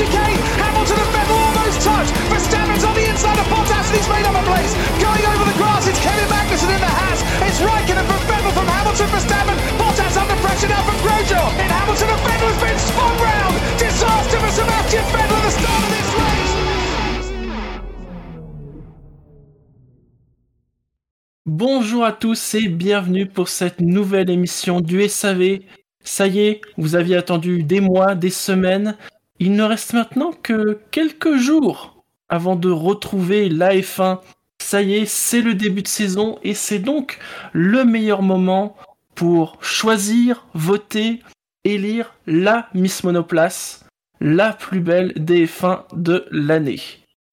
chicane. Hamilton and Vettel almost touch. Verstappen's on the inside of Bottas and he's made up a place. Going over the grass, it's Kevin Magnussen in the hat. It's Raikkonen from Vettel from Hamilton Verstappen. Bottas under pressure now from Grosjean. And Hamilton and Vettel has been spun round. Disaster for Sebastian Vettel at the start of this race. Bonjour à tous et bienvenue pour cette nouvelle émission du SAV. Ça y est, vous aviez attendu des mois, des semaines. Il ne reste maintenant que quelques jours avant de retrouver la F1. Ça y est, c'est le début de saison et c'est donc le meilleur moment pour choisir, voter, élire la Miss Monoplace, la plus belle des F1 de l'année.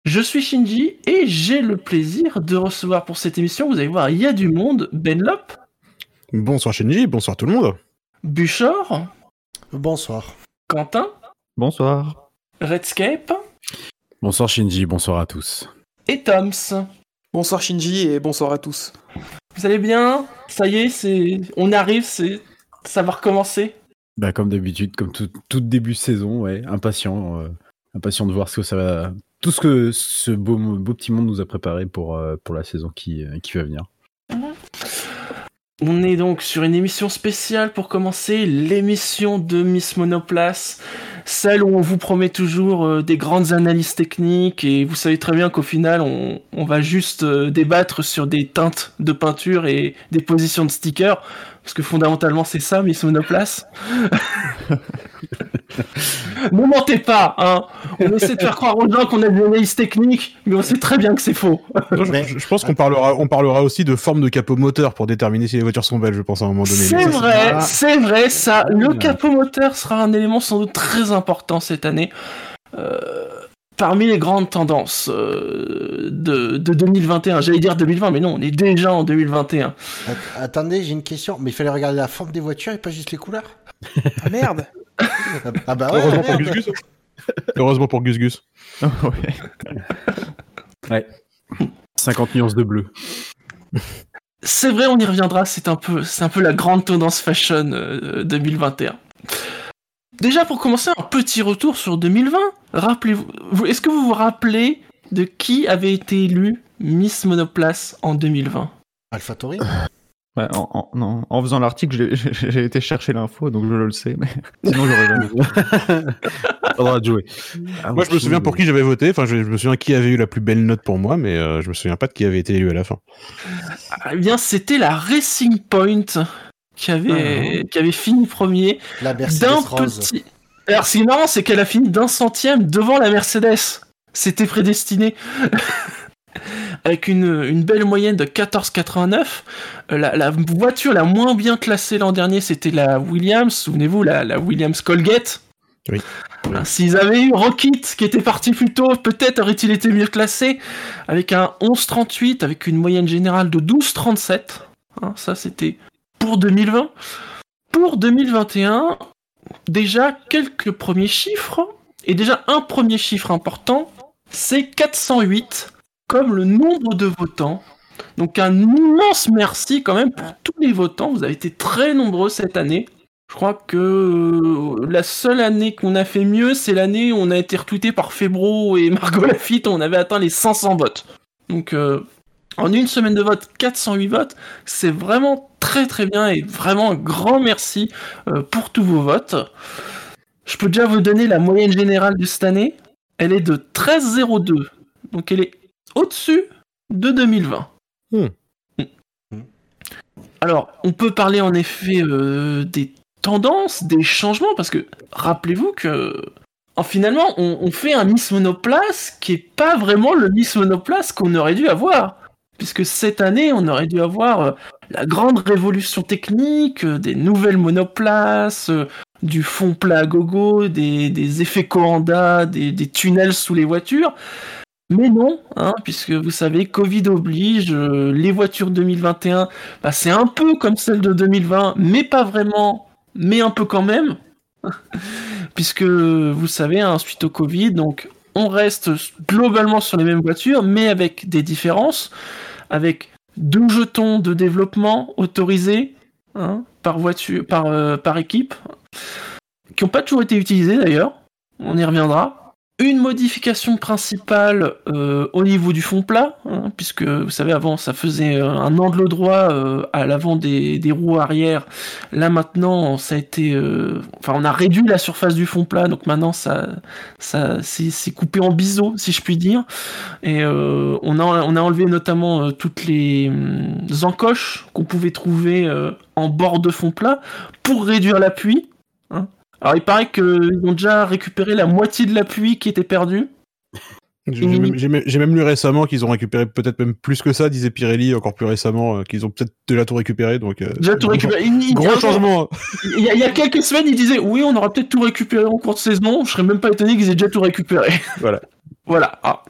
Je suis Shinji et j'ai le plaisir de recevoir pour cette émission, vous allez voir, il y a du monde, Benlop. Bonsoir Shinji, bonsoir tout le monde. Buchor. Bonsoir. Quentin. Bonsoir. Redscape. Bonsoir Shinji, bonsoir à tous. Et Toms. Bonsoir Shinji et bonsoir à tous. Vous allez bien? Ça y est, c'est, on arrive, c'est, ça va recommencer. Bah comme d'habitude, comme tout, début de saison, ouais, impatient, euh, impatient de voir ce que ça va, tout ce que ce beau, beau petit monde nous a préparé pour, euh, pour la saison qui, euh, qui va venir. On est donc sur une émission spéciale pour commencer, l'émission de Miss Monoplace, celle où on vous promet toujours euh, des grandes analyses techniques et vous savez très bien qu'au final on, on, va juste débattre sur des teintes de peinture et des positions de stickers, parce que fondamentalement c'est ça Miss Monoplace. ne mentez pas, hein. On essaie de faire croire aux gens qu'on a des analyses techniques, mais on sait très bien que c'est faux. je, pense qu'on parlera, on parlera aussi de forme de capot moteur pour déterminer si les voitures sont belles, je pense, à un moment donné. C'est vrai, c'est vrai, ça. Le capot moteur sera un élément sans doute très important cette année. Euh, parmi les grandes tendances euh, de, de, 2021, j'allais dire 2020, mais non, on est déjà en 2021. Attendez, j'ai une question. Mais il fallait regarder la forme des voitures et pas juste les couleurs? Ah merde Ah bah ouais, Heureusement pour Gus Gus. Heureusement pour Gus Gus. ouais. 50 nuances de bleu. C'est vrai, on y reviendra. C'est un peu, c'est un peu la grande tendance fashion 2021. Déjà pour commencer, un petit retour sur 2020. Rappelez-vous, est-ce que vous vous rappelez de qui avait été élu Miss Monoplace en 2020 AlphaTauri en, en, en, faisant l'article, j'ai été chercher l'info, donc je le sais, mais sinon j'aurais jamais Faudra jouer. Ah, moi, je me souviens pour qui j'avais voté. Enfin, je, me souviens qui avait eu la plus belle note pour moi, mais euh, je me souviens pas de qui avait été élu à la fin. Eh bien, c'était la Racing Point qui avait, ah. qui avait fini premier. La Mercedes Petit... Alors, ce qui est marrant, c'est qu'elle a fini d'un centième devant la Mercedes. C'était prédestiné. avec une, belle moyenne de 14,89. Euh, la, voiture la moins bien classée l'an dernier, c'était la Williams. Souvenez-vous, la, Williams Colgate. Oui. S'ils avaient eu Rocket qui était parti plus tôt, peut-être aurait-il été mieux classé. Avec un 11,38, avec une moyenne générale de 12,37. Hein, ça, c'était pour 2020. Pour 2021, déjà quelques premiers chiffres. Et déjà un premier chiffre important, c'est 408 comme le nombre de votants. Donc un immense merci quand même pour tous les votants. Vous avez été très nombreux cette année. Je crois que euh, la seule année qu'on a fait mieux, c'est l'année où on a été retweeté par Febro et Margot Lafitte. On avait atteint les 500 votes. Donc euh, en une semaine de vote, 408 votes. C'est vraiment très très bien et vraiment un grand merci euh, pour tous vos votes. Je peux déjà vous donner la moyenne générale de cette année. Elle est de 13,02. Donc elle est au-dessus de 2020. Hmm. Hmm. Alors, on peut parler en effet euh, des tendances, des changements, parce que rappelez-vous que finalement, on, fait un Miss Monoplace qui est pas vraiment le Miss Monoplace qu'on aurait dû avoir. Puisque cette année, on aurait dû avoir euh, la grande révolution technique, euh, des nouvelles monoplaces, du fond plat à gogo, des, effets Coanda, des, tunnels sous les voitures. Mais non, hein, puisque vous savez, Covid oblige, euh, les voitures 2021, bah, c'est un peu comme celles de 2020, mais pas vraiment, mais un peu quand même. puisque vous savez, hein, suite au Covid, on reste globalement sur les mêmes voitures, mais avec des différences, avec deux jetons de développement autorisés hein, par voiture, par, euh, par équipe, qui n'ont pas toujours été utilisés d'ailleurs. On y reviendra. Une modification principale euh, au niveau du fond plat, hein, puisque vous savez avant ça faisait euh, un angle droit euh, à l'avant des, roues arrière. Là maintenant ça a été, enfin on a réduit la surface du fond plat, donc maintenant ça, ça c'est coupé en biseau si je puis dire. Et on a on a enlevé notamment toutes les hum, encoches qu'on pouvait trouver en bord de fond plat pour réduire l'appui. Alors il paraît qu'ils ont déjà récupéré la moitié de l'appui qui était perdu. J'ai même, même, lu récemment qu'ils ont récupéré peut-être même plus que ça, disait Pirelli encore plus récemment, euh, qu'ils ont peut-être déjà tout récupéré. Donc, euh, déjà tout récupéré. Il, gros il, changement. Il y, a, il y, a, quelques semaines, ils disaient oui, on aura peut-être tout récupéré en cours de saison. Je serais même pas étonné qu'ils aient déjà tout récupéré. Voilà. voilà. Ah.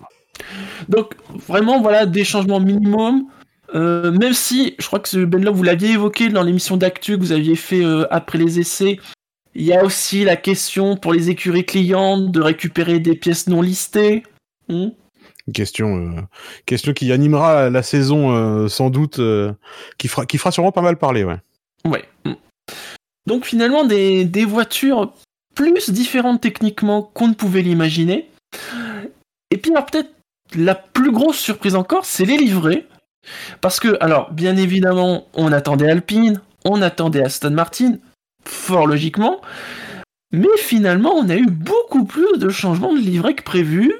Donc vraiment, voilà des changements minimum. Euh, même si, je crois que Ben là, vous l'aviez évoqué dans l'émission d'actu que vous aviez fait euh, après les essais, il y a aussi la question pour les écuries clientes de récupérer des pièces non listées. Hmm Une question, euh, question qui animera la saison euh, sans doute, euh, qui, fera, qui fera sûrement pas mal parler. Ouais. ouais. Hmm. Donc finalement des, des voitures plus différentes techniquement qu'on ne pouvait l'imaginer. Et puis alors peut-être la plus grosse surprise encore, c'est les livrets. Parce que, alors, bien évidemment, on attendait Alpine, on attendait Aston Martin, fort logiquement, mais finalement, on a eu beaucoup plus de changements de livret que prévu,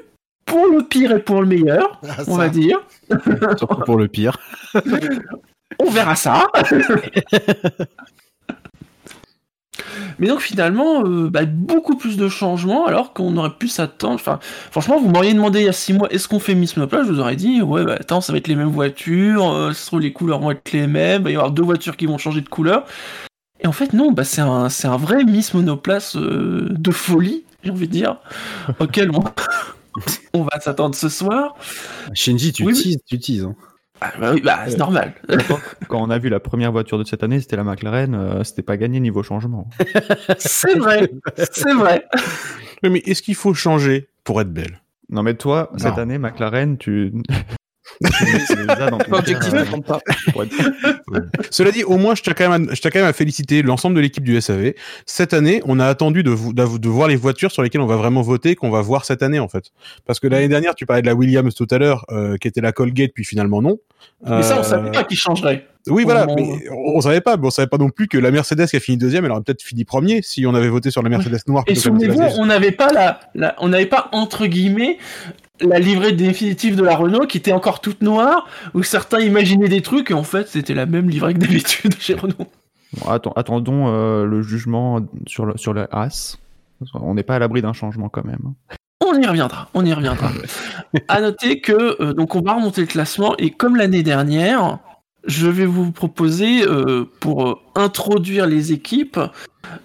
pour le pire et pour le meilleur, ah, on va dire. Surtout pour le pire. on verra ça. Mais donc finalement, euh, bah, beaucoup plus de changements alors qu'on aurait pu s'attendre. Enfin, franchement, vous m'auriez demandé il y a 6 mois, est-ce qu'on fait Miss Monoplace Je vous aurais dit, ouais, bah attends, ça va être les mêmes voitures, euh, ça se trouve les couleurs vont être les mêmes, il va y avoir deux voitures qui vont changer de couleur. Et en fait, non, bah c'est un, c'est un vrai Miss Monoplace euh, de folie, j'ai envie de dire, auquel on, on va s'attendre ce soir. Shinji, tu Oui, teases, tu teases. hein. Ah, bah oui, bah c'est normal. Quand on a vu la première voiture de cette année, c'était la McLaren, euh, c'était pas gagné niveau changement. c'est vrai, c'est vrai. Oui, mais est-ce qu'il faut changer pour être belle? Non mais toi, Non. cette année, McLaren, tu... Pas objectif, ne compte pas. être- Cela dit, au moins, je tiens quand même à, je tiens quand même à féliciter l'ensemble de l'équipe du SAV. Cette année, on a attendu de, voir les voitures sur lesquelles on va vraiment voter, qu'on va voir cette année, en fait. Parce que l'année dernière, tu parlais de la Williams tout à l'heure, euh, qui était la Colgate, puis finalement non. Mais ça, on Euh, savait pas qui changerait. Oui, voilà, On- mais on, savait pas. Mais on savait pas non plus que la Mercedes qui a fini deuxième, elle aurait peut-être fini premier si on avait voté sur la Mercedes noire. Et souvenez-vous, on n'avait pas la, la- on n'avait pas entre guillemets la livrée définitive de la Renault qui était encore toute noire, où certains imaginaient des trucs et en fait c'était la même livrée que d'habitude chez Renault. Bon, attendons euh, le jugement sur le, sur le As. On n'est pas à l'abri d'un changement quand même. On y reviendra, on y reviendra. à noter que euh, donc on va remonter le classement et comme l'année dernière, je vais vous proposer euh, pour euh, introduire les équipes,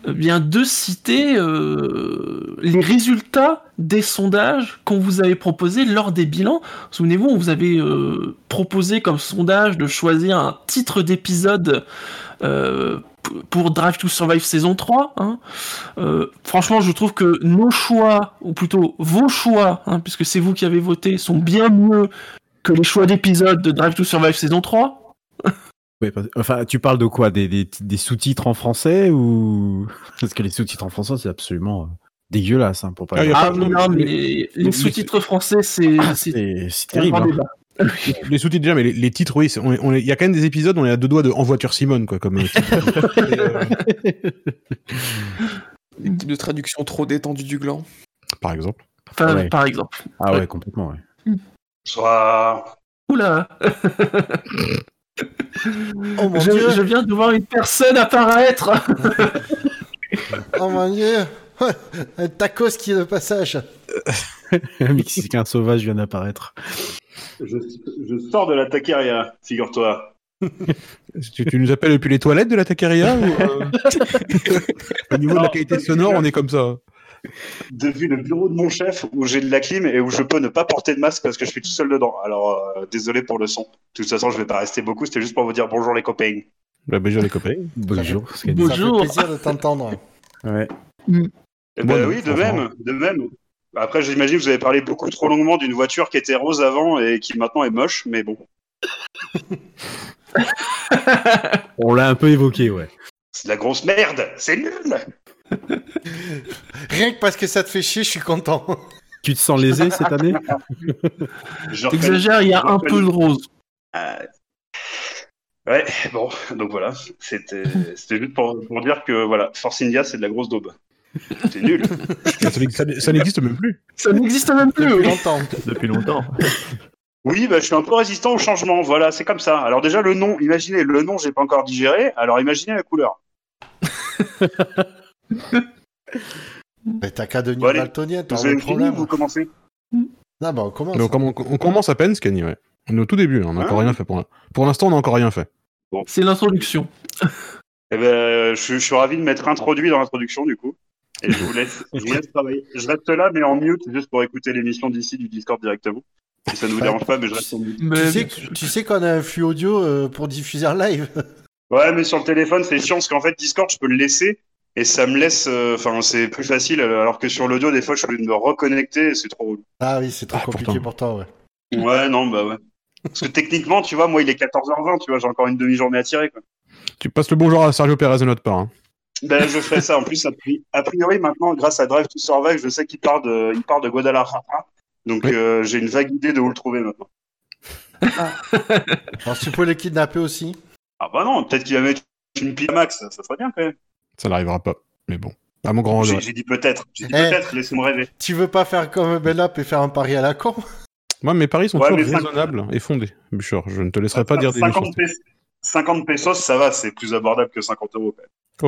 euh, bien de citer euh, les résultats des sondages qu'on vous avait proposés lors des bilans. Souvenez-vous, on vous avait proposé comme sondage de choisir un titre d'épisode pour Drive to Survive saison 3. hein. Franchement, je trouve que nos choix, ou plutôt vos choix, hein, puisque c'est vous qui avez voté, sont bien mieux que les choix d'épisodes de Drive to Survive saison 3. Parce- enfin, tu parles de quoi? Des, des, des sous-titres en français ou Parce que les sous-titres en français, c'est absolument euh, dégueulasse, hein, pour pas Ah, Ah pas- non, non, mais les, sous-titres français, c'est Ah, terrible. hein. Les sous-titres déjà, mais les, les titres, oui, c'est- on est- on est- il y a quand même des épisodes, on est à deux doigts de En voiture Simone, quoi, comme. euh, euh, types de traduction trop détendue du gland. par exemple. Enfin, Ouais. par exemple. Ah ouais, complètement, ouais. Bonsoir. Oula Oh mon je, dieu je viens de voir une personne apparaître Oh mon dieu Un tacos qui est de passage. Un Mexicain sauvage vient d'apparaître. Je, je sors de la taqueria, figure-toi. Tu, tu nous appelles depuis les toilettes de la taqueria ou, euh, Au niveau de la qualité sonore, on est comme ça. Depuis le bureau de mon chef, où j'ai de la clim et où je peux ne pas porter de masque parce que je suis tout seul dedans. Alors, euh, désolé pour le son. De toute façon, je vais pas rester beaucoup. C'était juste pour vous dire bonjour les copains. Bah, bonjour les copains. Bonjour. Bonjour. Ça fait plaisir de t'entendre. Ouais. Eh Bon, ben oui, de même, de même. Après, j'imagine que vous avez parlé beaucoup trop longuement d'une voiture qui était rose avant et qui maintenant est moche, mais bon. On l'a un peu évoqué, ouais. C'est de la grosse merde, c'est nul Rien que parce que ça te fait chier, je suis content. Tu te sens lésé cette année? T'exagères, il y a un peu de rose. Euh, Ouais, bon, donc voilà, c'était juste pour, pour dire que voilà, Force India c'est de la grosse daube. C'est nul. Ça, ça- n'existe même plus. Ça n'existe même plus. Depuis longtemps. Depuis longtemps. Oui, bah, je suis un peu résistant au changement, voilà, c'est comme ça. Alors déjà le nom, imaginez, le nom j'ai pas encore digéré, alors imaginez la couleur. Mais t'as qu'à devenir Bon, allez, daltonien, t'as Vous un problème. vous commencez Ah bah on commence. Donc, on, on commence à peine, Scanny, ouais. On est au tout début, on n'a encore rien fait pour l'instant. Pour l'instant, on n'a encore rien fait. C'est l'introduction. Eh ben, je, je suis ravi de m'être introduit dans l'introduction du coup. Et je vous laisse, je vous laisse travailler. Je reste là, mais en mute, juste pour écouter l'émission d'ici du Discord directement. Si ça ne vous Ouais. dérange pas, mais je reste en mute. Mais Tu sais, que- tu sais qu'on a un flux audio euh, pour diffuser en live. Ouais, mais sur le téléphone, c'est chiant parce qu'en fait, Discord, je peux le laisser et ça me laisse. euh, Enfin, c'est plus facile, alors que sur l'audio, des fois, je suis obligé de me reconnecter et c'est trop. Ah oui, c'est trop Ah, compliqué pourtant, ouais. Ouais, non, bah ouais. Parce que techniquement, tu vois, moi, il est 14h20, tu vois, j'ai encore une demi-journée à tirer, quoi. Tu passes le bonjour à Sergio Perez de notre part. hein. Ben, je ferai ça. En plus, a pri- a priori, maintenant, grâce à Drive to Survive, je sais qu'il part de, il part de Guadalajara. Donc, Oui. euh, j'ai une vague idée de où le trouver maintenant. Alors si tu peux les kidnapper aussi. Ah bah non, peut-être qu'il va mettre une pile max, ça, ça serait bien quand même. Ça n'arrivera pas. Mais bon. À mon grand J'ai j'ai dit peut-être, j'ai dit Eh. peut-être, laisse-moi rêver. Tu veux pas faire comme Bellap et faire un pari à la con Moi, mes paris sont Ouais, toujours raisonnables et fondés. Bouchard, je ne te laisserai pas dire des 50, méchancetés. pes- 50 pesos, ça va, c'est plus abordable que 50 euros.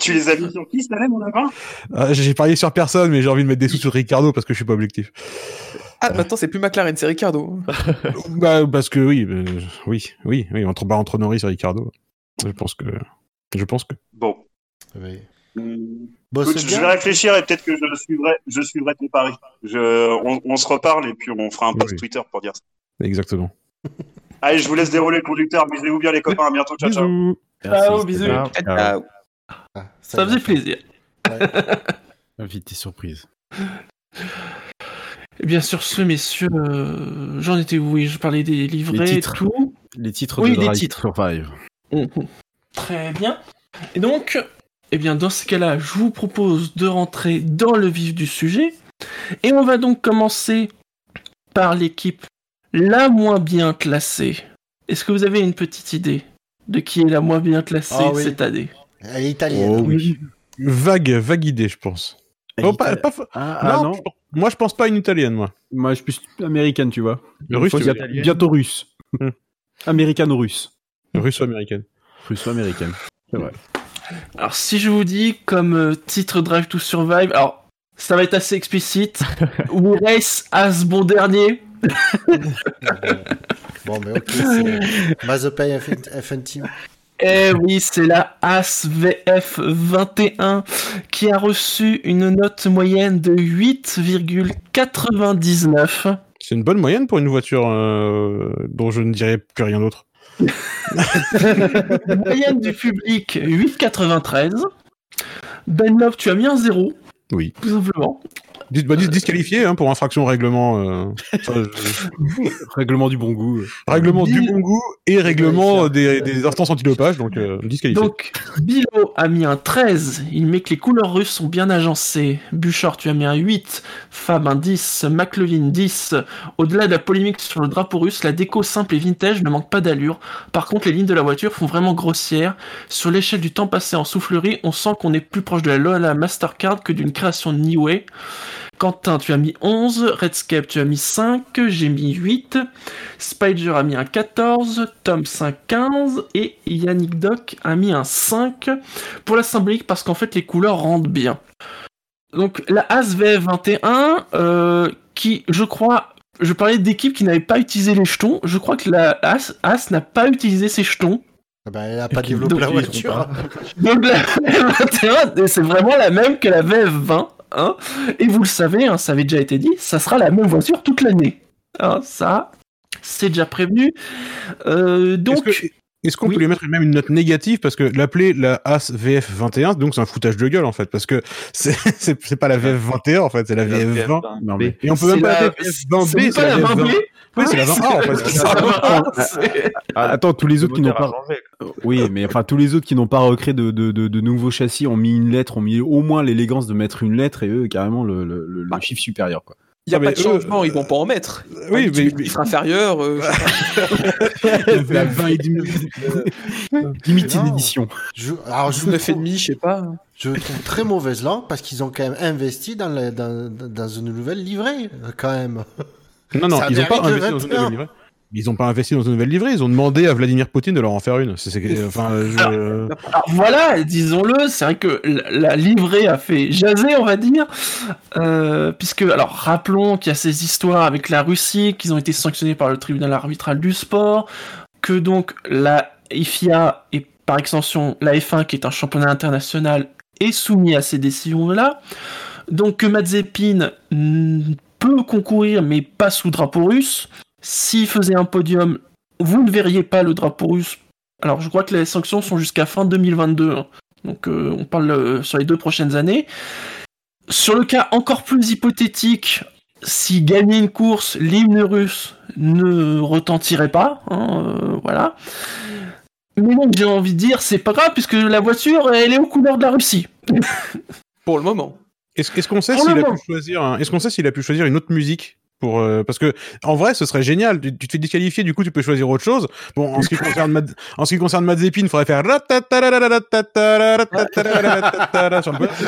Tu les as mis sur qui cette année, mon lapin Ah, J'ai parié sur personne, mais j'ai envie de mettre des sous sur Ricardo parce que je suis pas objectif. Ah, maintenant, c'est plus McLaren, c'est Ricardo. bah, parce que oui, euh, oui, oui, oui, entre, bah, entre Norris et Ricardo. Je pense que. Je pense que. Bon. Oui. Écoute, je bien. vais réfléchir et peut-être que je suivrai, je suivrai ton pari. Je, on, on se reparle et puis on fera un post Oui. Twitter pour dire ça. Exactement. Allez, je vous laisse dérouler le conducteur. Bisous bien les copains, à bientôt, ciao ciao. Bisous. Ciao, bisous. Ciao. Ah, Ah, Ça faisait plaisir. Invité surprise. Et bien sur ce, messieurs, euh, j'en étais où? Oui, je parlais des livrets, Les titres. tout. Les titres Oui, de les Drive titres. Survive. Très bien. Et donc, eh bien, dans ce cas-là, je vous propose de rentrer dans le vif du sujet. Et on va donc commencer par l'équipe la moins bien classée. Est-ce que vous avez une petite idée de qui est la moins bien classée Ah oui. cette année? Elle est italienne. Oh oui. Vague, vague idée, je pense. Oh, pas- pas Ah, ah, non, je- moi, je pense pas une italienne, moi. moi je suis plus américaine, tu vois. Le russe, tu veux bientôt russe. Hmm. Américano-russe. Russo-américaine. Russo-américaine. C'est vrai. Alors, si je vous dis comme euh, titre Drive to Survive, alors ça va être assez explicite. We race as bon dernier? Bon, mais ok, c'est Mazepin FN Team. Eh oui, c'est la ASVF 21 qui a reçu une note moyenne de 8,99. C'est une bonne moyenne pour une voiture euh, dont je ne dirais plus rien d'autre. Moyenne du public 8,93. Ben Love, tu as mis un zéro, Oui. tout simplement. Dis, bah, dis- disqualifié hein, pour infraction au règlement. euh, Règlement du bon goût. règlement du bon goût et règlement des, des instances antidopage, donc euh, disqualifié. Donc, Bilo a mis un 13. Il met que les couleurs russes sont bien agencées. Bouchard, tu as mis un 8. Fab, un 10. McLevin, 10. Au-delà de la polémique sur le drapeau russe, la déco simple et vintage ne manque pas d'allure. Par contre, les lignes de la voiture font vraiment grossières. Sur l'échelle du temps passé en soufflerie, on sent qu'on est plus proche de la Lola Mastercard que d'une création de Niway. Quentin, tu as mis 11. Redscape, tu as mis 5. J'ai mis 8. Spider a mis un 14. Tom 5, 15. Et Yannick Doc a mis un 5 pour la symbolique parce qu'en fait les couleurs rendent bien. Donc la ASVF 21, euh, qui je crois, je parlais d'équipes qui n'avaient pas utilisé les jetons, je crois que la AS, AS n'a pas utilisé ses jetons. Ah ben, elle a pas développé la l'utiliseront voiture. Donc la VF21, c'est vraiment la même que la VF20. Hein et vous le savez, hein, ça avait déjà été dit, ça sera la même voiture toute l'année. Hein, ça, c'est déjà prévenu. Euh, donc, Est-ce que- est-ce qu'on Oui. peut lui mettre même une note négative parce que l'appeler la AS VF 21, donc c'est un foutage de gueule en fait, parce que c'est c'est c'est pas la VF 21 en fait, c'est la VF 20. Non, mais Et on peut même pas la- l'appeler VF 20B, c'est c'est pas la VF 20. 20B, Oui, c'est la 20A en fait. Ah, attends, tous les autres qui n'ont pas. Oui, mais enfin tous les autres qui n'ont pas recréé de, de, de, de nouveaux châssis ont mis une lettre, ont mis au moins l'élégance de mettre une lettre et eux carrément le, le, le- le chiffre supérieur quoi. Il n'y a Ah, pas mais de eux, changement, ils vont pas en mettre. Oui, mais- chiffre inférieur. euh, je sais pas. La 20 et demi- Limited Non. édition. Je, alors, je, 19 et trouve, demi, je sais pas. je trouve très mauvaise langue parce qu'ils ont quand même investi dans, la- dans, dans une nouvelle livrée, euh, quand même. Non, non, Ça ils ont pas investi dans une 21. nouvelle livrée. Ils ont pas investi dans une nouvelle livrée, ils ont demandé à Vladimir Poutine de leur en faire une. Enfin, je- Alors voilà, disons-le, c'est vrai que la, livrée a fait jaser, on va dire, euh, puisque, alors rappelons qu'il y a ces histoires avec la Russie, qu'ils ont été sanctionnés par le tribunal arbitral du sport, que donc la FIA et par extension la F1, qui est un championnat international, est soumis à ces décisions-là, donc que Mazepin peut concourir, mais pas sous drapeau russe. S'il faisait un podium, vous ne verriez pas le drapeau russe alors, je crois que les sanctions sont jusqu'à fin 2022. hein. Donc, euh, on parle euh, sur les deux prochaines années. Sur le cas encore plus hypothétique, si gagner une course, l'hymne russe ne retentirait pas. hein, euh, voilà. Mais donc, j'ai envie de dire, c'est pas grave, puisque la voiture, elle est aux couleurs de la Russie. Pour le moment. est-ce, est-ce qu'on sait Pour s'il le a moment. pu choisir, un- est-ce qu'on sait s'il a pu choisir une autre musique pour, euh, parce que en vrai, ce serait génial. Tu, tu te fais disqualifier, du coup, tu peux choisir autre chose. Bon, en ce qui concerne Mad- en ce qui concerne Mazepin, il faudrait faire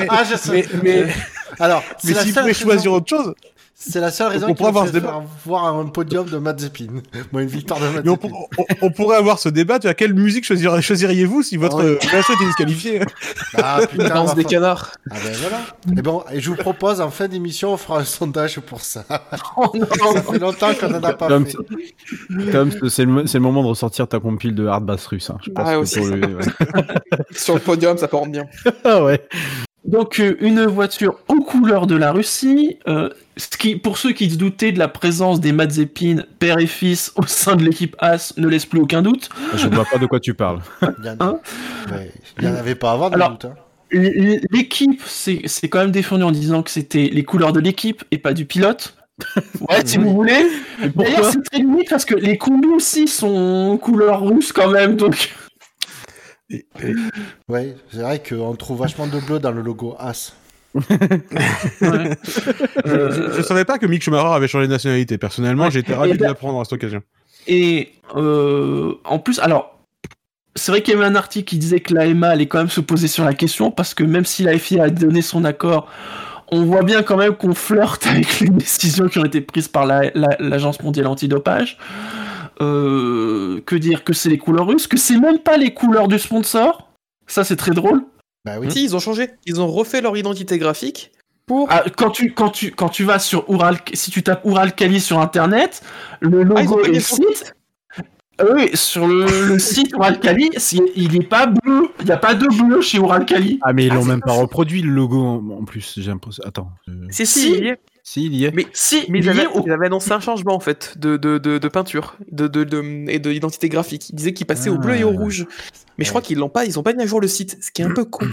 Ah, je sais. mais, mais, Alors, mais seule pouvait raison- choisir autre chose, C'est la seule raison on qui pourrait avoir ce débat. voir un podium de Mazepin. Moi, une victoire de mais on, Mazepin. pour- on- on pourrait avoir ce débat. Tu vois, quelle musique choisir- choisiriez-vous si votre oui. relation était disqualifiée Ah putain, Danse des canards. Ah ben voilà. Et bon, et je vous propose en fin d'émission, on fera un sondage pour ça. Oh non. ça fait longtemps qu'on en a pas Tom, fait. Tom, c'est le, moment de ressortir ta compile de hard bass russe. hein. Je pense Ah, que aussi. pour le- ouais. Sur le podium, ça porte bien. Ah ouais. Donc euh, une voiture aux couleurs de la Russie, euh, ce qui, pour ceux qui se doutaient de la présence des Mazepin, père et fils, au sein de l'équipe As, ne laisse plus aucun doute. Je ne vois pas de quoi tu parles. Il y en, Hein il avait pas avant, de Alors- doute. Hein. L'équipe, c'est c'est quand même défendu en disant que c'était les couleurs de l'équipe et pas du pilote. Ouais, si vous voulez. D'ailleurs, c'est très limite parce que les combis aussi sont couleur russe quand même, donc. Et- et- Ouais, c'est vrai qu'on trouve vachement de bleu dans le logo As. ouais. je, je savais pas que Mick Schumacher avait changé de nationalité. Personnellement, Ouais. Et ravi de d'a- l'apprendre à cette occasion. Et euh, en plus, alors, c'est vrai qu'il y avait un article qui disait que l'AMA allait quand même se poser sur la question, parce que même si la FIA a donné son accord, on voit bien quand même qu'on flirte avec les décisions qui ont été prises par la- la- l'Agence mondiale antidopage. Euh, que dire que c'est les couleurs russes, que c'est même pas les couleurs du sponsor. Ça, c'est très drôle. Bah oui. Si, ils ont changé. Ils ont refait leur identité graphique pour. Ah, quand tu quand tu quand tu vas sur Ural, si tu tapes Uralkali sur internet, le Ah, logo le son site. Ah oui, sur le, le site Uralkali, c'est- il n'est pas bleu. Il n'y a pas de bleu chez Uralkali. Ah, mais ils Ah, l'ont c'est même pas reproduit le logo en, en plus. J'ai l'impression. Attends. euh, Si, Si. Si, il y est. Il. Mais, Si, mais ils, lié avaient, au- ils avaient annoncé un changement en fait de, de, de, de peinture de, de, de, et d'identité graphique. Ils disaient qu'ils passaient au bleu et au Ah. rouge. Mais je crois qu'ils l'ont pas, ils ont pas mis à jour le site, ce qui est un peu con.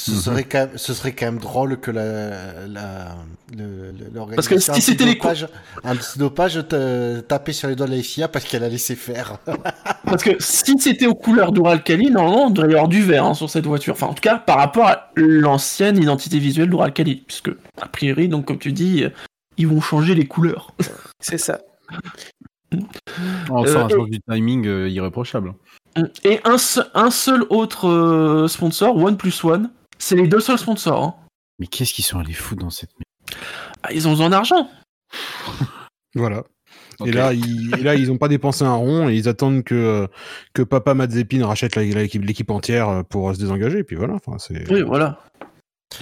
Ce, serait quand même, ce serait quand même drôle que la, la, le- Parce que si c'était les antidopage- antidopage te tapait sur les doigts de la FIA parce qu'elle a laissé faire. Parce que si c'était aux couleurs d'Uralkali, normalement, on devrait y avoir du vert hein, sur cette voiture. Enfin, en tout cas, par rapport à l'ancienne identité visuelle d'Uralkali. Puisque, a priori, donc, comme tu dis, euh, ils vont changer les couleurs. C'est ça. On sent Euh, un sens du timing euh, irréprochable. Et un, se- un seul autre euh, sponsor, One Plus One, c'est les deux seuls sponsors. hein. Mais qu'est-ce qu'ils sont allés foutre dans cette merde? Ah, ils ont besoin d'argent. Voilà. Et là, ils, et là, ils ont pas dépensé un rond et ils attendent que que Papa Mazepin rachète l'équipe entière euh, pour se désengager. Et puis voilà. Enfin, c'est. Oui, voilà.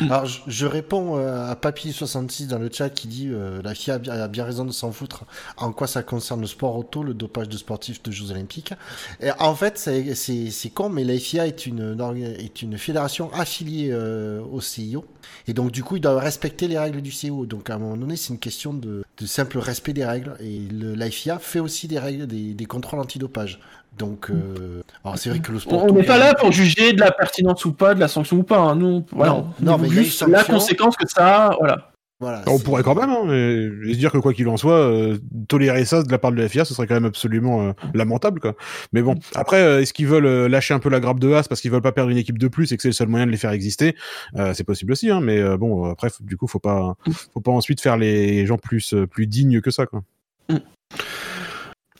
Alors, je, je réponds euh, à Papy66 dans le chat qui dit euh, la FIA a bien, raison de s'en foutre en quoi ça concerne le sport auto, le dopage de sportifs de Jeux Olympiques? Et en fait, c'est- con, mais la FIA est une, est une fédération affiliée euh, au CIO. Et donc, du coup, ils doivent respecter les règles du CIO. Donc, à un moment donné, c'est une question de, de simple respect des règles. Et la FIA fait aussi des règles, des, des contrôles antidopage. Donc, euh, alors c'est vrai que le sport. On n'est pas là pour juger de la pertinence ou pas, de la sanction ou pas. hein. Nous, voilà, Non, on non, mais il y a juste une la conséquence que ça a. Voilà. Voilà. On pourrait quand même, hein, et, et se dire que quoi qu'il en soit, euh, tolérer ça de la part de la FIA, ce serait quand même absolument euh, lamentable, quoi. Mais bon, après, euh, est-ce qu'ils veulent lâcher un peu la grappe de Haas parce qu'ils veulent pas perdre une équipe de plus et que c'est le seul moyen de les faire exister? Euh, C'est possible aussi, hein, mais euh, bon, après, du coup, faut pas, faut pas ensuite faire les gens plus, plus dignes que ça, quoi.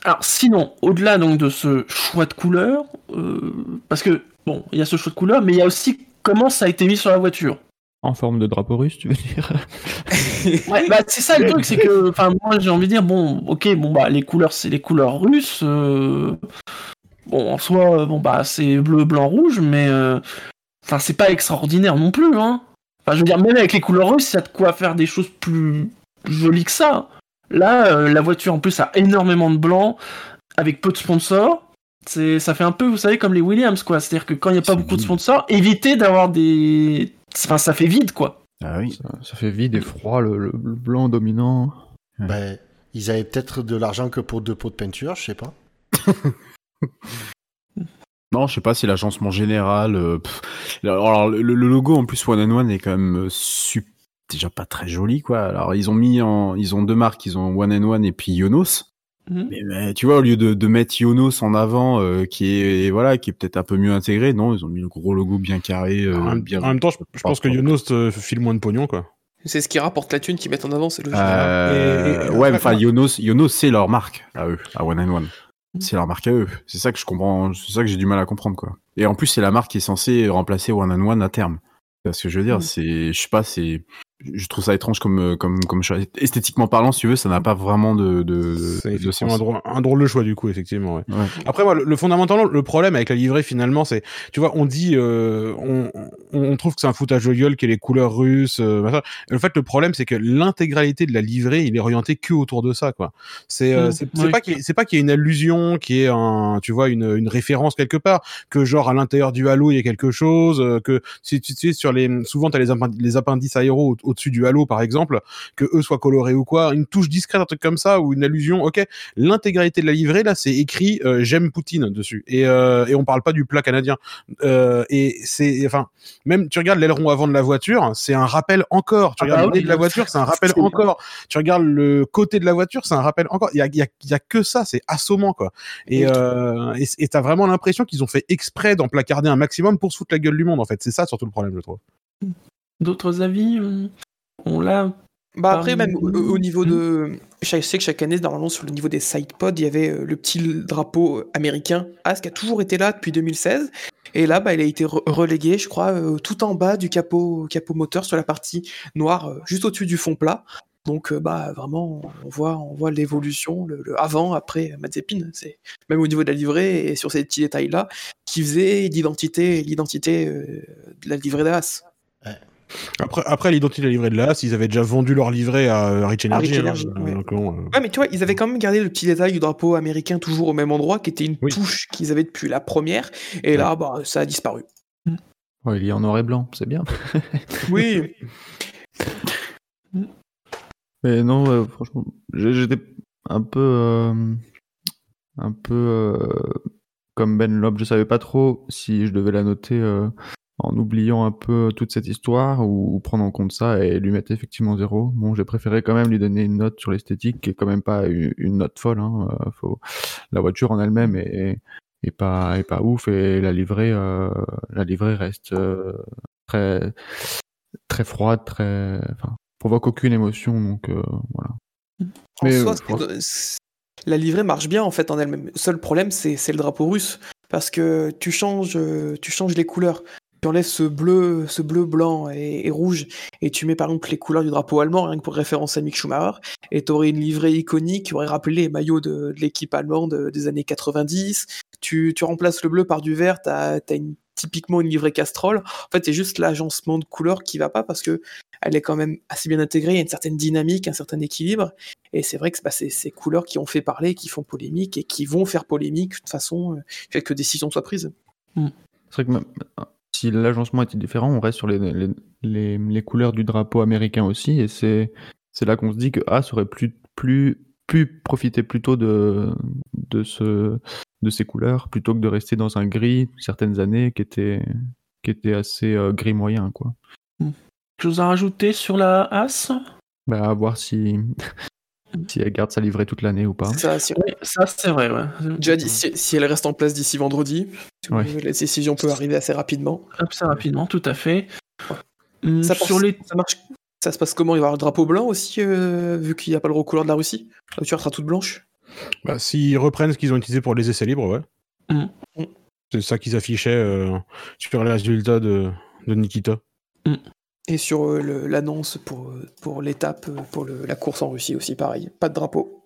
Alors sinon, au-delà donc de ce choix de couleur, euh, parce que bon, il y a ce choix de couleur, mais il y a aussi comment ça a été mis sur la voiture. En forme de drapeau russe, tu veux dire? Ouais, bah c'est ça le truc, c'est que, enfin moi j'ai envie de dire bon, ok, bon bah les couleurs c'est les couleurs russes. euh, Bon en soi, euh, bon bah c'est bleu, blanc, rouge, mais euh, enfin c'est pas extraordinaire non plus, hein. Enfin je veux dire même avec les couleurs russes, il y a de quoi faire des choses plus jolies que ça. Là, euh, la voiture en plus a énormément de blanc, avec peu de sponsors. C'est, ça fait un peu, vous savez, comme les Williams, quoi. C'est-à-dire que quand il n'y a pas C'est beaucoup de sponsors, évitez d'avoir des. Enfin, ça fait vide, quoi. Ah oui. ça, ça fait vide et froid, le, le- le blanc dominant. Ben, ils avaient peut-être de l'argent que pour deux pots de peinture, je sais pas. Non, je sais pas si l'agencement général. euh, pff. alors le, le logo en plus One and One est quand même euh, sup- déjà pas très joli quoi. Alors ils ont mis en, ils ont deux marques, ils ont One and One et puis Yonos. Mhm. Mais, mais tu vois au lieu de, de mettre Yonos en avant, euh, qui est voilà, qui est peut-être un peu mieux intégré, non, ils ont mis le gros logo bien carré. euh, en, même, bien, en même temps, je, je pense que. Yonos euh, file moins de pognon, quoi. C'est ce qui rapporte la thune qu'ils mettent en avant, c'est logique. Euh, Et- et- ouais, enfin, Yonos, Yonos, c'est leur marque à eux, à One and One. C'est leur marque à eux. C'est ça que je comprends, c'est ça que j'ai du mal à comprendre, quoi. Et en plus, c'est la marque qui est censée remplacer One and One à terme. C'est ce que je veux dire? Mm. C'est, je sais pas, c'est, je trouve ça étrange comme, euh, comme, comme choix. Esthétiquement parlant, si tu veux, ça n'a pas vraiment de, de, C'est de un sens. drôle, un drôle de choix, du coup, effectivement, ouais. Ouais. Après, moi, le, le fondamentalement, le problème avec la livrée, finalement, c'est, tu vois, on dit, euh, on, on, trouve que c'est un foutage de gueule, qu'il y a les couleurs russes, euh, En fait, le problème, c'est que l'intégralité de la livrée, il est orienté que autour de ça, quoi. C'est, euh, Mm, c'est pas qu'il y ait- c'est pas qu'il y ait une allusion, qu'il y ait un, tu vois, une, une référence quelque part, que genre à l'intérieur du halo, il y a quelque chose, euh, que si tu sais, sur les, souvent t'as les, appendi- les appendices aéros au- au-dessus du halo, par exemple, que eux soient colorés ou quoi, une touche discrète, un truc comme ça, ou une allusion, ok, l'intégralité de la livrée là c'est écrit euh, j'aime Poutine dessus. Et euh, et on parle pas du plat canadien. Euh, et c'est enfin même tu regardes l'aileron avant de la voiture c'est un rappel encore. Tu Ah regardes bah le nez de la voiture c'est un rappel encore. Tu regardes le côté de la voiture c'est un rappel encore. Il y a y a, il y a que ça c'est assommant quoi. Et euh, et t'as vraiment l'impression qu'ils ont fait exprès d'en placarder un maximum pour se foutre la gueule du monde en fait. C'est ça surtout le problème je trouve D'autres avis On l'a. Bah après, Parmi- même au, au niveau Hmm. de... Je sais que chaque année, normalement, sur le niveau des sidepods, il y avait euh, le petit drapeau euh, américain AS qui a toujours été là depuis 2016. Et là, bah, il a été re- relégué, je crois, euh, tout en bas du capot, capot moteur sur la partie noire, juste au-dessus du fond plat. Donc, euh, bah, vraiment, on voit, on voit l'évolution, le, le avant, après Mazepin. C'est même au niveau de la livrée et sur ces petits détails-là, qui faisait l'identité, l'identité euh, de la livrée d'AS. Après après l'identité de la livrée de l'AS ils avaient déjà vendu leur livret à euh, Rich À Energy, Rich hein, Energy, ouais. bon, euh, Ouais, mais tu vois, ils avaient quand même gardé le petit détail du drapeau américain toujours au même endroit, qui était une Oui. touche qu'ils avaient depuis la première. Et là, bah, ça a disparu. Ouais, il est en noir et blanc, c'est bien. Oui. Mais non, franchement, j'étais un peu, euh, un peu euh, comme Ben Loeb. Je savais pas trop si je devais la noter euh, en oubliant un peu toute cette histoire ou, ou prendre en compte ça et lui mettre effectivement zéro. Bon, j'ai préféré quand même lui donner une note sur l'esthétique qui est quand même pas une, une note folle. Hein. euh, faut... La voiture en elle-même est, est pas, est pas ouf et la livrée, euh, la livrée reste euh, très, très froide, très, enfin, provoque aucune émotion, donc euh, voilà. En Mais, soi, la livrée marche bien en fait en elle-même. Le seul problème, c'est le drapeau russe. Parce que tu changes, tu changes les couleurs. Tu enlèves ce bleu, ce bleu blanc et, rouge, et tu mets par exemple les couleurs du drapeau allemand, rien que pour référence à Mick Schumacher, et tu aurais une livrée iconique qui aurait rappelé les maillots de, l'équipe allemande euh, des années 90. Tu, remplaces le bleu par du vert, tu as, typiquement une livrée Castrol. En fait, c'est juste l'agencement de couleurs qui va pas parce que elle est quand même assez bien intégrée, il y a une certaine dynamique, un certain équilibre. Et c'est vrai que bah, c'est ces couleurs qui ont fait parler, qui font polémique et qui vont faire polémique de toute façon, euh, fait que décision soit prise. C'est vrai que si l'agencement était différent, on reste sur les, les, les, les couleurs du drapeau américain aussi, et c'est là qu'on se dit que As aurait plus, plus, pu profiter plutôt de, de, ce, de ces couleurs, plutôt que de rester dans un gris certaines années qui était, qui était assez euh, gris moyen. Quoi. Quelque chose à rajouter sur la As? Bah, à voir si... si elle garde sa livrée toute l'année ou pas. C'est ça, si- Oui, ça c'est vrai, ouais. déjà dit, si, si elle reste en place d'ici vendredi, Ouais. la décision peut arriver assez rapidement. Assez rapidement, tout à fait. Hum, Ça, sur pense- les... ça marche. Ça se passe comment? Il va y avoir le drapeau blanc aussi, euh, vu qu'il n'y a pas le recouleur de la Russie? La voiture sera toute blanche? Bah, S'ils reprennent ce qu'ils ont utilisé pour les essais libres, ouais. Mm. Mm. C'est ça qu'ils affichaient euh, sur les résultats de, de Nikita. Et sur euh, l'annonce pour, euh, pour l'étape, euh, pour le- la course en Russie aussi, pareil. Pas de drapeau.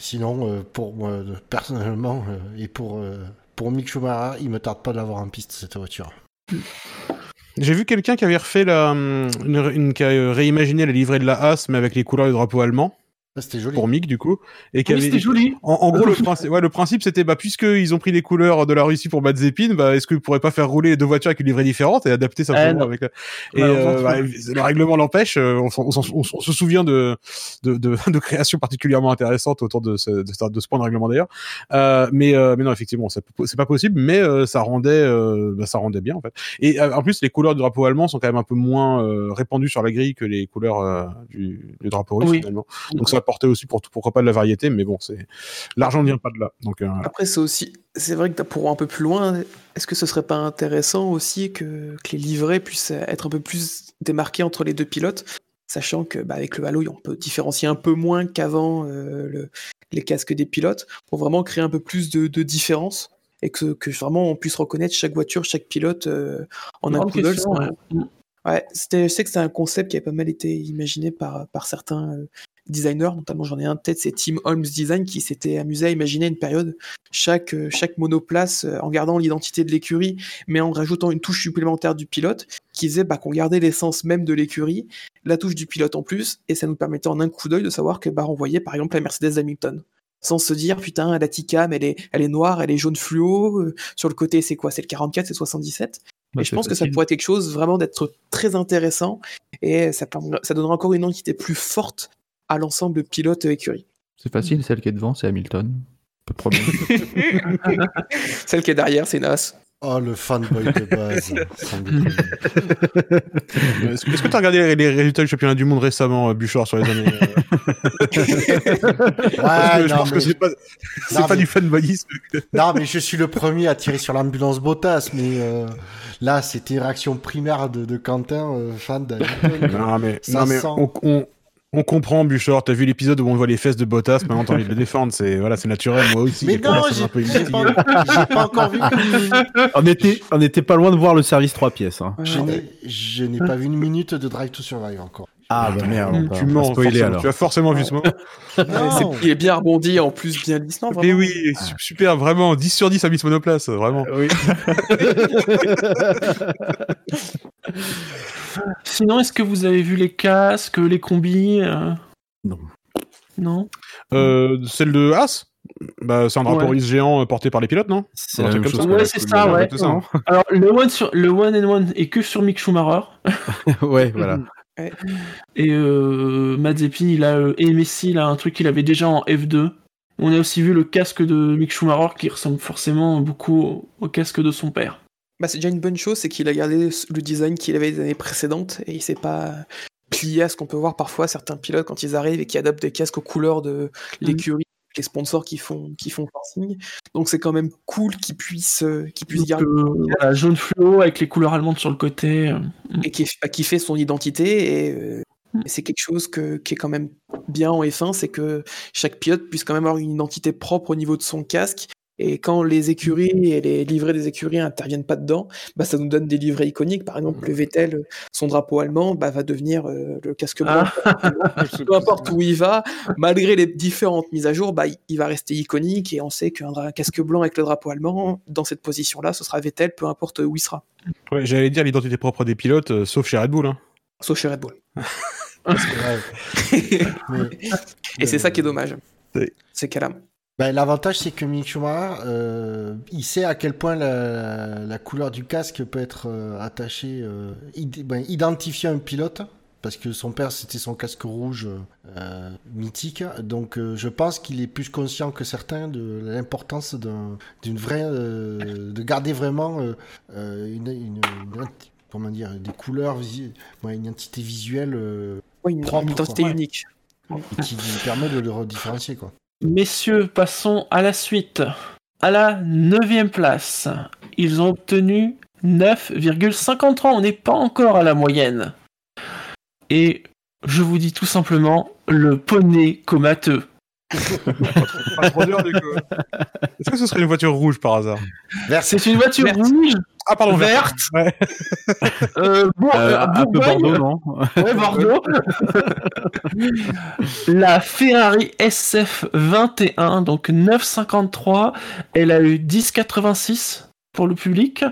Sinon, euh, pour moi, personnellement, euh, et pour, euh, pour Mick Schumacher, il me tarde pas de l'avoir en piste, cette voiture. J'ai vu quelqu'un qui avait refait la, une, une- qui a réimaginé la livrée de la Haas, mais avec les couleurs du drapeau allemand, C'était joli. pour Mick, du coup. Et Oui, avait, c'était joli. En, en gros, le principe, ouais, le principe, c'était, bah, puisqu'ils ont pris les couleurs de la Russie pour Mazepin, bah, est-ce qu'ils pourraient pas faire rouler les deux voitures avec une livrée différente et adapter simplement non. avec la- Et, euh, bah, le règlement l'empêche, euh, on, on on- on se souvient de, de, de, de créations particulièrement intéressantes autour de ce, de, ce- de ce point de règlement d'ailleurs. Euh, mais, euh, mais non, effectivement, c'est pas possible, mais euh, ça rendait, euh, bah, ça rendait bien, en fait. Et euh, en plus, les couleurs du drapeau allemand sont quand même un peu moins euh, répandues sur la grille que les couleurs euh, du, du drapeau russe, Oui. finalement. Donc ça apportait aussi pour pourquoi pas de la variété, mais bon, c'est l'argent ne vient pas de là. Donc euh, Après, c'est aussi. C'est vrai que pour un peu plus loin, est-ce que ce serait pas intéressant aussi que, que les livrets puissent être un peu plus démarqués entre les deux pilotes Sachant que bah, avec le Halo, on peut différencier un peu moins qu'avant euh, le- les casques des pilotes, pour vraiment créer un peu plus de, de différence et que, que vraiment on puisse reconnaître chaque voiture, chaque pilote euh, en un sans- ouais. Je sais que c'est un concept qui a pas mal été imaginé par, par certains euh, designers, notamment j'en ai un en tête, c'est Tim Holmes Design qui s'était amusé à imaginer une période chaque, euh, chaque monoplace euh, en gardant l'identité de l'écurie, mais en rajoutant une touche supplémentaire du pilote qui disait bah, qu'on gardait l'essence même de l'écurie, la touche du pilote en plus, et ça nous permettait en un coup d'œil de savoir que bah, on voyait par exemple la Mercedes Hamilton. Sans se dire, putain, la Ticam, elle est, elle est noire, elle est jaune fluo. euh, sur le côté, c'est quoi? C'est le 44, c'est 77. Bah, et je pense que ça pourrait être quelque chose vraiment d'être très intéressant et ça, ça donnera encore une identité plus forte à l'ensemble pilote euh, écurie. C'est facile, celle qui est devant, c'est Hamilton. Pas de problème. Celle qui est derrière, c'est Nas. Oh, le fanboy de base. déconner. Est-ce que que tu as regardé les, résultats du championnat du monde récemment, euh, Bouchard, sur les années euh, que Ouais, Je non, pense que mais- c'est pas, c'est Non, pas mais- du fanboyisme. Non, mais je suis le premier à tirer sur l'ambulance Bottas, mais euh, là, c'était réaction primaire de, de Quentin, euh, fan d'Hamilton. Non, mais, Ça non, mais sent. on, on, on comprend, Bouchard. T'as vu l'épisode où on voit les fesses de Bottas, maintenant t'as envie de le défendre. C'est, voilà, c'est naturel, moi aussi. Mais j'ai non, j'ai pas, j'ai pas encore vu une- On était, on était pas loin de voir le service 3 pièces. Hein. Je n'ai- je n'ai pas vu une minute de Drive to Survive encore. Ah bah merde, Tu mens, spoiler alors. Tu as forcément vu ce moment. Il est bien rebondi, en plus bien lisse. Non, Mais vraiment. oui, su- super, vraiment. 10 sur 10 à Miss Monoplace, vraiment. Oui. Sinon, est-ce que vous avez vu les casques, les combis euh? Non. Non? Euh, celle de As? Bah, c'est un drapeau Ouais. russe géant euh, porté par les pilotes, non? C'est Un la truc même comme chose. ça. Ouais, c'est ça, ouais. ça. Alors, le one, sur, le one and one est que sur Mick Schumacher. ouais, voilà. Et euh, Mazepin, il a, euh, et Messi, il a un truc qu'il avait déjà en F2. On a aussi vu le casque de Mick Schumacher qui ressemble forcément beaucoup au, au casque de son père. Bah, c'est déjà une bonne chose, c'est qu'il a gardé le design qu'il avait les années précédentes et il s'est pas plié à ce qu'on peut voir parfois certains pilotes quand ils arrivent et qui adaptent des casques aux couleurs de l'écurie, les sponsors qui font qui font forcing. Donc c'est quand même cool qu'ils puissent euh, qu'ils puissent Donc, garder euh, voilà, jaune fluo avec les couleurs allemandes sur le côté. euh. et qui, qui fait son identité et, euh, Mm. et c'est quelque chose que, qui est quand même bien en F1, c'est que chaque pilote puisse quand même avoir une identité propre au niveau de son casque. Et quand les écuries et les livrets des écuries interviennent pas dedans, bah ça nous donne des livrets iconiques. Par exemple, le Vettel, son drapeau allemand, bah, va devenir euh, le casque blanc. Peu importe où il va, malgré les différentes mises à jour, bah, il- va rester iconique et on sait qu'un casque blanc avec le drapeau allemand, dans cette position-là, ce sera Vettel, peu importe où il sera. Ouais, J'allais dire l'identité propre des pilotes, euh, sauf chez Red Bull. Hein. Sauf chez Red Bull. Ouais. Mais- Et c'est ça qui est dommage. Oui. C'est qu'elle a. Ben, L'avantage, c'est que Mick Schumacher, euh, il sait à quel point la, la couleur du casque peut être euh, attachée, euh, id- ben, identifier un pilote, parce que son père, c'était son casque rouge mythique. Donc, je pense qu'il est plus conscient que certains de l'importance d'un- d'une vraie, de garder vraiment une, une- une comment dire, des couleurs, une identité visuelle Oui, une, Propre, identité quoi. unique. et qui permet de le redifférencier, quoi. Messieurs, passons à la suite. À la neuvième place, ils ont obtenu 9,53. On n'est pas encore à la moyenne. Et je vous dis tout simplement le poney comateux. Pas trop dur, du coup. Est-ce que ce serait une voiture rouge par hasard? C'est une voiture Verte. rouge, Ah, pardon, verte, Ouais. euh, bon, Euh, euh, un peu Bourgogne. Bordeaux, non? Ouais, Bordeaux. la Ferrari SF21, donc 9,53. Elle a eu 10,86 pour le public.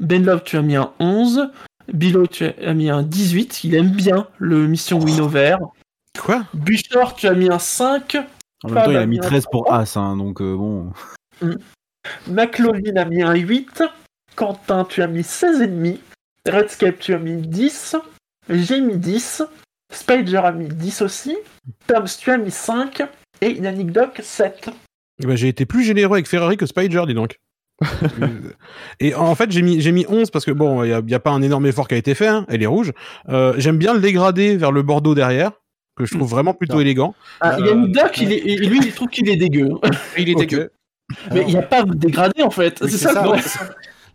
Benlove, tu as mis un 11. Bilo, tu as mis un 18. Il aime bien le Mission Winnow vert. Quoi? Buchor, tu as mis un 5. En même temps, il a mis Fab a 13 pour As, hein, donc euh, bon. McLovin a mis un 8. Quentin, tu as mis 16,5. Redscape, tu as mis 10. J'ai mis 10. Spider a mis 10 aussi. Toms, tu as mis 5. Et Yannick Doc, 7. Eh ben, J'ai été plus généreux avec Ferrari que Spider, dis donc. Et en fait, j'ai mis, j'ai mis 11 parce que bon, il n'y a, pas un énorme effort qui a été fait, hein, elle est rouge. Euh, J'aime bien le dégradé vers le Bordeaux derrière, que je trouve vraiment plutôt Non. élégant. Ah, Euh, Yannick Doc, il est, il- lui, il trouve qu'il est dégueu. Il est dégueu. Mais il n'y a pas de dégradé en fait. Oui, c'est ça, ça, ouais.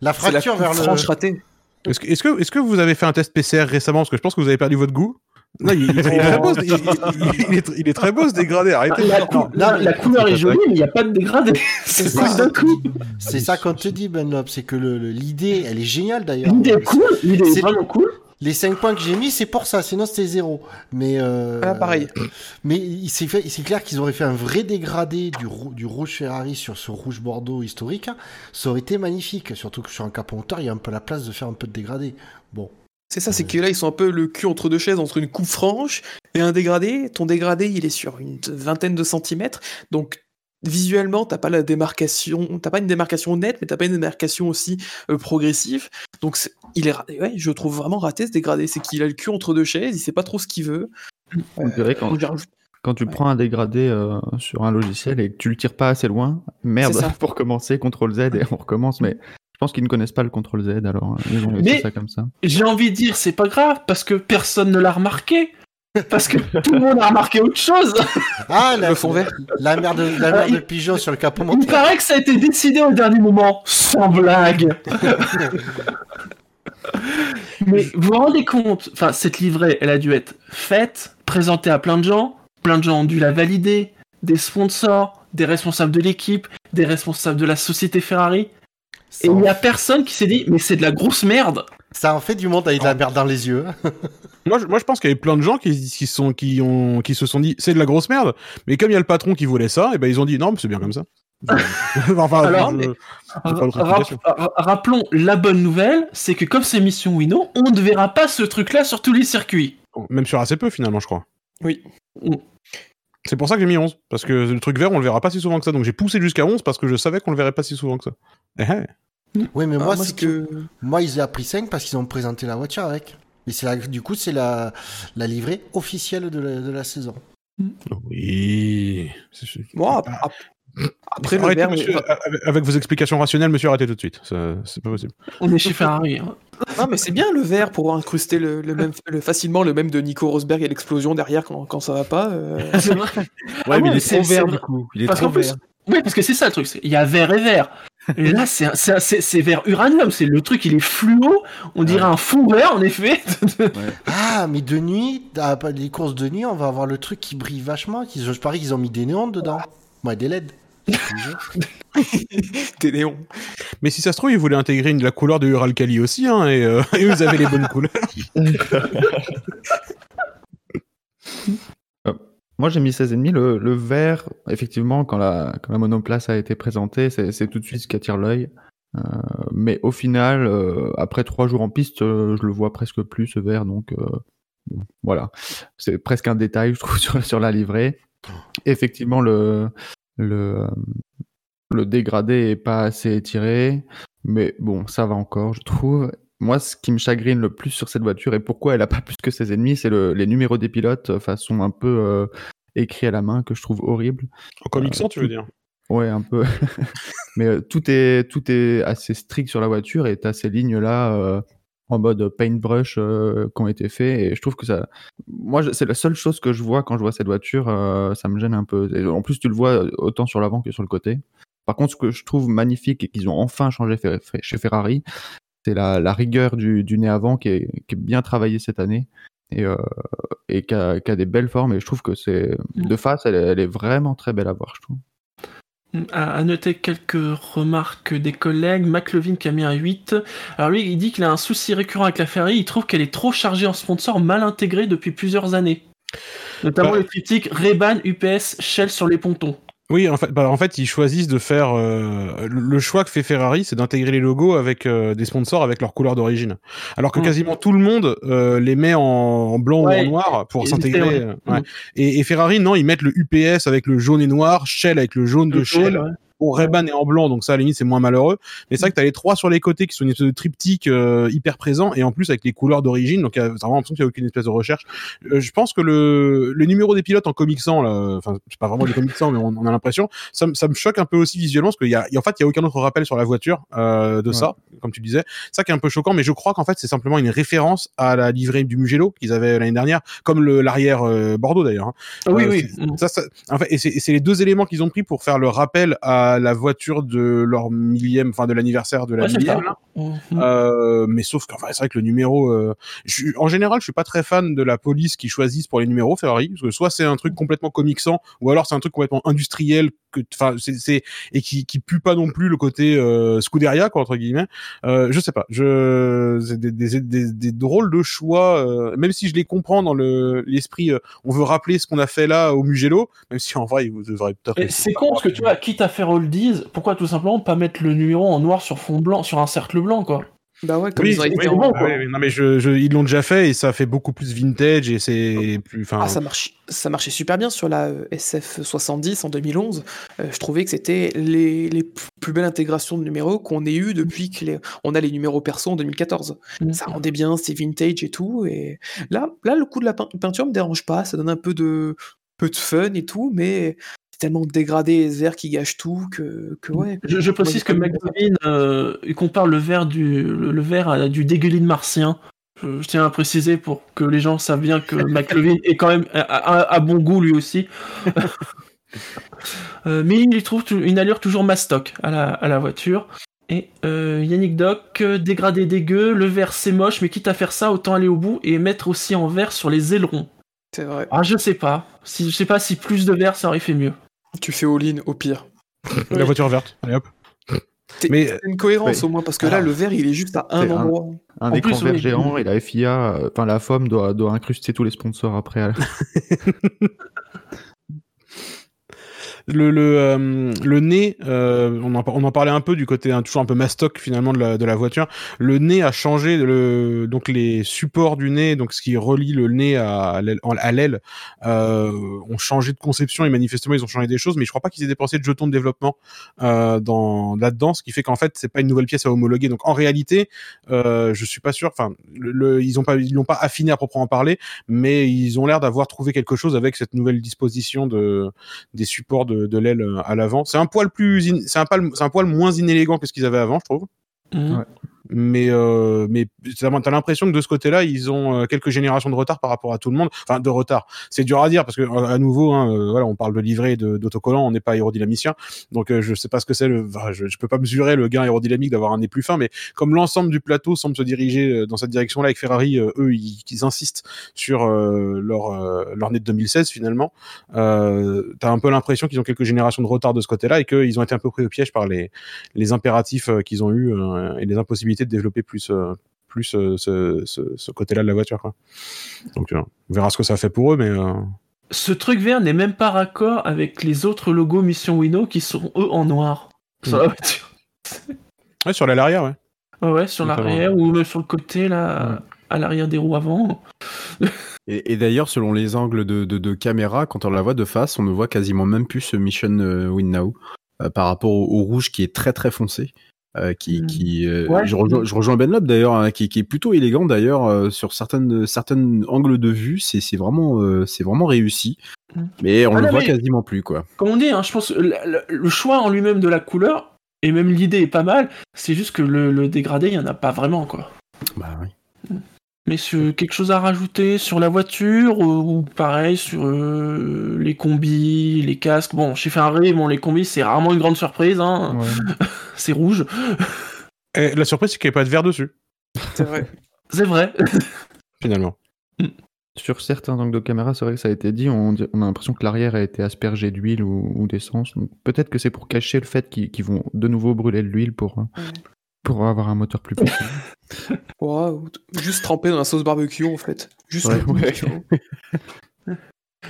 La fracture vers le. franche ratée. Est-ce que, est-ce que, est-ce que vous avez fait un test PCR récemment? Parce que je pense que vous avez perdu votre goût. Non, il, il est très beau, ce- il, il- il est, il est très beau ce dégradé. Arrêtez. La, cou- non, la- couleur est jolie, mais il n'y a pas de dégradé. C'est ça. d'un coup. C'est ça qu'on te dit, Benlop, c'est que l'idée, elle est géniale d'ailleurs. L'idée est cool, l'idée est C'est- vraiment cool. Les 5 points que j'ai mis, c'est pour ça, sinon c'était zéro. Mais euh, Ah, pareil. Mais c'est clair qu'ils auraient fait un vrai dégradé du, rou- du rouge Ferrari sur ce rouge Bordeaux historique. Ça aurait été magnifique, surtout que sur un capot il y a un peu la place de faire un peu de dégradé. Bon, C'est ça, c'est que là, ils sont un peu le cul entre deux chaises, entre une coupe franche et un dégradé. Ton dégradé, il est sur une vingtaine de centimètres. Donc, visuellement, t'as pas la démarcation, t'as pas une démarcation nette, mais t'as pas une démarcation aussi euh, progressive. Donc, il est, ouais, je trouve vraiment raté ce dégradé. C'est qu'il a le cul entre deux chaises, il sait pas trop ce qu'il veut. On dirait quand, tu Ouais. prends un dégradé euh, sur un logiciel et que tu le tires pas assez loin, merde, pour commencer, CTRL Z et on recommence. Mais je pense qu'ils ne connaissent pas le CTRL Z, alors euh, ils ont Mais- ça comme ça. J'ai envie de dire, c'est pas grave, parce que personne ne l'a remarqué. Parce que tout le monde a remarqué autre chose. ah la, Le fond vert. la merde, la Ah, merde il- de pigeon sur le capot Il moteur. paraît que ça a été décidé au dernier moment. Sans blague. Mais vous vous rendez compte, enfin, cette livrée, elle a dû être faite, présentée à plein de gens. Plein de gens ont dû la valider. Des sponsors, des responsables de l'équipe, des responsables de la société Ferrari. Et il n'y a personne qui s'est dit, mais c'est de la grosse merde. Ça en fait du monde avec de la merde dans les yeux. Moi, je, moi, je pense qu'il y avait plein de gens qui, qui, sont, qui, ont, qui se sont dit c'est de la grosse merde, mais comme il y a le patron qui voulait ça, et ben ils ont dit non, mais c'est bien comme ça. enfin, Alors, je- rappelons, la bonne nouvelle, c'est que comme c'est Mission Winnow, on ne verra pas ce truc-là sur tous les circuits. Même sur assez peu finalement, je crois. Oui. C'est pour ça que j'ai mis 11, parce que le truc vert, on le verra pas si souvent que ça. Donc j'ai poussé jusqu'à 11 parce que je savais qu'on le verrait pas si souvent que ça. Eh, eh. Oui, mais Ah, moi, c'est ce que... moi, ils ont pris 5 parce qu'ils ont présenté la voiture avec. Et c'est la, du coup, c'est la, la livrée officielle de la, de la saison. Oui. C'est- c'est- Bon, Ah, ap- après, le arrêtez, vert... monsieur, avec, avec vos explications rationnelles, monsieur, arrêtez tout de suite. Ça- C'est pas possible. On est chez Ferrari. hein. Non, mais c'est bien le vert pour incruster le, le même, le, facilement le même de Nico Rosberg et l'explosion derrière quand, quand ça va pas. euh. C'est vrai. Ouais, Ah mais il ouais, est c'est- trop vert c'est- du coup. Il est Parce trop qu'en plus, vert. oui, parce que c'est ça le truc. Il y a vert et vert. Et là, c'est vert uranium. C'est le truc, il est fluo. On dirait un fond vert, en effet. Ah, mais de nuit, à les courses de nuit, on va avoir le truc qui brille vachement. Je parie qu'ils ont mis des néons dedans. Ouais, des LED. Des néons. Mais si ça se trouve, ils voulaient intégrer une, la couleur de Uralkali aussi, hein, et, euh, et vous avez les bonnes couleurs. Moi, j'ai mis 16,5. Le, le vert, effectivement, quand la, quand la monoplace a été présentée, c'est tout de suite ce qui attire l'œil. Euh, mais au final, euh, après trois jours en piste, euh, je le vois presque plus, ce vert. Donc, euh, voilà. C'est presque un détail, je trouve, sur, sur la livrée. Effectivement, le, le, le dégradé est pas assez étiré. Mais bon, ça va encore, je trouve. Moi, ce qui me chagrine le plus sur cette voiture et pourquoi elle a pas plus que ses ennemis, c'est le- les numéros des pilotes euh, façon un peu euh, écrit à la main que je trouve horrible. En Comic Sans, tu veux dire? Ouais, un peu. Mais euh, tout est tout est assez strict sur la voiture et t'as ces lignes là en mode paintbrush euh, qui ont été faits et je trouve que ça moi c'est la seule chose que je vois quand je vois cette voiture euh, ça me gêne un peu Et en plus tu le vois autant sur l'avant que sur le côté par contre ce que je trouve magnifique et qu'ils ont enfin changé chez Ferrari c'est la, la rigueur du, du nez avant qui est, qui est bien travaillée cette année et, euh, et qui a, des belles formes et je trouve que c'est de face elle, est- elle est vraiment très belle à voir je trouve À, à noter quelques remarques des collègues. McLevin qui a mis un 8. Alors lui, il dit qu'il a un souci récurrent avec la Ferrari. Il trouve qu'elle est trop chargée en sponsor, mal intégrée depuis plusieurs années. Notamment Bah. le critique Reban, UPS, Shell sur les pontons. Oui, en fait, bah, en fait, ils choisissent de faire euh, le choix que fait Ferrari, c'est d'intégrer les logos avec euh, des sponsors avec leur couleur d'origine. Alors que Mm. quasiment tout le monde euh, les met en, en blanc Ouais, ou en noir pour s'intégrer. ouais. Mm. Et, et Ferrari, non, ils mettent le UPS avec le jaune et noir, Shell avec le jaune de jaune, Shell. ouais. Bon, Reban est en blanc, donc ça, à la limite, c'est moins malheureux. Mais c'est vrai que t'as les trois sur les côtés qui sont une espèce de triptyque euh, hyper présent, et en plus avec les couleurs d'origine, donc t'as vraiment l'impression qu'il n'y a aucune espèce de recherche. Euh, je pense que le, le numéro des pilotes en comic sans, là, enfin, c'est pas vraiment des comic sans, mais on, on a l'impression, ça, me- ça me choque un peu aussi visuellement, parce qu'il y a, en fait, il y a aucun autre rappel sur la voiture euh, de ça, comme tu disais. Ça qui est un peu choquant, mais je crois qu'en fait, c'est simplement une référence à la livrée du Mugello qu'ils avaient l'année dernière, comme le l'arrière euh, Bordeaux d'ailleurs. hein. Oui, Euh, oui. Ça, ça, en fait, et c'est et c'est les deux éléments qu'ils ont pris pour faire le rappel à la voiture de leur millième, enfin de l'anniversaire de la Ouais, millième. Mhm. Euh, mais sauf qu'en fait, c'est vrai que le numéro, euh, je en général, je suis pas très fan de la police qui choisissent pour les numéros Ferrari, parce que soit c'est un truc complètement comicsant, ou alors c'est un truc complètement industriel que, enfin, c'est, et qui qui pue pas non plus le côté euh, Scuderia quoi entre guillemets. Euh, je sais pas, je c'est des, des, des, des drôles de choix, euh, même si je les comprends dans le l'esprit, euh, on veut rappeler ce qu'on a fait là au Mugello, même si en vrai, vous devrez peut-être. C'est con parce que tu vois, quitte à faire oldies, pourquoi tout simplement pas mettre le numéro en noir sur fond blanc, sur un cercle blanc quoi? Bah ouais, comme Oui, ils auraient oui, été oui, en- bon, quoi. oui, oui, non mais je, je, ils l'ont déjà fait et ça fait beaucoup plus vintage et c'est plus, enfin. Ah, ça, marche, ça marchait super bien sur la euh, SF70 en 2011. Euh, je trouvais que c'était les, les plus belles intégrations de numéros qu'on ait eu depuis qu'on a les numéros perso en 2014. Mm. Ça rendait bien, c'est vintage et tout. Et là, là, le coup de la pein- peinture me dérange pas. Ça donne un peu de, peu de fun et tout, mais c'est tellement dégradé et vert qui gâche tout que, que ouais. Je, je précise que McLovin euh, il compare le verre du le, le verre à du dégueuline martien. Je, je tiens à préciser pour que les gens savent bien que McLovin est quand même à, bon goût lui aussi. Euh, mais il trouve une allure toujours mastoc à la, à la voiture. Et euh, Yannick Doc, euh, dégradé dégueu, le verre c'est moche, mais quitte à faire ça, autant aller au bout et mettre aussi en verre sur les ailerons. C'est vrai. Ah, je sais pas. Si, je sais pas si plus de verre ça aurait fait mieux. Tu fais all-in au pire. La voiture verte. Allez hop. Mais- t'as une cohérence au moins, parce que là, le verre, il est juste à un c'est un- endroit. un En écran plus, vert oui. géant et la FIA euh, enfin la FOM doit, doit incruster tous les sponsors après Le le euh, le nez, euh, on en on en parlait un peu du côté hein, toujours un peu mastoc finalement de la de la voiture. Le nez a changé. Le donc les supports du nez, donc ce qui relie le nez à l'aile, euh, ont changé de conception et manifestement ils ont changé des choses. Mais je crois pas qu'ils aient dépensé de jetons de développement euh, dans là-dedans, ce qui fait qu'en fait c'est pas une nouvelle pièce à homologuer. Donc en réalité, euh, je suis pas sûr. Enfin, le- ils ont pas ils l'ont pas affiné à proprement parler, mais ils ont l'air d'avoir trouvé quelque chose avec cette nouvelle disposition de des supports de, de l'aile euh, à l'avant. C'est un poil plus, in- c'est un poil, c'est un poil moins inélégant que ce qu'ils avaient avant, je trouve. Ouais. Mais euh, mais t'as l'impression que de ce côté-là, ils ont euh, quelques générations de retard par rapport à tout le monde. Enfin, de retard. C'est dur à dire parce que euh, à nouveau, hein, euh, voilà, on parle de livret d'autocollant, on n'est pas aérodynamicien, donc euh, je sais pas ce que c'est. Le, enfin, je, je peux pas mesurer le gain aérodynamique d'avoir un nez plus fin, mais comme l'ensemble du plateau semble se diriger dans cette direction-là avec Ferrari, eux, ils, ils insistent sur leur leur nez de 2016 finalement. Euh, t'as un peu l'impression qu'ils ont quelques générations de retard de ce côté-là et qu'ils ont été un peu pris au piège par les les impératifs qu'ils ont eu et les impossibilités de développer plus euh, plus euh, ce, ce, ce côté-là de la voiture. Quoi. Donc euh, on verra ce que ça fait pour eux, mais euh, Ce truc vert n'est même pas raccord avec les autres logos Mission Winnow qui sont eux en noir sur la voiture. ouais, sur l'aile arrière, ouais. Ouais, ouais, sur l'arrière ou même sur le côté là, à l'arrière des roues avant. Et, et d'ailleurs, selon les angles de, de, de caméra, quand on la voit de face, on ne voit quasiment même plus ce Mission euh, Win Now euh, par rapport au, au rouge qui est très très foncé. Euh, qui, Mm. qui euh, Ouais. je, rejoins, je rejoins Ben Lop d'ailleurs, hein, qui, qui est plutôt élégant d'ailleurs euh, sur certaines certaines angles de vue, c'est c'est vraiment c'est vraiment réussi, Mm. mais on Ah le voit quasiment plus quoi. Comme on dit, hein, je pense le, le- le choix en lui-même de la couleur et même l'idée est pas mal. C'est juste que le, le dégradé, il y en a pas vraiment quoi. Bah oui. Messieurs, quelque chose à rajouter sur la voiture ou, pareil sur euh, les combis, les casques? Bon, chez Ferrari, bon, les combis, c'est rarement une grande surprise. Hein. Ouais. C'est rouge. Et la surprise, c'est qu'il n'y avait pas de verre dessus, C'est vrai. C'est vrai. finalement. Sur certains angles de caméra, c'est vrai que ça a été dit, on, a l'impression que l'arrière a été aspergé d'huile ou, ou d'essence. Donc peut-être que c'est pour cacher le fait qu'ils vont de nouveau brûler de l'huile pour, Ouais. Pour avoir un moteur plus puissant. Wow, juste trempé dans la sauce barbecue en fait. Juste Ouais, vois.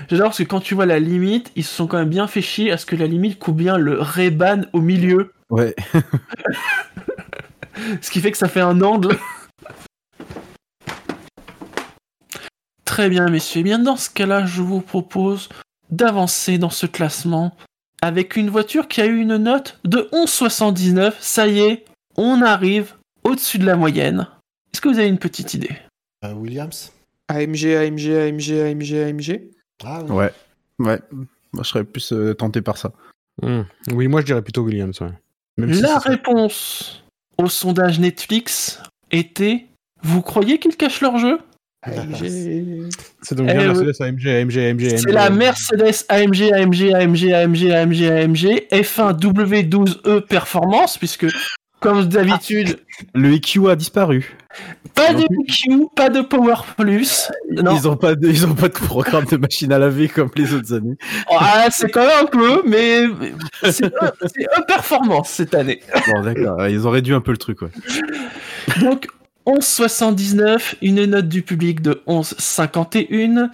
J'adore parce que quand tu vois la limite, ils se sont quand même bien fait chier à ce que la limite coupe bien le Ray-Ban au milieu. Ouais. Ce qui fait que ça fait un angle. Très bien, messieurs. Eh bien, dans ce cas-là, je vous propose d'avancer dans ce classement avec une voiture qui a eu une note de 11,79. Ça y est, on arrive au-dessus de la moyenne. Est-ce que vous avez une petite idée Euh, Williams AMG, AMG, AMG, AMG, AMG. Ah oui. Ouais. Ouais. Moi, je serais plus euh, tenté par ça. Hmm. Oui, moi je dirais plutôt Williams. Ouais. Même La réponse au sondage Netflix était Vous croyez qu'ils cachent leur jeu AMG. c'est donc Eh bien oui. Mercedes, AMG, AMG, AMG, AMG. C'est la Mercedes AMG, AMG, AMG, AMG, AMG, AMG, F1 W12E Performance, puisque, comme d'habitude, Le EQ a disparu. pas de EQ, pas de Power Plus. Non, Ils ont pas de, ils ont pas de programme de machine à laver comme les autres années. Ah, c'est quand même un peu, mais c'est E Performance cette année. Bon, d'accord. Ils ont réduit un peu le truc, ouais. Donc, 11,79, une note du public de 11,51.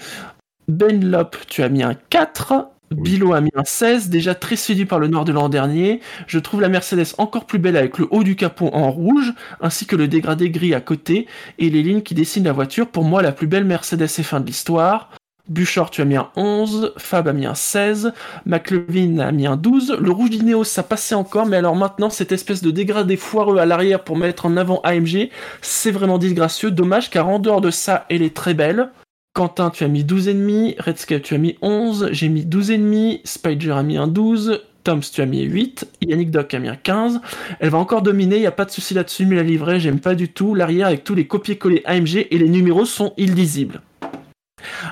Benlop, tu as mis un 4. Bilo a mis un 16, déjà très séduit par le noir de l'an dernier. Je trouve la Mercedes encore plus belle avec le haut du capot en rouge, ainsi que le dégradé gris à côté, et les lignes qui dessinent la voiture. Pour moi, la plus belle Mercedes F1 de l'histoire. Buchor, tu as mis un 11, Fab a mis un 16, McLevin a mis un 12, le rouge d'Ineos ça passait encore, mais alors maintenant cette espèce de dégradé foireux à l'arrière pour mettre en avant AMG, c'est vraiment disgracieux, dommage car en dehors de ça elle est très belle. Quentin tu as mis 12,5, Redscape tu as mis 11, j'ai mis 12,5, Spider a mis un 12, Toms tu as mis 8, Yannick Doc a mis un 15, elle va encore dominer, il n'y a pas de souci là-dessus, mais la livrée j'aime pas du tout, l'arrière avec tous les copier-coller AMG et les numéros sont illisibles.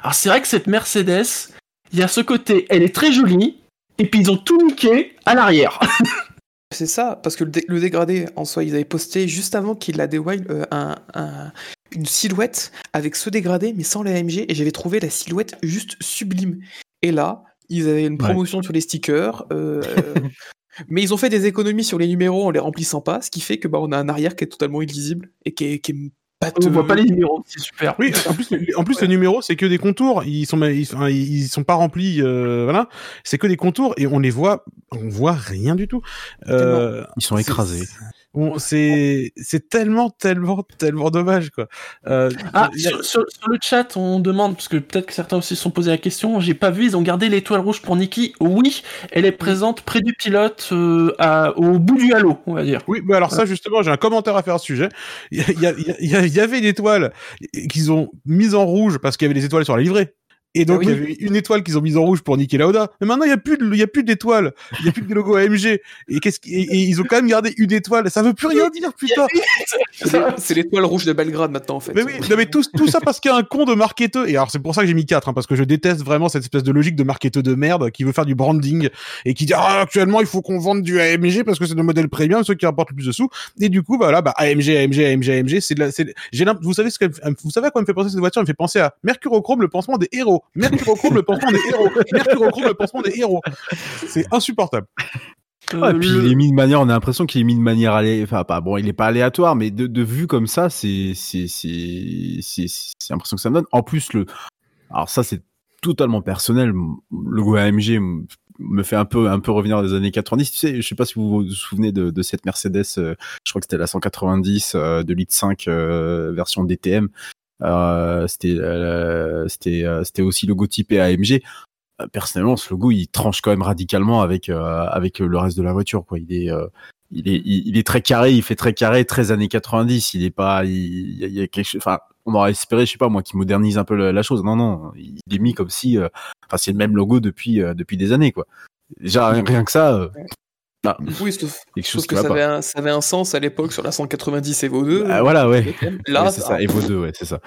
Alors c'est vrai que cette Mercedes, il y a ce côté, elle est très jolie, et puis ils ont tout niqué à l'arrière. C'est ça, parce que le, dé- le dégradé, en soi, ils avaient posté juste avant qu'il la dévoile euh, un, un- une silhouette avec ce dégradé, mais sans la AMG, et j'avais trouvé la silhouette juste sublime. Et là, ils avaient une promotion sur les stickers, euh, mais ils ont fait des économies sur les numéros en les remplissant pas, ce qui fait que bah, on a un arrière qui est totalement illisible et qui est, qui est pas On voit pas les numéros, c'est super. Oui, en plus, en plus les numéros, c'est que des contours. Ils sont, ils, sont pas remplis, euh, voilà. C'est que des contours et on les voit, on voit rien du tout. Euh, Ils sont c'est- écrasés. On- C'est, c'est tellement, tellement, tellement dommage, quoi. Euh, Ah, a- sur, sur- sur le chat, on demande, parce que peut-être que certains aussi se sont posé la question, j'ai pas vu, ils ont gardé l'étoile rouge pour Nikki. Oui, elle est présente près du pilote, euh, à- au bout du halo, on va dire. Oui, mais alors ça justement, j'ai un commentaire à faire à ce sujet. Il y, a- il y, a- il y a- il y avait une étoile qu'ils ont mise en rouge parce qu'il y avait des étoiles sur la livrée. Et donc Ah oui. il y avait une étoile qu'ils ont mise en rouge pour Niki Lauda. Mais maintenant il y a plus de, il y a plus d'étoiles, il y a plus de logo AMG. Et qu'est-ce qui- et, et ils ont quand même gardé une étoile. Ça veut plus rien dire, putain. C'est l'é- C'est l'étoile rouge de Belgrade maintenant, en fait. Mais oui, non, mais tout, tout ça parce qu'il y a un con de marketeux. Et alors, c'est pour ça que j'ai mis 4, hein, parce que je déteste vraiment cette espèce de logique de marketeux de merde qui veut faire du branding et qui dit, ah, actuellement, il faut qu'on vende du AMG parce que c'est le modèle premium, ceux qui rapportent le plus de sous. Et du coup, bah là, bah, AMG, AMG, AMG, AMG, c'est de la, c'est, j'ai l'imp- vous savez ce que, vous savez à quoi me fait penser cette voiture? Elle me fait penser à Mercurochrome, le pansement des héros. Mercurochrome, le pansement des héros. Le pansement des héros. C'est insupportable. Ouais, et puis le- il est mis de manière, on a l'impression qu'il est mis de manière allé, enfin pas bon, il est pas aléatoire, mais de, de vue comme ça, c'est c'est c'est c'est c'est l'impression que ça me donne. En plus le, alors ça c'est totalement personnel. Le goût AMG me fait un peu un peu revenir des années 90. Tu sais, je sais pas si vous vous souvenez de, de cette Mercedes, euh, je crois que c'était la 190 euh, de litre 5 euh, version DTM. Euh, c'était euh, c'était euh, c'était aussi logotypé AMG personnellement, ce logo, il tranche quand même radicalement avec euh, avec le reste de la voiture. Quoi. Il est euh, il est il, est très carré, il fait très carré, très années 90. Il est pas, il, y, a, quelque chose. Enfin, on aurait espéré, je sais pas moi, qu'il modernise un peu la, chose. Non, non, il est mis comme si, euh, enfin, c'est le même logo depuis depuis des années, quoi. Déjà rien que ça. Oui, sauf, quelque chose sauf que va ça avait, un, ça avait un sens à l'époque sur la 190 Evo 2. Ah, voilà, ouais. Là, c'est ça, Evo 2, ouais, c'est ça.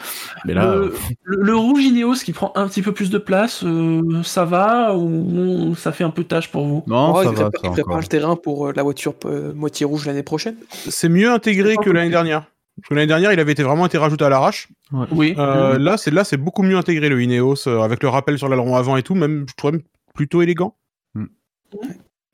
Mais là, le, euh, le- le rouge Ineos qui prend un petit peu plus de place, euh, ça va ou ça fait un peu tâche pour vous? Non, Oh, ça il va, prépare, ça il prépare encore. le terrain pour euh, la voiture euh, moitié rouge l'année prochaine. C'est mieux intégré que l'année dernière. Parce que l'année dernière, il avait été vraiment été rajouté à l'arrache. Oui. Euh, Là, c'est là, c'est beaucoup mieux intégré le Ineos euh, avec le rappel sur l'aileron avant et tout. Même, je trouve même plutôt élégant.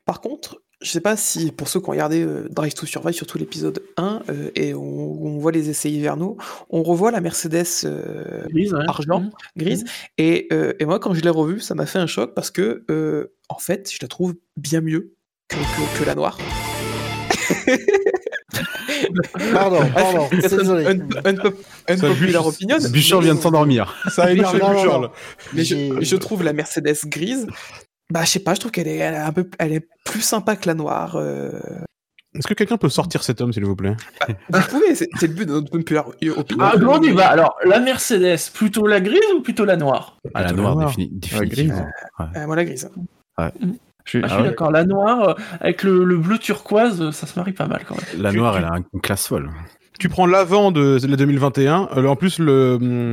Par contre, je sais pas si pour ceux qui ont regardé euh, Drive to Survive, surtout l'épisode 1, euh, et on, où on voit les essais hivernaux, on revoit la Mercedes euh, Grise, ouais. argent, Mhm. grise. Et, euh, et moi, quand je l'ai revue, ça m'a fait un choc parce que, euh, en fait, je la trouve bien mieux que, que- que la noire. Pardon, pardon, c'est désolé. un, un, un, Bûche- opinion. Bûcheur vient de s'endormir. Ça Bûcheur, non. là. Mais je, je trouve la Mercedes grise, bah je sais pas, je trouve qu'elle est, elle est un peu, elle est plus sympa que la noire. euh. Est-ce que quelqu'un peut sortir cet homme, s'il vous plaît? Vous pouvez, c'est c'est le but de notre opinion. Ah, bon, on y va. Alors, la Mercedes, plutôt la grise ou plutôt la noire? Ah, la noire, noire. défini- définitivement. Euh, moi la grise. Je suis, Ah, Je ah suis ouais. d'accord. La noire, euh, avec le, le bleu turquoise, ça se marie pas mal quand même. La noire, tu- elle a un- une classe folle. Tu prends l'avant de la 2021. euh, en plus, le hum,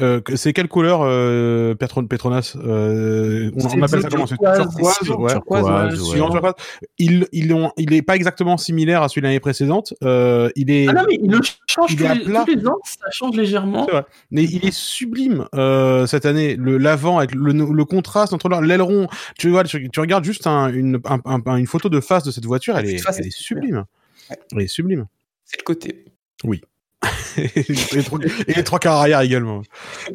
euh, c'est quelle couleur euh, Petron- Petronas euh, On, appelle ça comment turquoise, turquoise, turquoise, Turquoise, ouais. ouais. Cyan, turquoise. Il, il, ont- il est pas exactement similaire à celui de l'année précédente. Euh, il est, Ah non, mais il le change il tous les, tous les ans, ça change légèrement. C'est vrai. mais il est sublime euh, cette année. Le l'avant avec le, le contraste entre l'aileron. Tu vois, tu, tu regardes juste un- une, un- un- une photo de face de cette voiture, elle est, face elle est est sublime. Ouais. Elle est sublime. C'est le côté. et, les trois, et les trois quarts arrière également.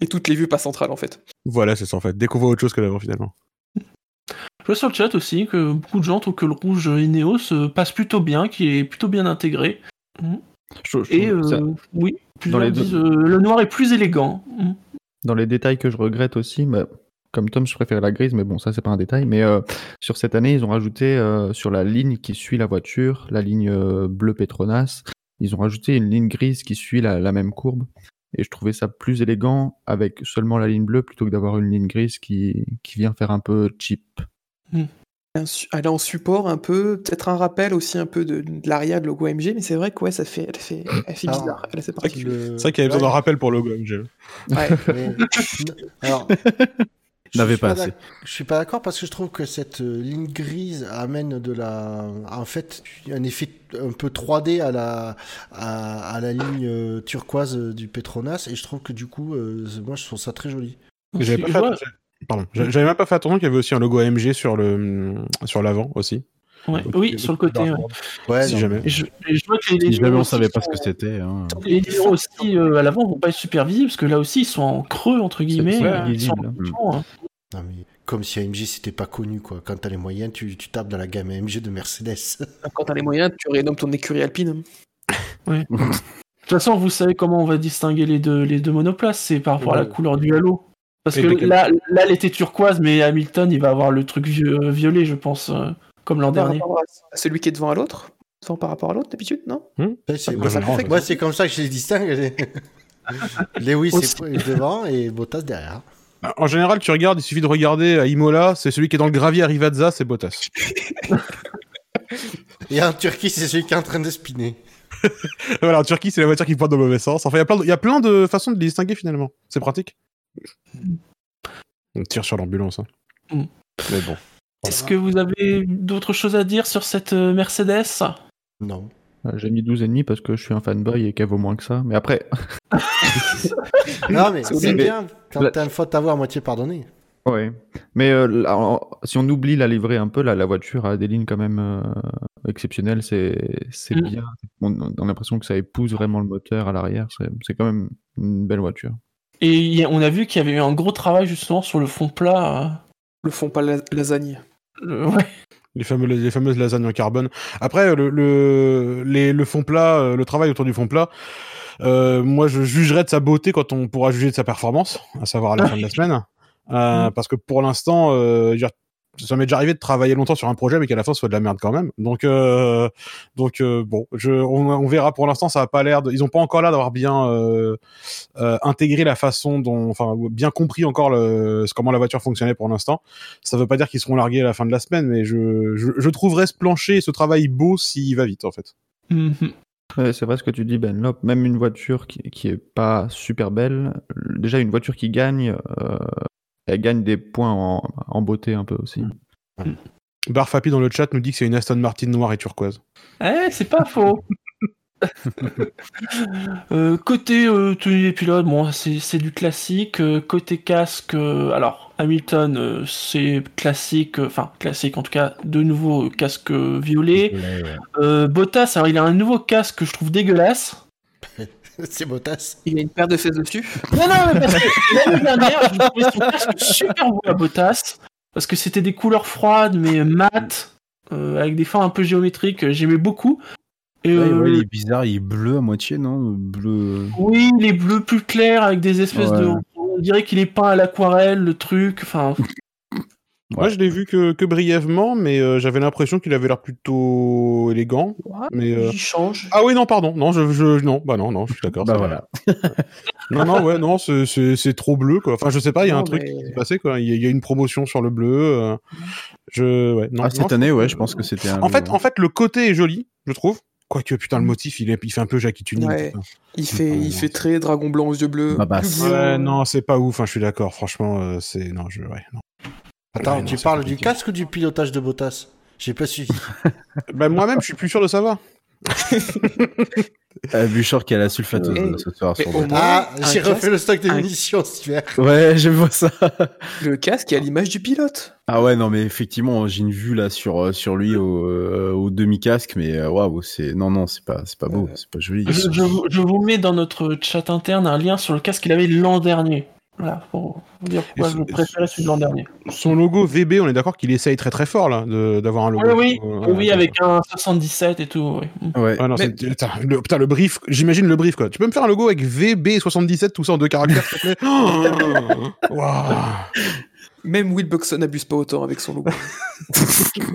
Et toutes les vues pas centrales en fait. Voilà, c'est ça en fait. Dès qu'on voit autre chose que l'avant finalement. Je vois sur le chat aussi que beaucoup de gens trouvent que le rouge Ineos euh, passe plutôt bien, qu'il est plutôt bien intégré. Je- je Et euh, ça- oui, les disent, euh, le noir est plus élégant. Mm. Dans les détails que je regrette aussi, bah, comme Tom, je préfère la grise, mais bon, ça, c'est pas un détail. Mais euh, sur cette année, ils ont rajouté euh, sur la ligne qui suit la voiture, la ligne euh, bleu Petronas, ils ont rajouté une ligne grise qui suit la, la même courbe. Et je trouvais ça plus élégant avec seulement la ligne bleue plutôt que d'avoir une ligne grise qui, qui vient faire un peu cheap. Su- Elle est en support un peu, peut-être un rappel aussi un peu de, de l'arrière de logo MG, mais c'est vrai que ouais, ça fait, elle fait, elle fait Alors, bizarre. Le- C'est vrai qu'il y avait besoin Ouais, d'un rappel pour logo MG. Ouais. mais- Alors, N'avait pas assez. Je suis pas d'accord parce que je trouve que cette euh, ligne grise amène de la, en fait, un effet un peu 3D à la, à, à la ligne euh, turquoise euh, du Petronas et je trouve que du coup, euh, moi, je trouve ça très joli. J'avais pas Je fait vois- attention- Pardon, J'a- j'avais même pas fait attention qu'il y avait aussi un logo AMG sur le sur l'avant aussi. ouais, oui, sur le côté. ouais. Ouais, si non, jamais. Je, je vois que les, Si jamais on savait pas ce que c'était. hein. Les numéros aussi euh, à l'avant vont pas être super visibles parce que là aussi ils sont en creux entre guillemets. ils sont en hein. Non, mais comme si AMG c'était pas connu quoi. Quand t'as les moyens, tu, tu tapes dans la gamme AMG de Mercedes. Quand t'as les moyens, tu rénommes ton écurie alpine. De toute façon, vous savez comment on va distinguer les deux, les deux monoplaces, c'est par rapport à la couleur du halo. Parce Et que là, là, elle était turquoise, mais Hamilton, il va avoir le truc vieux- euh, violet, je pense, euh, comme l'an Par dernier. rapport à celui qui est devant à l'autre? Devant par rapport à l'autre d'habitude, non? C'est- moi, c'est comme ça que je les distingue. Lewis est devant et Bottas derrière. En général, tu regardes, il suffit de regarder à Imola, c'est celui qui est dans le gravier à Rivazza, c'est Bottas. Et en Turquie, c'est celui qui est en train de spinner. voilà, en Turquie, c'est la voiture qui pointe dans le mauvais sens. Enfin, il y a plein de, il y a plein de façons de les distinguer finalement. C'est pratique. On tire sur l'ambulance. hein. Mm. Mais bon. Est-ce que vous avez d'autres choses à dire sur cette euh, Mercedes? Non. Euh, J'ai mis 12,5 parce que je suis un fanboy et qu'elle vaut moins que ça. Mais après, Non, mais C'est bien quand La- t'as une faute à voir à moitié pardonnée. Ouais. Mais euh, là, si on oublie la livrée un peu, là, la voiture a des lignes quand même euh, exceptionnelles. C'est c'est Mm. bien. On, on a l'impression que ça épouse vraiment le moteur à l'arrière. C'est c'est quand même une belle voiture. Et a- on a vu qu'il y avait eu un gros travail justement sur le fond plat. Le fond pas la- lasagne. euh, le- ouais. Les, fameux, les fameuses lasagnes en carbone. Après, le, le, les- le fond plat, euh, le travail autour du fond plat, euh, moi je jugerai de sa beauté quand on pourra juger de sa performance, à savoir à la fin de la semaine. Euh, Parce que pour l'instant, euh, ça m'est déjà arrivé de travailler longtemps sur un projet, mais qu'à la fin, ce soit de la merde quand même. Donc, donc bon, je, on, on verra. Pour l'instant, ça a pas l'air. Ils ont pas encore l'air d'avoir bien intégré la façon dont, enfin, bien compris encore le, comment la voiture fonctionnait pour l'instant. Ça veut pas dire qu'ils seront largués à la fin de la semaine, mais je, je, je trouverais ce plancher, et ce travail beau s'il va vite, en fait. Mhm. Ouais, c'est vrai ce que tu dis, Ben Lop. Même une voiture qui, qui est pas super belle, déjà une voiture qui gagne, euh, elle gagne des points en, en beauté un peu aussi. Barfapi dans le chat nous dit que c'est une Aston Martin noire et turquoise. Eh, c'est pas faux. Euh, côté euh, tenue des pilotes, bon, c'est c'est du classique. Euh, côté casque, euh, alors Hamilton, euh, c'est classique, euh, enfin classique en tout cas, de nouveau euh, casque violet. Euh, Bottas, alors il a un nouveau casque que je trouve dégueulasse. C'est Bottas. Il a une paire de fesses dessus. Non, non, mais parce que l'année dernière, je trouvais son casque super beau à Bottas. Parce que c'était des couleurs froides, mais mat, euh, avec des formes un peu géométriques. J'aimais beaucoup. Et, Ouais, euh, ouais, il est bizarre, il est bleu à moitié, non? Bleu. Oui, il est bleu plus clair, avec des espèces Ouais. de. On dirait qu'il est peint à l'aquarelle, le truc. Enfin, Moi, je l'ai vu que, que brièvement, mais euh, j'avais l'impression qu'il avait l'air plutôt élégant. Mais euh, Il change. ah oui, non, pardon, non, je, je non, bah non, non, je suis d'accord. Bah voilà. Non, non, ouais, non, c'est- c'est c'est trop bleu, quoi. Enfin, je sais pas, il y a Non, un truc mais- qui s'est passé, quoi. Il y, a- il y a une promotion sur le bleu. euh, je, ouais, non. Ah, non, cette année, ouais, je pense que c'était. En fait, en fait, le côté est joli, je trouve. Quoique, putain, le motif, il, est, il fait un peu Jackie Tuning. Ouais. Il fait, il fait très dragon blanc aux yeux bleus. Bah, bah. Ouais, non, c'est pas ouf, hein, je suis d'accord. Franchement, euh, c'est. Non, je. Ouais, non. Attends, Ouais, tu parles du casque ou du pilotage de Bottas? J'ai pas suivi. Bah, moi-même, je suis plus sûr de savoir. Euh, Bouchard qui a la sulfateuse euh, ce soir sur le- moins, Ah, j'ai casque- refait le stock des un- munitions cet hiver. Ouais, je vois ça. Le casque est à l'image du pilote. Ah ouais, non, mais effectivement, j'ai une vue là sur euh, sur lui au, euh, au demi-casque, mais waouh, c'est non, non, c'est pas c'est pas beau, c'est pas joli. je, je vous- je vous mets dans notre chat interne un lien sur le casque qu'il avait l'an dernier. Voilà, pour vous dire pourquoi je préférais celui de l'an dernier. Son logo VB, on est d'accord qu'il essaye très très fort, là, de- d'avoir un logo. Oui, oui, Euh, oui, avec un 77 et tout. oui. Ouais. Ah non, Mais- putain, le, putain, le brief, j'imagine le brief quoi. Tu peux me faire un logo avec VB77, tout ça en deux caractères, s'il te plaît Oh. Même Will Buxton n'abuse pas autant avec son logo.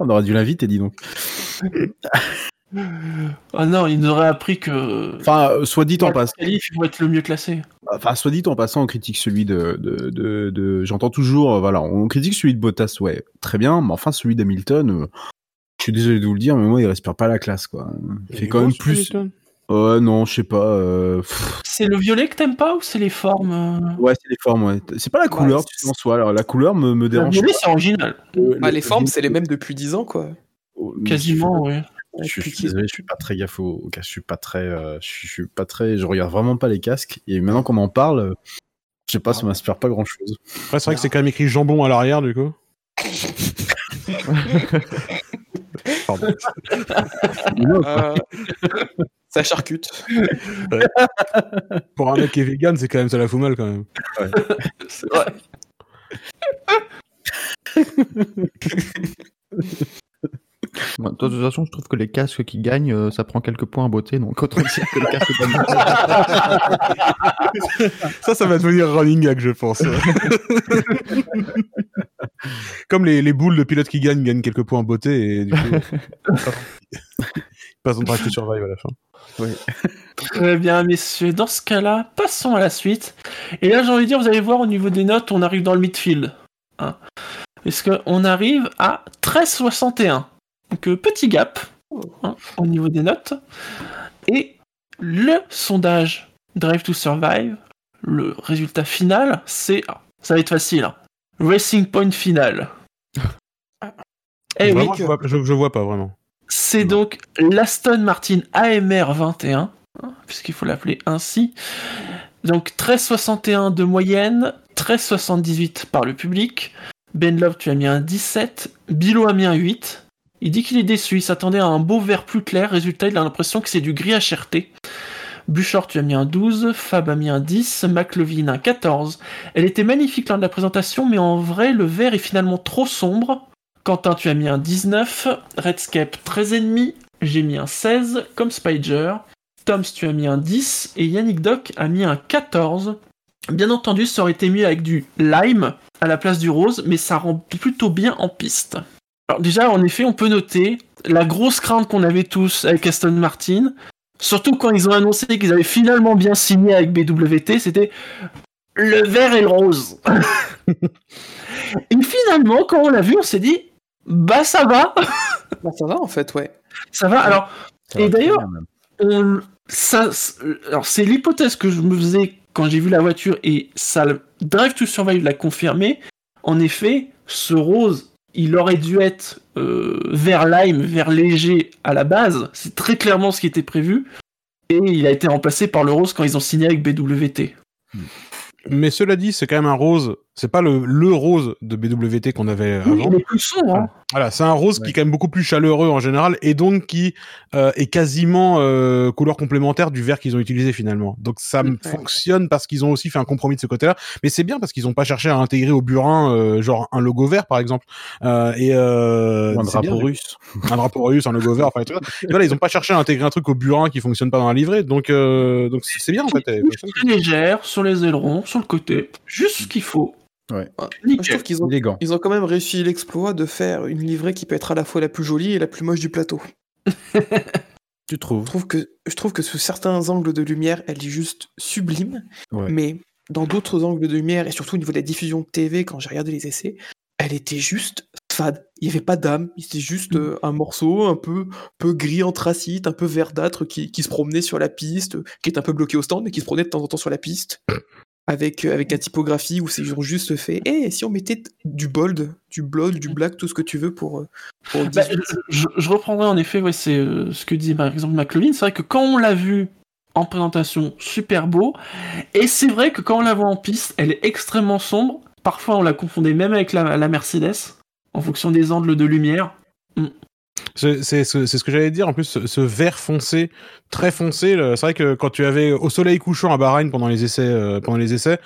On aurait dû l'inviter, dis donc. Ah non, il nous aurait appris que. Enfin, euh, soit dit en le passant, qualif, il faut être le mieux classé. enfin, soit dit en passant, on critique celui de de de, de- j'entends toujours, euh, voilà, on critique celui de Bottas, ouais, très bien, mais enfin celui d'Hamilton. euh, je suis désolé de vous le dire, mais moi, il respire pas la classe, quoi. Il fait quand même plus. Ouais, non, je sais pas. euh, C'est le violet que t'aimes pas ou c'est les formes euh Ouais, c'est les formes, ouais. C'est pas la Ouais, couleur, c'est- tu sais, en soi. Alors, la couleur me, me Le dérange violet, pas. c'est original. Euh, Bah, le- les formes, le- c'est les mêmes depuis 10 ans, quoi. mais Quasiment, oui. Je suis, désolé, je suis pas très gaffe au, casque. Je suis pas très, euh, je, suis, je suis pas très, je regarde vraiment pas les casques. Et maintenant qu'on en parle, euh, je sais pas, ça m'inspire pas grand chose. Après, c'est vrai que c'est quand même écrit jambon à l'arrière, du coup. Pardon. Euh, ça charcute. Pour un mec qui est vegan, c'est quand même ça la fout mal quand même. C'est vrai. Moi, de toute façon, je trouve que les casques qui gagnent, euh, ça prend quelques points en beauté, donc autant dire que les casques gagnent. Ça, ça va devenir running gag, je pense. Comme les, les boules de pilotes qui gagnent gagnent quelques points en beauté et du coup, ils passent en Drive to Survive à la fin. Très bien, messieurs. Dans ce cas-là, passons à la suite. Et là, j'ai envie de dire, vous allez voir, au niveau des notes, on arrive dans le midfield. Hein. Parce qu'on arrive à 13,61. Donc, petit gap hein, au niveau des notes. Et le sondage Drive to Survive, le résultat final, c'est. ah, ça va être facile. hein. Racing Point final. Eh oui, Vraiment, je, vois, je, je vois pas vraiment. c'est donc l'Aston Martin AMR 21, hein, puisqu'il faut l'appeler ainsi. Donc 13,61 de moyenne, 13,78 par le public. Ben Love, tu as mis un 17. Bilo a mis un 8. Il dit qu'il est déçu, il s'attendait à un beau vert plus clair. Résultat, il a l'impression que c'est du gris HRT. Bouchard, tu as mis un 12. Fab a mis un 10. McLovin un 14. Elle était magnifique lors de la présentation, mais en vrai, le vert est finalement trop sombre. Quentin, tu as mis un 19. Redscape, 13,5. J'ai mis un 16, comme Spider. Toms, tu as mis un 10. Et Yannick Doc a mis un 14. Bien entendu, ça aurait été mieux avec du lime à la place du rose, mais ça rend plutôt bien en piste. Alors déjà, en effet, on peut noter la grosse crainte qu'on avait tous avec Aston Martin, surtout quand ils ont annoncé qu'ils avaient finalement bien signé avec BWT, c'était le vert et le rose. et finalement, quand on l'a vu, on s'est dit, bah ça va, Bah, ça va en fait, ouais. ça va. Alors, Ça Et d'ailleurs- on- ça, alors c'est l'hypothèse que je me faisais quand j'ai vu la voiture et ça, Drive to Survive l'a confirmé. En effet, ce rose, il aurait dû être euh, vert lime, vert léger à la base. C'est très clairement ce qui était prévu. Et il a été remplacé par le rose quand ils ont signé avec BWT. Mais cela dit, c'est quand même un rose. C'est pas le, le rose de BWT qu'on avait Oui, avant. il est plus sombre. hein. Voilà, c'est un rose qui est quand même beaucoup plus chaleureux en général et donc qui euh, est quasiment euh, couleur complémentaire du vert qu'ils ont utilisé finalement. Donc ça Ouais. fonctionne parce qu'ils ont aussi fait un compromis de ce côté-là. Mais c'est bien parce qu'ils ont pas cherché à intégrer au burin euh, genre un logo vert par exemple euh, et euh, Ou un bien, drapeau russe. un drapeau russe, un logo vert, enfin. Et Voilà, ils ont pas cherché à intégrer un truc au burin qui fonctionne pas dans la livrée. Donc euh, donc c'est bien en fait. elle. Très légère sur les ailerons, sur le côté. Juste ce qu'il faut. Ouais. Moi, je trouve qu'ils ont, Élégant. ils ont quand même réussi l'exploit de faire une livrée qui peut être à la fois la plus jolie et la plus moche du plateau. Tu trouves? Je trouve que, je trouve que sous certains angles de lumière, elle est juste sublime, Ouais. mais dans d'autres angles de lumière, et surtout au niveau de la diffusion de TV, quand j'ai regardé les essais, elle était juste fade. Il n'y avait pas d'âme, c'était juste euh, un morceau un peu, peu gris anthracite, un peu verdâtre qui, qui se promenait sur la piste, qui est un peu bloqué au stand, mais qui se promenait de temps en temps sur la piste. Avec, euh, avec la typographie où c'est ils ont juste fait Eh, si on mettait du bold, du blood, du black, tout ce que tu veux pour. euh, pour Bah, 18. je, je reprendrai en effet, ouais, c'est euh, ce que disait par exemple McLovin. C'est vrai que quand on l'a vu en présentation, super beau. Et c'est vrai que quand on la voit en piste, elle est extrêmement sombre. Parfois, on la confondait même avec la, la Mercedes, en fonction des angles de lumière. C'est c'est ce ce que j'allais dire. En plus, ce, ce vert foncé, très foncé. C'est vrai que quand tu avais au soleil couchant à Bahreïn pendant les essais, euh, pendant les essais,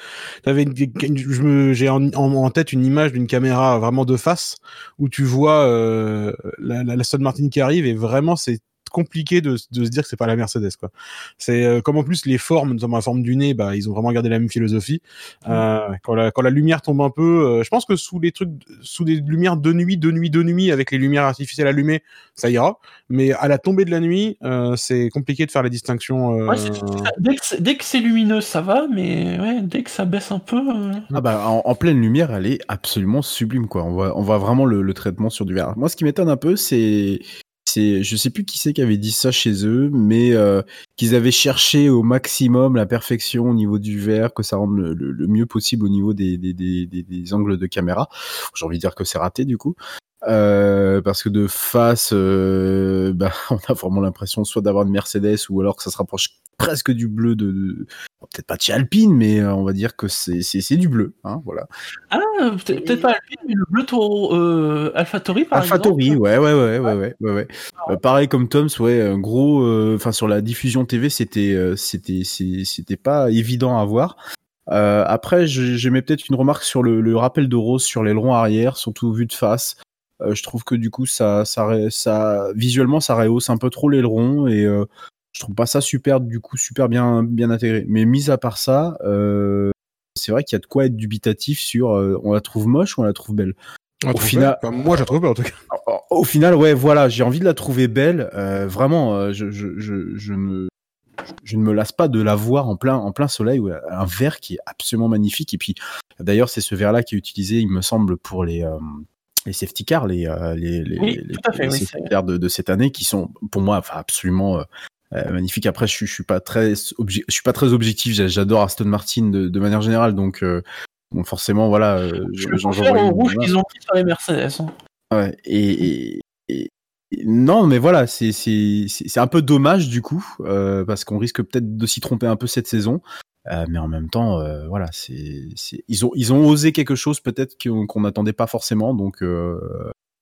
j'ai en, en, tête une image d'une caméra vraiment de face où tu vois euh, la, la, la Martin qui arrive et vraiment c'est compliqué de, de se dire que c'est pas la Mercedes quoi. C'est euh, comme en plus les formes, notamment la forme du nez, bah ils ont vraiment gardé la même philosophie. Euh, quand la quand la lumière tombe un peu, euh, je pense que sous les trucs, sous des lumières de nuit, de nuit, de nuit, avec les lumières artificielles allumées, ça ira. Mais à la tombée de la nuit, euh, c'est compliqué de faire la distinction. euh, ça. dès que c'est- dès que c'est lumineux, ça va, mais ouais, dès que ça baisse un peu. euh, Ah bah en, en pleine lumière, elle est absolument sublime quoi. On voit, on voit vraiment le, le traitement sur du verre. Moi, ce qui m'étonne un peu, c'est, c'est, je sais plus qui c'est qui avait dit ça chez eux, mais euh, qu'ils avaient cherché au maximum la perfection au niveau du verre, que ça rende le, mieux possible au niveau des- des angles de caméra. J'ai envie de dire que c'est raté du coup. Euh, parce que de face, euh, bah, on a vraiment l'impression soit d'avoir une Mercedes ou alors que ça se rapproche presque du bleu de, de- bon, peut-être pas de chez Alpine, mais euh, on va dire que c'est c'est c'est du bleu, hein, voilà. Ah, peut-être peut-être pas Alpine, mais le bleu taureau euh, AlphaTauri par AlphaTauri, exemple. ouais, ouais, ouais, ouais, ouais, ouais, ouais. Euh, pareil comme Toms, ouais, un gros, euh, enfin sur la diffusion TV, c'était, euh, c'était, c'est- c'était pas évident à voir. Euh, après, je- j'ai mis peut-être une remarque sur le, le rappel de Rose sur l'aileron arrière, surtout vu de face. Euh, je trouve que du coup, ça, ça, ça, visuellement, ça rehausse un peu trop l'aileron et euh, je trouve pas ça super, du coup, super bien, bien intégré. Mais mis à part ça, euh, c'est vrai qu'il y a de quoi être dubitatif sur, euh, on la trouve moche ou on la trouve belle? on au final-. Enfin, moi, je la trouve belle en tout cas. Au final, ouais, voilà, j'ai envie de la trouver belle. vraiment, je, je, je, je ne, je ne me lasse pas de la voir en plein, en plein soleil. ouais, un vert qui est absolument magnifique. Et puis, d'ailleurs, c'est ce vert-là qui est utilisé, il me semble, pour les, euh, les safety cars, les, euh, les, les, Oui, les- tout à fait, les oui, safety cars de, de cette année, qui sont, pour moi, enfin, absolument. euh, euh, magnifiques. Après, je suis, je suis pas très, je suis pas très objectif. j'a- J'adore Aston Martin de, de manière générale, donc, euh, bon, forcément, voilà. Je le une- rouge qu'ils ont pris sur les Mercedes. hein. Ouais, et, et- et- et- non, mais voilà, c'est un peu dommage du coup euh, parce qu'on risque peut-être de s'y tromper un peu cette saison, Euh, mais en même temps, euh, voilà, c'est ils ont ils ont osé quelque chose peut-être qu'on qu'on n'attendait pas forcément, donc euh,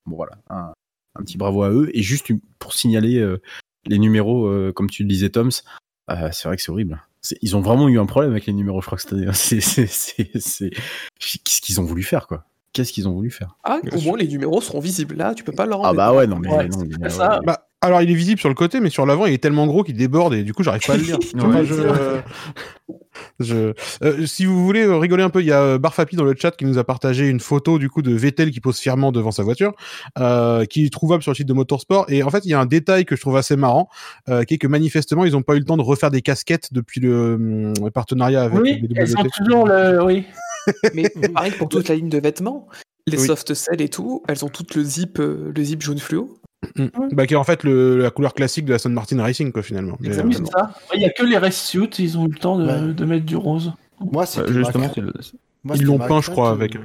bon voilà, un, un petit bravo à eux et juste pour signaler euh, les numéros, euh, comme tu le disais, Toms, euh, c'est vrai que c'est horrible. Ils ont vraiment eu un problème avec les numéros, je crois que. C'est c'est qu'est-ce qu'ils ont voulu faire quoi? Qu'est-ce qu'ils ont voulu faire? Ah, au moins les numéros seront visibles. Là, tu peux pas leur Ah bah ouais, non mais Ouais, non, c'est mais, ça. ouais. Bah, Alors, il est visible sur le côté, mais sur l'avant, il est tellement gros qu'il déborde et du coup, j'arrive pas à le lire. Je- euh, si vous voulez euh, rigoler un peu, il y a euh, Barfapi dans le chat qui nous a partagé une photo du coup de Vettel qui pose fièrement devant sa voiture, euh, qui est trouvable sur le site de Motorsport. Et en fait, il y a un détail que je trouve assez marrant, euh, qui est que manifestement, ils n'ont pas eu le temps de refaire des casquettes depuis le, le partenariat avec Oui, BWT. elles ont toujours le. Oui. Mais pareil pour toute la ligne de vêtements, les Oui. soft cell et tout, elles ont toutes le zip, euh, le zip jaune fluo? Hum. Bah, qui est en fait le- la couleur classique de la Aston Martin Racing, quoi, finalement. Mais, euh, ça. Il y a que les race suits, ils ont eu le temps de, Ouais. de mettre du rose. Moi, c'est justement, le- Moi, Ils l'ont peint, je crois, euh, avec-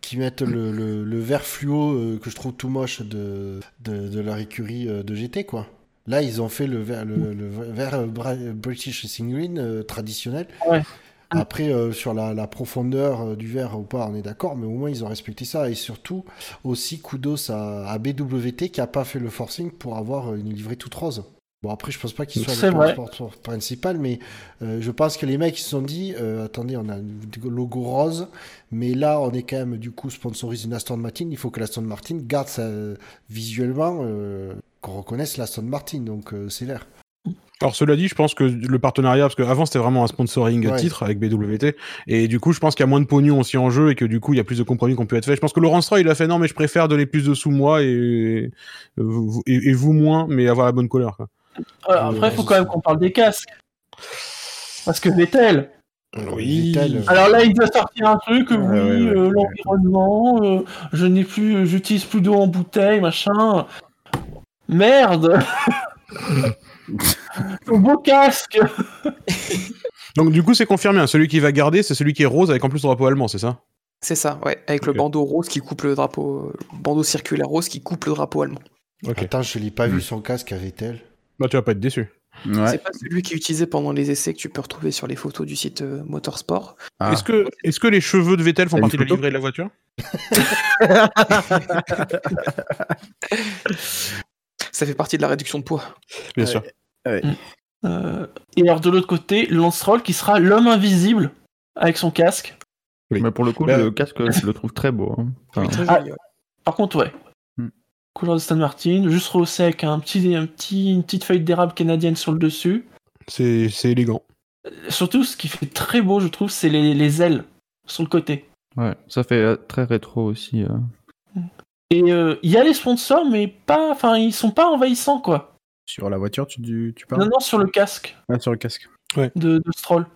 Qui mettent le, le, le vert fluo euh, que je trouve tout moche de, de, de leur écurie euh, de GT, quoi. Là, ils ont fait le vert, le, le vert euh, British Racing Green euh, traditionnel. Ouais. Après, euh, sur la, la profondeur euh, du vert ou pas, on est d'accord, mais au moins ils ont respecté ça. Et surtout, aussi, kudos à, à BWT qui a pas fait le forcing pour avoir une livrée toute rose. Bon, après, je pense pas qu'il soit C'est le sponsor principal, mais euh, je pense que les mecs ils se sont dit euh, attendez, on a un logo rose, mais là on est quand même du coup sponsorisé une Aston Martin. Il faut que l'Aston Martin garde sa, visuellement euh, qu'on reconnaisse l'Aston Martin, donc euh, c'est l'air. Alors cela dit, je pense que le partenariat, parce qu'avant c'était vraiment un sponsoring Ouais. titre avec BWT, et du coup je pense qu'il y a moins de pognon aussi en jeu et que du coup il y a plus de compromis qui ont pu être faits. Je pense que Laurent Stroll il a fait non mais je préfère donner plus de sous moi et, vous- et, et vous moins, mais avoir la bonne couleur. Quoi. Alors, Euh, après, il faut quand même qu'on parle des casques. Parce que Vettel. Oui. Euh, Alors là, il doit sortir un truc, euh, Ouais, oui, ouais, ouais, euh, ouais. l'environnement, euh, je n'ai plus, j'utilise plus d'eau en bouteille, machin. Merde Ton beau casque Donc du coup c'est confirmé, hein, celui qui va garder c'est celui qui est rose avec en plus le drapeau allemand, c'est ça? C'est ça, ouais, avec le Ok. bandeau rose qui coupe le drapeau, le bandeau circulaire rose qui coupe le drapeau allemand. Ok. Attends, je l'ai pas Hmm. vu son casque à Vettel. Bah tu vas pas être déçu. Ouais. C'est pas celui qui est utilisé pendant les essais que tu peux retrouver sur les photos du site euh, Motorsport. Ah. Est-ce que, est-ce que les cheveux de Vettel font T'as une partie de la photo livrée de la voiture? Ça fait partie de la réduction de poids. Bien Ouais. sûr. Euh, Et alors de l'autre côté, Lance Stroll qui sera l'homme invisible avec son casque. Oui. Mais pour le coup, Bah, le casque, je le trouve très beau. hein. Enfin, Oui, très Ah. joli, ouais. Par contre, ouais. Hmm. Couleur de Stan Martin, juste rehaussé avec un petit, un petit, une petite feuille d'érable canadienne sur le dessus. C'est c'est élégant. Surtout, ce qui fait très beau, je trouve, c'est les, les ailes sur le côté. ouais, ça fait euh, très rétro aussi. euh. Et euh, il y a les sponsors, mais pas, enfin, ils sont pas envahissants, quoi. Sur la voiture, tu, tu, tu parles Non, non, sur le casque Ah, sur le casque. de, de Stroll.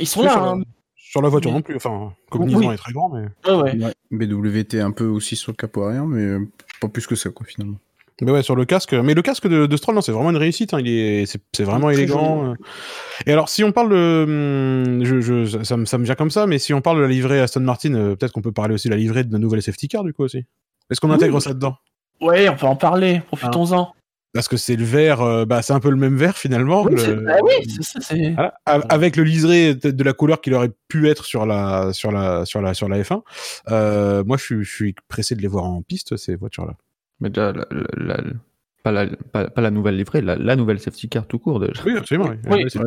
Ils sont Oui, là, sur, la, hein. sur la voiture Mais- non plus. Enfin, comme Oui. Est très grand, mais. Ouais, ouais. Ouais. BWT un peu aussi sur le capot arrière, mais euh, pas plus que ça, quoi, finalement. Mais ouais, sur le casque. Mais le casque de, de Stroll, non, c'est vraiment une réussite. Hein. Il est, c'est, c'est vraiment élégant. joli. euh. Et alors, si on parle de, hum, je, je, ça, me, ça me vient comme ça, mais si on parle de la livrée Aston Martin, euh, peut-être qu'on peut parler aussi de la livrée de la nouvelle safety car, du coup aussi. Est-ce qu'on Oui. intègre ça dedans? Ouais, on peut en parler, profitons-en. Parce que c'est le vert, euh, bah, c'est un peu le même vert finalement. Oui, le- bah c'est. Voilà. Avec le liseré de la couleur qu'il aurait pu être sur la sur la sur la sur la F1. Euh, moi, je suis, je suis pressé de les voir en piste ces voitures-là. Mais déjà, la- la- la- pas, la, pas, pas la nouvelle livrée, la, la nouvelle safety car tout court déjà. Oui, absolument. oui. Oui.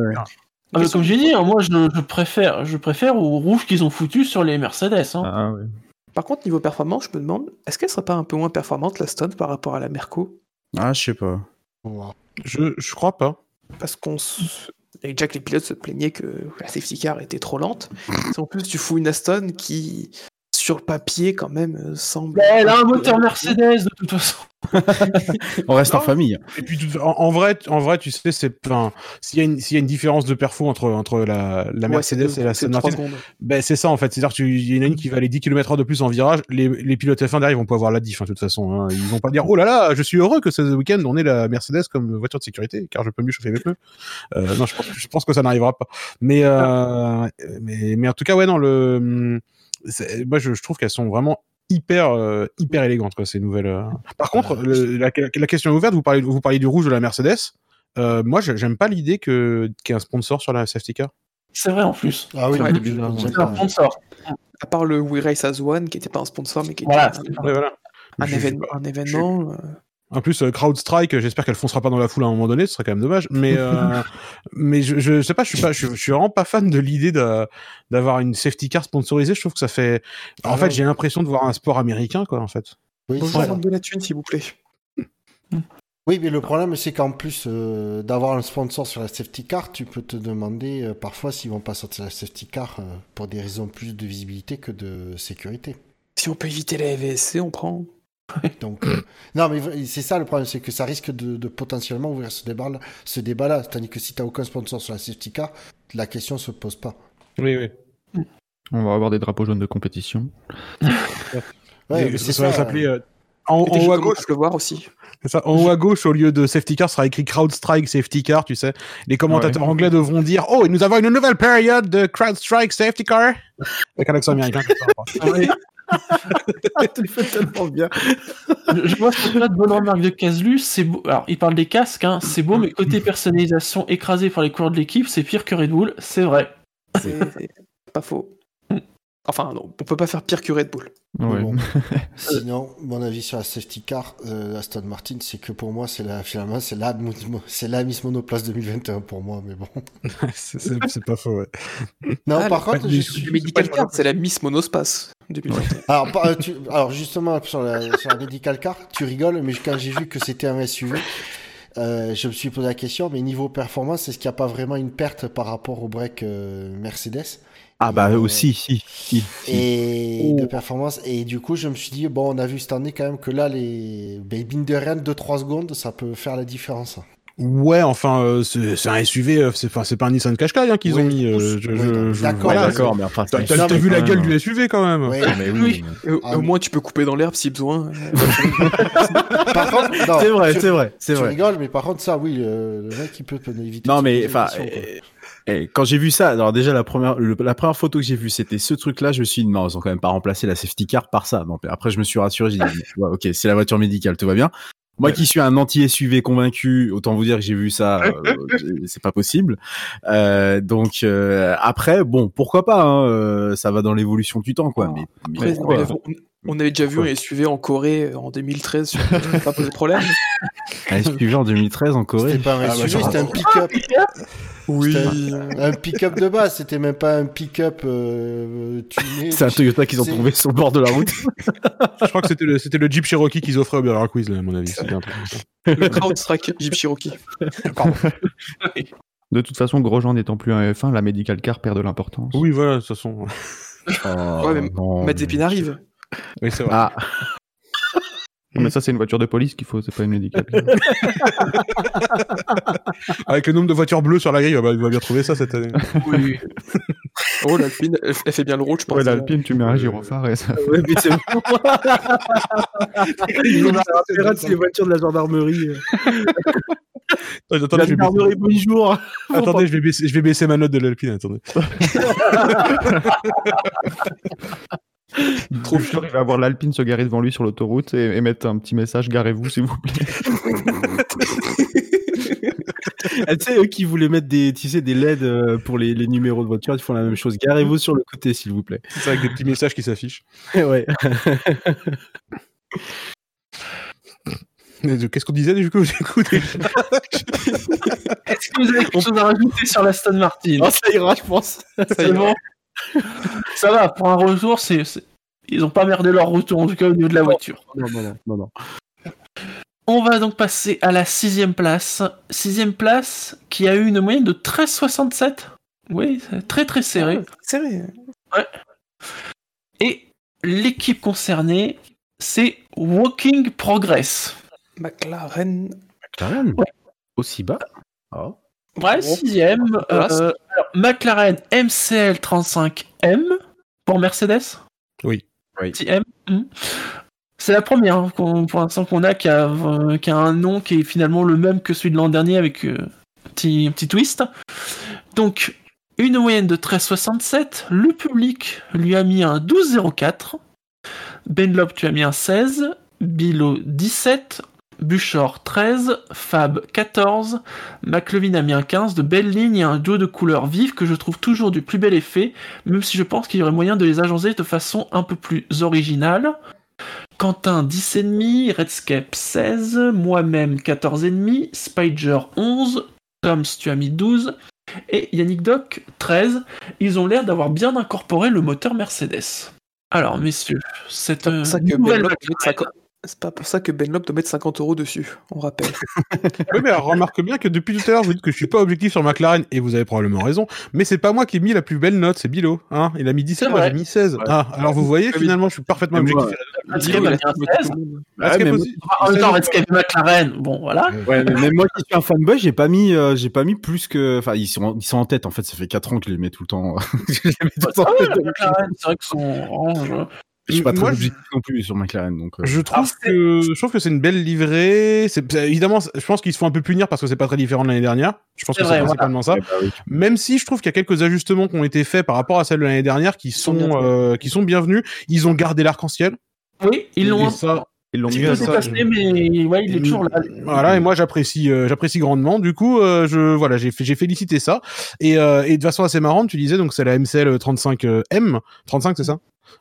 Ah, mais comme j'ai dit, hein, moi je, je préfère, je préfère au rouge qu'ils ont foutu sur les Mercedes. Hein. Ah. Par contre, niveau performance, je me demande, est-ce qu'elle serait pas un peu moins performante, la Stone, par rapport à la Merco? Ah, je sais pas. Wow. Je je crois pas. Parce qu'on s- et déjà que les pilotes se plaignaient que la safety car était trop lente. En plus tu fous une Aston qui, sur le papier, quand même, euh, semble. Elle a un moteur Mercedes de toute façon. On reste en famille. Et puis en, en vrai, en vrai, tu sais, c'est enfin, s'il y a une s'il y a une différence de perfo entre entre la, la Ouais, c'est Mercedes deux- et la Aston Martin, ben c'est ça en fait. C'est-à-dire que tu- il y en a une qui va aller 10 km/h de plus en virage. Les, les pilotes F1 derrière, ils vont pas avoir la diff hein, de toute façon. Hein. Ils vont pas dire oh là là, je suis heureux que ce week-end on ait la Mercedes comme voiture de sécurité car je peux mieux chauffer mes pneus. Euh, non, je pense, je pense que ça n'arrivera pas. Mais euh, mais mais en tout cas ouais non le c'est- moi je, je trouve qu'elles sont vraiment hyper euh, hyper élégantes quoi, ces nouvelles. euh. Par contre, le- la, la question est ouverte. Vous parlez vous parlez du rouge de la Mercedes. Euh, moi, j'aime pas l'idée que qu'il y ait un sponsor sur la safety car. C'est vrai en plus. Ah oui, C'est un sponsor. À part le We Race as One, qui était pas un sponsor, mais qui était c'est un, Ouais, voilà. un Je- événement. Un événement euh, En plus, euh, CrowdStrike, j'espère qu'elle foncera pas dans la foule à un moment donné, ce serait quand même dommage. Mais, euh, mais je, je sais pas, je suis pas, je, je suis vraiment pas fan de l'idée d'avoir une safety car sponsorisée. Je trouve que ça fait. En fait, j'ai l'impression de voir un sport américain, quoi, en fait. Oui, Bonjour, de la thune, s'il vous plaît. Oui, mais le problème, c'est qu'en plus euh, d'avoir un sponsor sur la safety car, tu peux te demander euh, parfois s'ils vont pas sortir la safety car euh, pour des raisons plus de visibilité que de sécurité. Si on peut éviter la FVSC, on prend. Donc, euh, non, mais c'est ça le problème, c'est que ça risque de, de potentiellement ouvrir ce débat-là. Ce débat-là. C'est-à-dire que si tu n'as aucun sponsor sur la safety car, la question se pose pas. Oui, oui. On va avoir des drapeaux jaunes de compétition. Ouais, Et mais ça, va s'appeler euh, en, Et en haut à gauche. le voir aussi. C'est ça. En haut à gauche, au lieu de safety car, sera écrit crowd strike safety car. Tu sais, les commentateurs anglais devront dire Oh, nous avons une nouvelle période de crowd strike safety car. Avec un accent américain. tu le fais tellement bien. Je vois ce de bonne remarque de Caslu, c'est beau. Alors, il parle des casques, hein, c'est beau, mais côté personnalisation écrasé par les coureurs de l'équipe, c'est pire que Red Bull, c'est vrai. C'est c'est pas faux. Enfin, non, on peut pas faire pire que Red Bull. Ouais. Bon. Sinon, mon avis sur la safety car, euh, Aston Martin, c'est que pour moi, c'est la, finalement, c'est la, mo- c'est la Miss Monoplace 2021 pour moi, mais bon. c'est- c'est c'est pas faux, ouais. Non, Ah, par contre, je suis- Medical Card, c'est la Miss Monospace 2021. Alors, par- euh, tu- alors justement, sur la, sur la medical car, tu rigoles, mais quand j'ai vu que c'était un SUV, euh, je me suis posé la question, mais niveau performance, est-ce qu'il n'y a pas vraiment une perte par rapport au break euh, Mercedes? Ah bah Euh, aussi, si, si. si. et de performance Et du coup, je me suis dit, bon, on a vu cette année quand même que là, les ben, mine de rien, 2-3 secondes, ça peut faire la différence. Ouais, enfin, euh, c'est un SUV, euh, c'est enfin, c'est pas un Nissan Qashqai hein, qu'ils Oui. ont mis. euh, je- Oui, je- je- d'accord, Ouais, voilà, d'accord, mais enfin, T'as vu la gueule même. du SUV quand même. Ouais. Mais oui. Oui. Au, Ah, au moins, tu peux couper dans l'herbe si besoin. Par contre, non, C'est vrai, c'est vrai, c'est Tu vrai. rigoles, mais par contre, ça, oui, le, le mec, il peut, éviter. Non mais enfin, quoi. eh, quand j'ai vu ça, alors déjà la première, le- la première photo que j'ai vue, c'était ce truc-là. Je me suis dit non, ils ont quand même pas remplacé la safety car par ça. Donc après, je me suis rassuré. J'ai dit ouais, ok, c'est la voiture médicale, tout va bien. Moi qui suis un anti-SUV convaincu, autant vous dire que j'ai vu ça, euh, c'est pas possible. Euh, donc euh, après, bon, pourquoi pas hein, euh, Ça va dans l'évolution du temps, quoi. Mais, mais Après, pourquoi on, avait, déjà vu un SUV en Corée euh, en 2013, sur... pas posé de problème. Un SUV en 2013 en Corée. C'était pas un Ah, bah, SUV, c'était un pick-up. Oui. C'était un, un pick-up de base, c'était même pas un pick-up euh, tuné. C'est un Toyota qu'ils ont trouvé sur le bord de la route. Je crois que c'était le, c'était le Jeep Cherokee qu'ils offraient au Burger Quiz, là, à mon avis. Un truc. Le CrowdStrike Jeep Cherokee. De toute façon, Grosjean n'étant plus un F1, la medical car perd de l'importance. Oui, voilà, de toute façon. Oh, Ouais, mais non, Mazepin mais- arrive. Oui, c'est vrai. Ah, Mais ça, c'est une voiture de police qu'il faut, c'est pas une car. Avec le nombre de voitures bleues sur la grille, bah, il va bien trouver ça cette année. Oui. Oh, l'Alpine, elle, elle fait bien le rôle, je pense. Ouais, l'Alpine, tu mets un gyrophare et ça. ouais, mais c'est bon. Ils ont de ces voitures de la gendarmerie. Attendez, attendez, je vais baisser, gendarmerie, bonjour. attendez, je vais baisser, je vais baisser ma note de l'Alpine. Attendez. Trop sûr, il va avoir l'Alpine se garer devant lui sur l'autoroute et, et mettre un petit message garez-vous s'il vous plaît. Ah, tu sais, eux qui voulaient mettre des, tu sais, des LED euh, pour les, les numéros de voiture, ils font la même chose. Garez-vous sur le côté, s'il vous plaît. C'est avec des petits messages qui s'affichent. ouais. Qu'est-ce qu'on disait du coup J'écoute. Est-ce que vous avez quelque chose à rajouter sur l'Aston Martin? Oh, ça ira, je pense. C'est bon Ça va, pour un retour, c'est, c'est- ils ont pas merdé leur retour, en tout cas au niveau de la voiture. Non, non, non, non, non. On va donc passer à la sixième place. Sixième place qui a eu une moyenne de 13,67. Oui, c'est très très serré. Serré. Et l'équipe concernée, c'est Walking Progress. McLaren. McLaren Ouais. Aussi bas Oh. Ouais, Bon. sixième. Place. Euh, alors, McLaren MCL 35M pour Mercedes. Oui. Oui. Petit M. Hmm. C'est la première hein, qu'on- pour l'instant qu'on a qui a, euh, qui a un nom qui est finalement le même que celui de l'an dernier avec euh, un, petit, un petit twist. Donc, une moyenne de 13,67. Le public lui a mis un 12,04. Benlop, tu as mis un 16. Bilo, 17. Buchor, 13. Fab, 14. McLevin a mis un 15. De belles lignes et un duo de couleurs vives que je trouve toujours du plus bel effet, même si je pense qu'il y aurait moyen de les agencer de façon un peu plus originale. Quentin 10,5, Redscape 16, moi-même 14,5, Spider 11, Toms tu as mis 12, et Yannick Doc 13. Ils ont l'air d'avoir bien incorporé le moteur Mercedes. Alors messieurs, cette euh, Ça nouvelle Benlop, il C'est pas pour ça que Benlop doit mettre 50 euros dessus, on rappelle. Oui, mais alors, remarque bien que depuis tout à l'heure, vous dites que je suis pas objectif sur McLaren, et vous avez probablement raison, mais c'est pas moi qui ai mis la plus belle note, c'est Bilo. Hein il a mis 17, C'est moi j'ai mis 16. Ah, alors vous voyez, finalement, je suis Mais moi, objectif. Adrien Il va a bien fait 16. tout le monde. Est-ce qu'il y a mais possi- En même temps, Redscape McLaren, bon voilà. Ouais, mais même moi qui suis un fanboy, j'ai pas mis, euh, j'ai pas mis plus que, enfin, ils sont, ils sont en tête. En fait, ça fait 4 ans que je les mets tout le temps. je les mets tout le temps Ah en tête. C'est vrai que son orange. Je suis pas très Moi, objectif non plus sur McLaren, donc. euh, Je trouve que je trouve que c'est une belle livrée. C'est c'est- évidemment, je pense qu'ils se font un peu punir parce que c'est pas très différent de l'année dernière. Je pense C'est que vrai, c'est principalement ça. ouais, bah oui. Même si je trouve qu'il y a quelques ajustements qui ont été faits par rapport à celle de l'année dernière qui sont euh, qui sont bienvenus. Ils ont gardé l'arc-en-ciel. Oui, ils l'ont ça, Ils l'ont mis à ça. dépassé, mais ouais, il est toujours là. Voilà, et moi j'apprécie, euh, j'apprécie grandement. Du coup, euh, je voilà, j'ai j'ai félicité ça. Et, euh, et de façon assez marrante, tu disais donc c'est la MCL 35M, 35 c'est ça?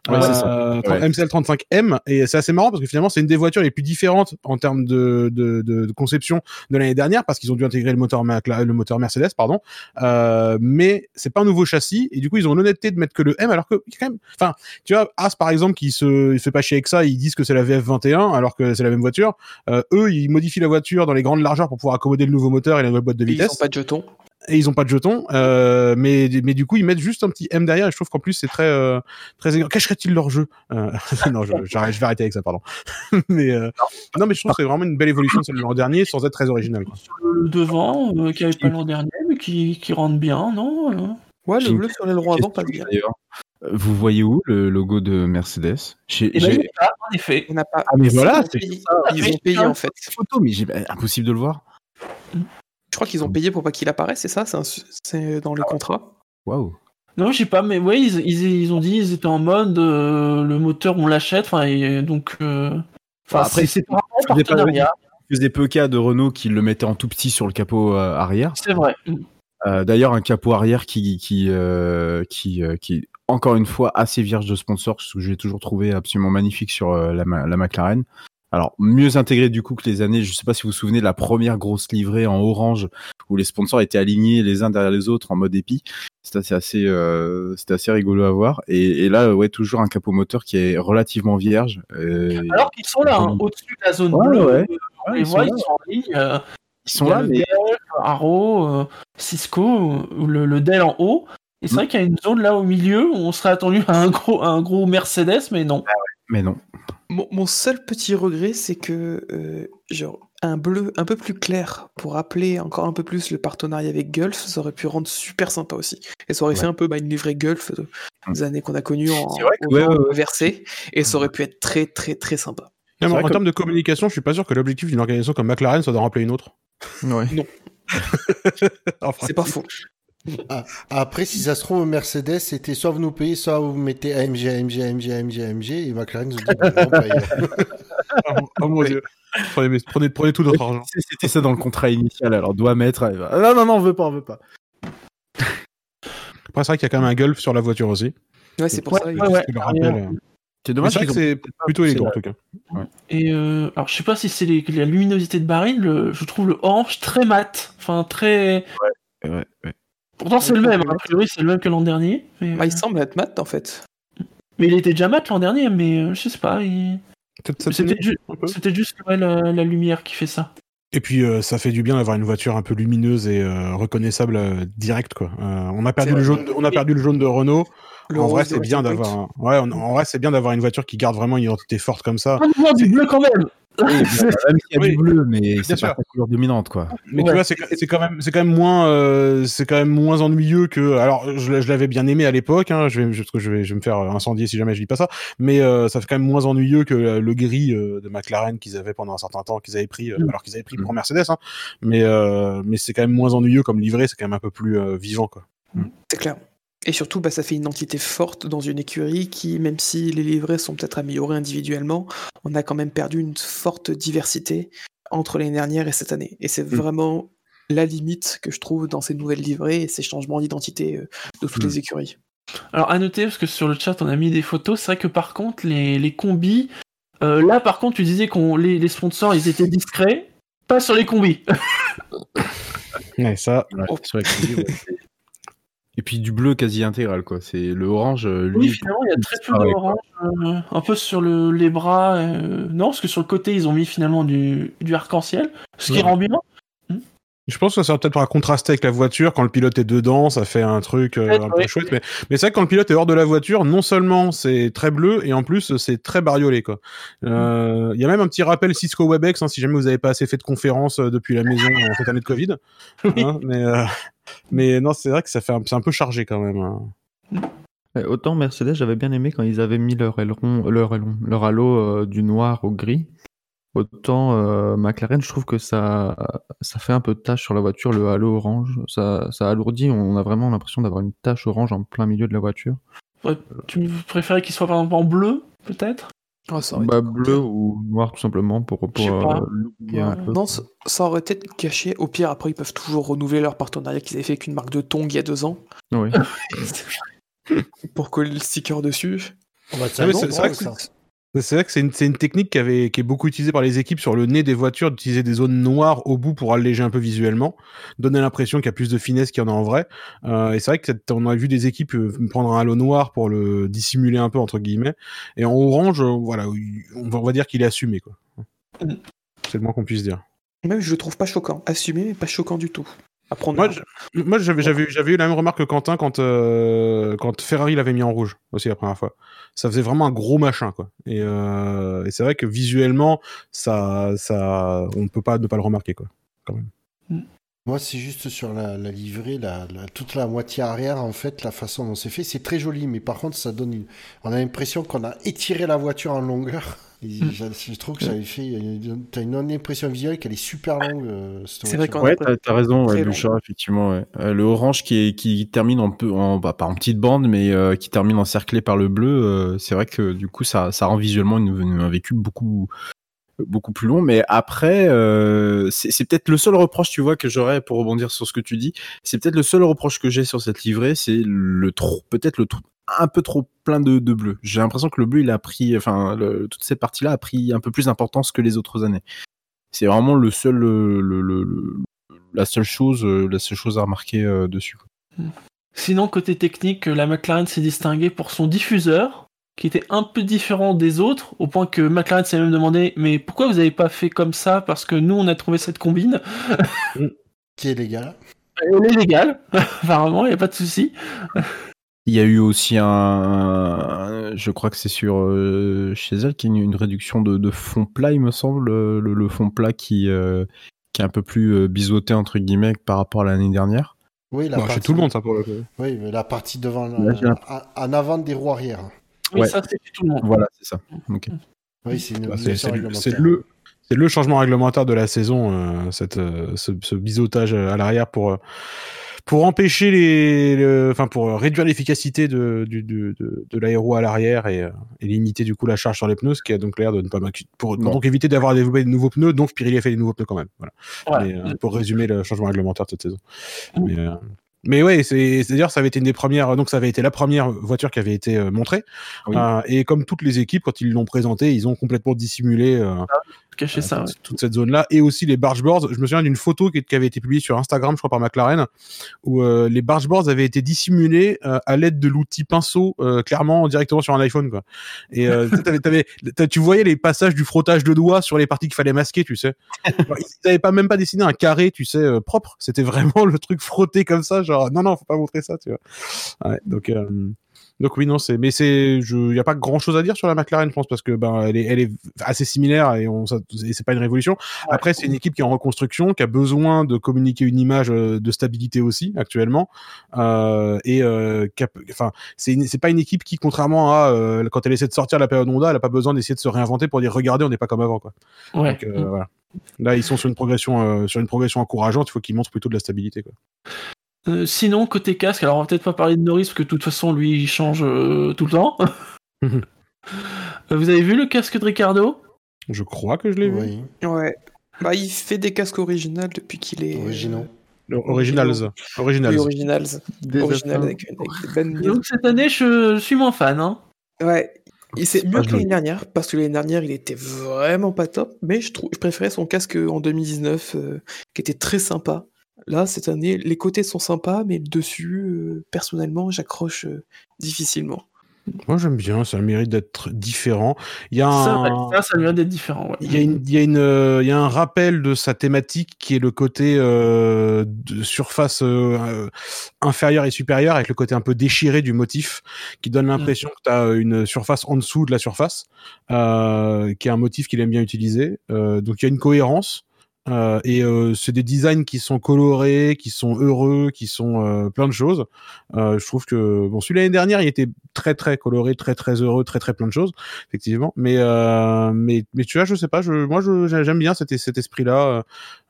Ouais, c'est ça. Euh, Ouais. MCL 35M et c'est assez marrant parce que finalement c'est une des voitures les plus différentes en termes de, de, de, de conception de l'année dernière parce qu'ils ont dû intégrer le moteur le moteur Mercedes pardon euh, mais c'est pas un nouveau châssis et du coup ils ont l'honnêteté de mettre que le M alors que quand même enfin tu vois As par exemple qui se il se fait pas chier avec ça ils disent que c'est la VF21 alors que c'est la même voiture euh, eux ils modifient la voiture dans les grandes largeurs pour pouvoir accommoder le nouveau moteur et la nouvelle boîte de Et Ils vitesse ont pas de jetons. Et ils ont pas de jetons euh, mais mais du coup ils mettent juste un petit M derrière et je trouve qu'en plus c'est très euh, très cacherait-il leur jeu? Euh, non je, j'arrête- je vais arrêter avec ça pardon mais euh, non mais je trouve que c'est vraiment une belle évolution de celle de l'an dernier sans être très original quoi. Le devant, euh, qui avait pas l'an dernier, mais qui, qui rentre bien, non Ouais, le bleu sur l'aileron avant passe Question, bien. d'ailleurs. Vous voyez où le logo de Mercedes? J'ai- Et ben, j'ai- il là, en effet. On n'a pas. Ah, mais voilà, ils ont c'est payé, ça. ils ont payé en fait. photo, mais bah, impossible de le voir. Je crois qu'ils ont payé pour pas qu'il apparaisse, c'est ça? C'est un su- C'est dans le contrat? Waouh. Non, je sais pas, mais ouais, ils, ils, ils ont dit ils étaient en mode euh, le moteur on l'achète, enfin et donc. euh, Enfin, Bah, après, c'est c'est vraiment un pas- partenariat, Il faisait peu cas de Renault qui le mettait en tout petit sur le capot euh, arrière. c'est vrai. Euh, D'ailleurs, un capot arrière qui qui euh, qui euh, qui est encore une fois assez vierge de sponsor, ce que j'ai toujours trouvé absolument magnifique sur euh, la, la McLaren. Alors mieux intégré du coup que les années. Je sais pas si vous vous souvenez de la première grosse livrée en orange où les sponsors étaient alignés les uns derrière les autres en mode épi. C'était assez assez euh, c'était assez rigolo à voir. Et, et là ouais toujours un capot moteur qui est relativement vierge. Euh, Alors qu'ils sont là, hein, au-dessus de la zone Ouais, bleue, ouais. euh, on Ouais, les ils voit, sont ils sont en ligne. euh, ils sont là le mais Dell, Arrow, euh, Cisco, le, le Dell en haut. Et c'est Mm. vrai qu'il y a une zone là au milieu où on serait attendu à un gros, à un gros Mercedes, mais non. mais non. Mon, mon seul petit regret, c'est que euh, genre un bleu un peu plus clair pour rappeler encore un peu plus le partenariat avec Gulf, ça aurait pu rendre super sympa aussi. Et ça aurait fait un peu bah, une livrée Gulf euh, des années qu'on a connues en ouais, vent ouais, ouais. versé, et ça aurait pu être très très très sympa. En que- termes de communication je suis pas sûr que l'objectif d'une organisation comme McLaren soit d'en rappeler une autre Ouais. Enfin, C'est pas faux. Après, si ça se trouve, Mercedes, c'était soit vous nous payez, soit vous mettez AMG, AMG, AMG, AMG, AMG, et McLaren nous dit, bah, oh, oh mon dieu prenez, prenez, prenez tout notre argent C'était ça dans le contrat initial, alors doit mettre. ah, Non, non, non, on veut pas, on veut pas. après c'est vrai qu'il y a quand même un Gulf sur la voiture aussi Ouais, c'est pour Ouais, ça. ouais, ouais. C'est dommage c'est c'est plutôt élégant en tout cas Et euh, alors je sais pas si c'est les- la luminosité de Barine, le- je trouve le orange très mat, enfin très. Ouais, ouais. Pourtant c'est le même, hein. a priori c'est le même que l'an dernier. Mais, Bah, il semble être mat en fait. mais il était déjà mat l'an dernier, mais euh, je sais pas. il- C'était ju- juste ouais, la, la lumière qui fait ça. Et puis euh, ça fait du bien d'avoir une voiture un peu lumineuse et euh, reconnaissable euh, direct quoi. Euh, on a perdu le jaune, de- on a perdu le jaune de Renault. Le en vrai c'est bien d'avoir, ouais, en, en vrai c'est bien d'avoir une voiture qui garde vraiment une identité forte comme ça. On voit du bleu quand même. Oui, même s'il y a Oui. du bleu, mais c'est pas sa couleur dominante, quoi. Mais tu vois c'est quand même c'est quand même moins euh, c'est quand même moins ennuyeux que alors je, l'avais bien aimé à l'époque. Hein, je vais je, parce que je vais je vais me faire incendier si jamais je dis pas ça. Mais euh, ça fait quand même moins ennuyeux que le, le gris euh, de McLaren qu'ils avaient pendant un certain temps qu'ils avaient pris euh, Mm. alors qu'ils avaient pris pour Mercedes. Hein, mais euh, mais c'est quand même moins ennuyeux comme livré. C'est quand même un peu plus euh, vivant quoi. C'est clair. Et surtout, bah, ça fait une entité forte dans une écurie qui, même si les livrets sont peut-être améliorés individuellement, on a quand même perdu une forte diversité entre l'année dernière et cette année. Et c'est vraiment la limite que je trouve dans ces nouvelles livrées et ces changements d'identité euh, de toutes Mm. les écuries. Alors à noter, parce que sur le chat on a mis des photos, c'est vrai que par contre les, les combis, euh, là par contre tu disais qu'on les, les sponsors ils étaient discrets, pas sur les combis. Ouais, ça Ouais, Oh. sur la crédit, ouais. Et puis du bleu quasi intégral, quoi. C'est le orange, euh, lui. Oui, finalement, il y a très peu d'orange. euh, un peu sur le, les bras. euh, non, parce que sur le côté, ils ont mis finalement du, du arc-en-ciel. Ce qui Ouais. rend bien. Je pense que ça va peut-être pour contraster avec la voiture. Quand le pilote est dedans, ça fait un truc euh, un peu chouette. Mais, mais c'est vrai que quand le pilote est hors de la voiture, non seulement c'est très bleu, et en plus c'est très bariolé. quoi. Euh, Il y a même un petit rappel Cisco WebEx, hein, si jamais vous n'avez pas assez fait de conférences euh, depuis la maison en cette année de Covid. Hein, mais, euh, mais non, c'est vrai que ça fait un, c'est un peu chargé quand même. hein. Autant Mercedes, j'avais bien aimé quand ils avaient mis leur aileron, leur aileron, leur halo euh, du noir au gris. Autant euh, McLaren, je trouve que ça, ça fait un peu de tache sur la voiture, le halo orange. Ça, ça alourdit, on a vraiment l'impression d'avoir une tache orange en plein milieu de la voiture. Tu préférais qu'il soit par exemple en bleu, peut-être? Bah, été- bleu ou noir, tout simplement, pour, pour pas. euh, l'oublier un Ouais. peu. Non, ça, ça aurait été caché. Au pire, après, ils peuvent toujours renouveler leur partenariat qu'ils avaient fait avec une marque de tongs il y a deux ans Oui. pour coller le sticker dessus. On va Ah, c'est vrai que ça. C'est vrai que c'est une, technique qui, avait, qui est beaucoup utilisée par les équipes sur le nez des voitures, d'utiliser des zones noires au bout pour alléger un peu visuellement, donner l'impression qu'il y a plus de finesse qu'il y en a en vrai. Euh, et c'est vrai que on a vu des équipes euh, prendre un halo noir pour le dissimuler un peu entre guillemets. Et en orange, euh, voilà, on va, on va dire qu'il est assumé quoi. Mm. C'est le moins qu'on puisse dire. Même, je le trouve pas choquant. Assumé, mais pas choquant du tout. À prendre Moi, j'avais, j'avais, j'avais eu la même remarque que Quentin quand, euh, quand Ferrari l'avait mis en rouge aussi la première fois. Ça faisait vraiment un gros machin, quoi. Et, euh, et c'est vrai que visuellement, ça, ça, on ne peut pas ne pas le remarquer, quoi. Moi, c'est juste sur la, la livrée, la, la- toute la moitié arrière, en fait, la façon dont c'est fait, c'est très joli, mais par contre, ça donne une... On a l'impression qu'on a étiré la voiture en longueur. Et Mm. je, je trouve que ça avait fait... T'as une impression visuelle qu'elle est super longue, euh, cette C'est vrai qu'on Ouais, a t'as, t'as raison, ouais. Bouchard, effectivement. Ouais. Euh, le orange qui, est, qui termine en peu, en, bah, pas en petite bande, mais euh, qui termine encerclé par le bleu, euh, c'est vrai que du coup, ça, ça rend visuellement une, une- un véhicule beaucoup, beaucoup plus long. Mais après, euh, c'est, peut-être le seul reproche, tu vois, que j'aurais pour rebondir sur ce que tu dis. C'est peut-être le seul reproche que j'ai sur cette livrée, c'est le trop, peut-être le trop, un peu trop plein de, bleu. J'ai l'impression que le bleu, il a pris, enfin, toute cette partie-là a pris un peu plus d'importance que les autres années. C'est vraiment le seul, le, la seule chose, euh, la seule chose à remarquer euh, dessus. quoi. Sinon, côté technique, la McLaren s'est distinguée pour son diffuseur, qui était un peu différent des autres, au point que McLaren s'est même demandé Mais pourquoi vous n'avez pas fait comme ça? Parce que nous, on a trouvé cette combine. Qui est légal. Elle est légale, apparemment, il n'y a pas de souci. Il y a eu aussi un, je crois que c'est sur euh, chez elle, qui a une, une réduction de, de fond plat, il me semble, le, le fond plat qui, euh, qui est un peu plus euh, biseauté entre guillemets par rapport à l'année dernière. Oui, la Bon, partie... Chez tout le monde, ça, pour le coup. Oui, mais la partie devant, Là, euh, en avant des roues arrière. Oui, Ouais. ça, c'est tout le monde. Voilà, c'est ça. Ok. Oui, c'est une Bah, le- c'est changement réglementaire de la saison, euh, cette, euh, ce, ce biseautage à l'arrière pour, euh, pour empêcher les, le- enfin pour réduire l'efficacité de, du, de, de, de l'aéro à l'arrière et, et limiter du coup la charge sur les pneus, ce qui a donc l'air de ne pas pour, Non. donc éviter d'avoir développé de nouveaux pneus. Donc Pirelli a fait des nouveaux pneus quand même. Voilà. Mais, euh, pour résumer le changement réglementaire de cette saison. Mm. Mais, euh, mais ouais, c'est dire ça avait été une des premières, donc ça avait été la première voiture qui avait été euh, montrée. Oui. Euh, et comme toutes les équipes, quand ils l'ont présentée, ils ont complètement dissimulé euh, Cacher ça, ouais. toute, cette zone-là, et aussi les bargeboards. Je me souviens d'une photo qui, qui avait été publiée sur Instagram, je crois par McLaren, où euh, les bargeboards avaient été dissimulés euh, à l'aide de l'outil pinceau, euh, clairement directement sur un iPhone, quoi. Et euh, tu voyais les passages du frottage de doigts sur les parties qu'il fallait masquer, tu sais. Genre, ils n'avaient pas même pas dessiné un carré, tu sais, propre. C'était vraiment le truc frotté comme ça, genre non non, faut pas montrer ça, tu vois. Ouais, donc. Donc oui non c'est mais c'est il y a pas grand chose à dire sur la McLaren je pense parce que ben elle est elle est assez similaire et on c'est pas une révolution. Après c'est une équipe qui est en reconstruction qui a besoin de communiquer une image euh, de stabilité aussi actuellement. Euh, et euh, enfin c'est c'est pas une équipe qui contrairement à euh, quand elle essaie de sortir la période Honda elle a pas besoin d'essayer de se réinventer pour dire regardez on n'est pas comme avant quoi. Ouais. donc voilà. Là ils sont sur une progression sur une progression encourageante il faut qu'ils montrent plutôt de la stabilité quoi Euh, sinon, côté casque, alors on va peut-être pas parler de Norris parce que de toute façon, lui, il change euh, tout le temps. Euh, Vous avez vu le casque de Ricardo? Je crois que je l'ai vu Ouais. Bah, il fait des casques originaux depuis qu'il est. originaux. Le- originals originals Oui, originals. Des Original F1. avec, avec des bonnes Donc cette année, je, je suis moins fan. Hein. Ouais. C'est mieux pas que l'année dernière, parce que l'année dernière, il était vraiment pas top, mais je, trouve, je préférais son casque en 2019, euh, qui était très sympa, Là, cette année, les côtés sont sympas, mais le dessus, euh, personnellement, j'accroche euh, difficilement. Moi, j'aime bien, ça a le mérite d'être différent. Il y a Ça, un... ça, ça vient d'être différent. ouais. Il y, a une, il, y a une, euh, il y a un rappel de sa thématique qui est le côté euh, de surface inférieure et supérieure avec le côté un peu déchiré du motif qui donne l'impression que tu as une surface en dessous de la surface, euh, qui est un motif qu'il aime bien utiliser. Euh, donc il y a une cohérence. Euh, et euh, c'est des designs qui sont colorés, qui sont heureux, qui sont euh, plein de choses. Euh, je trouve que bon, celui l'année dernière, il était très très coloré, très très heureux, très très plein de choses, effectivement. Mais euh, mais mais tu vois, je sais pas, je, moi je, j'aime bien cet, cet esprit-là.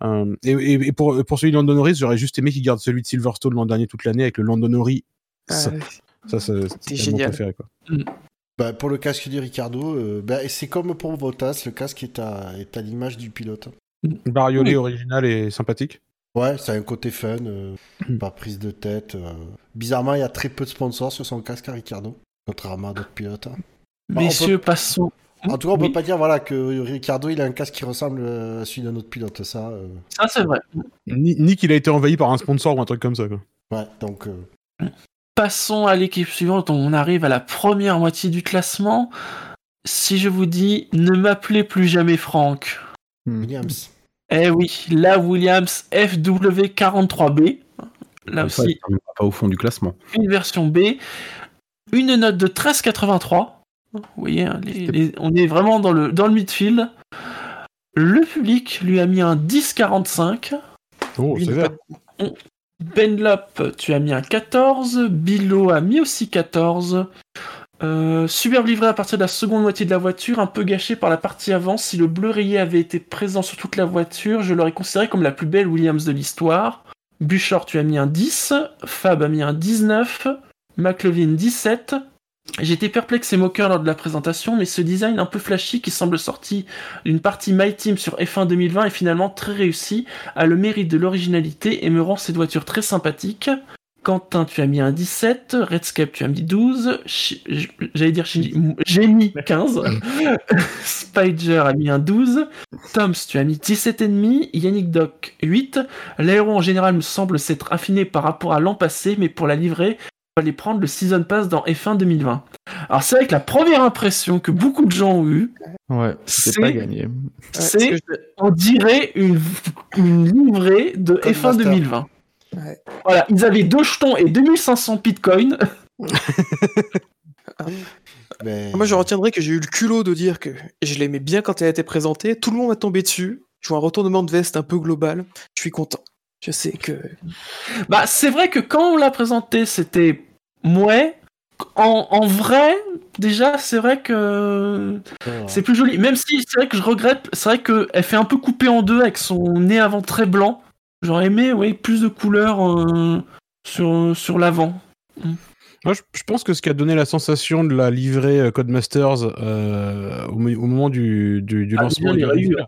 Euh, et, et, et pour pour celui de London Norris, j'aurais juste aimé qu'il garde celui de Silverstone l'an dernier toute l'année avec le London Norris. Ça, ça, ça, C'est c'est mon génial. préféré, quoi. Bah, pour le casque de Ricardo, euh, bah, c'est comme pour Bottas, le casque est à, est à l'image du pilote. Bariolé Oui. original et sympathique. Ouais, ça a un côté fun, euh, pas prise de tête. euh. Bizarrement, il y a très peu de sponsors sur son casque à Ricardo, contrairement à d'autres pilotes. Bah, on Messieurs, passons. En tout cas, on Oui, peut pas dire voilà, que Ricardo il a un casque qui ressemble euh, à celui d'un autre pilote, ça. euh. Ça, c'est vrai. Ni, ni qu'il a été envahi par un sponsor ou un truc comme ça, quoi. Ouais, donc. euh, Passons à l'équipe suivante. On arrive à la première moitié du classement. Si je vous dis, ne m'appelez plus jamais Franck. Hmm. Williams. Eh oui, la Williams FW43B. Là ça, aussi, pas au fond du classement. une version B. Une note de 13,83. Vous voyez, hein, les- les- on est vraiment dans le, dans le midfield. Le public lui a mis un 10,45. Oh, c'est n'a Benlop, tu as mis un 14. Bilo a mis aussi 14. Euh, superbe livré à partir de la seconde moitié de la voiture, un peu gâché par la partie avant. Si le bleu rayé avait été présent sur toute la voiture, je l'aurais considéré comme la plus belle Williams de l'histoire. Buchor, tu as mis un 10. Fab a mis un 19. McLovin 17. J'étais perplexe et moqueur lors de la présentation, mais ce design un peu flashy qui semble sorti d'une partie My Team sur F1 2020est finalement très réussi, a le mérite de l'originalité et me rend cette voiture très sympathique. Quentin, tu as mis un 17, Redscape, tu as mis 12, Chi- j- j'allais dire Shinji, j'ai mis 15, Spider a mis un 12, Toms, tu as mis 17,5, Yannick Doc 8, l'aéro en général me semble s'être affiné par rapport à l'an passé, mais pour la livrer, il fallait prendre le Season Pass dans F1 2020. Alors c'est vrai que la première impression que beaucoup de gens ont eue, Ouais, C'est- pas gagné. Ouais, c'est ce que je- on dirait une, une livrée de Code F1 Master. 2020. Ouais. Voilà, ils avaient deux jetons et 2500 bitcoins. Mais... Moi, je retiendrai que j'ai eu le culot de dire que je l'aimais bien quand elle a été présentée. Tout le monde m'a tombé dessus. Je vois un retournement de veste un peu global. Je suis content. Je sais que. Bah, c'est vrai que quand on l'a présenté, c'était mouais. En, en vrai, déjà, c'est vrai que c'est plus joli. Même si c'est vrai que je regrette, c'est vrai qu'elle fait un peu coupé en deux avec son nez avant très blanc. J'aurais aimé, oui, plus de couleurs euh, sur, sur l'avant. Moi, je, pense que ce qui a donné la sensation de la livrée euh, Codemasters euh, au, mo- au moment du, du, du Ah, lancement bien, les du- rayures.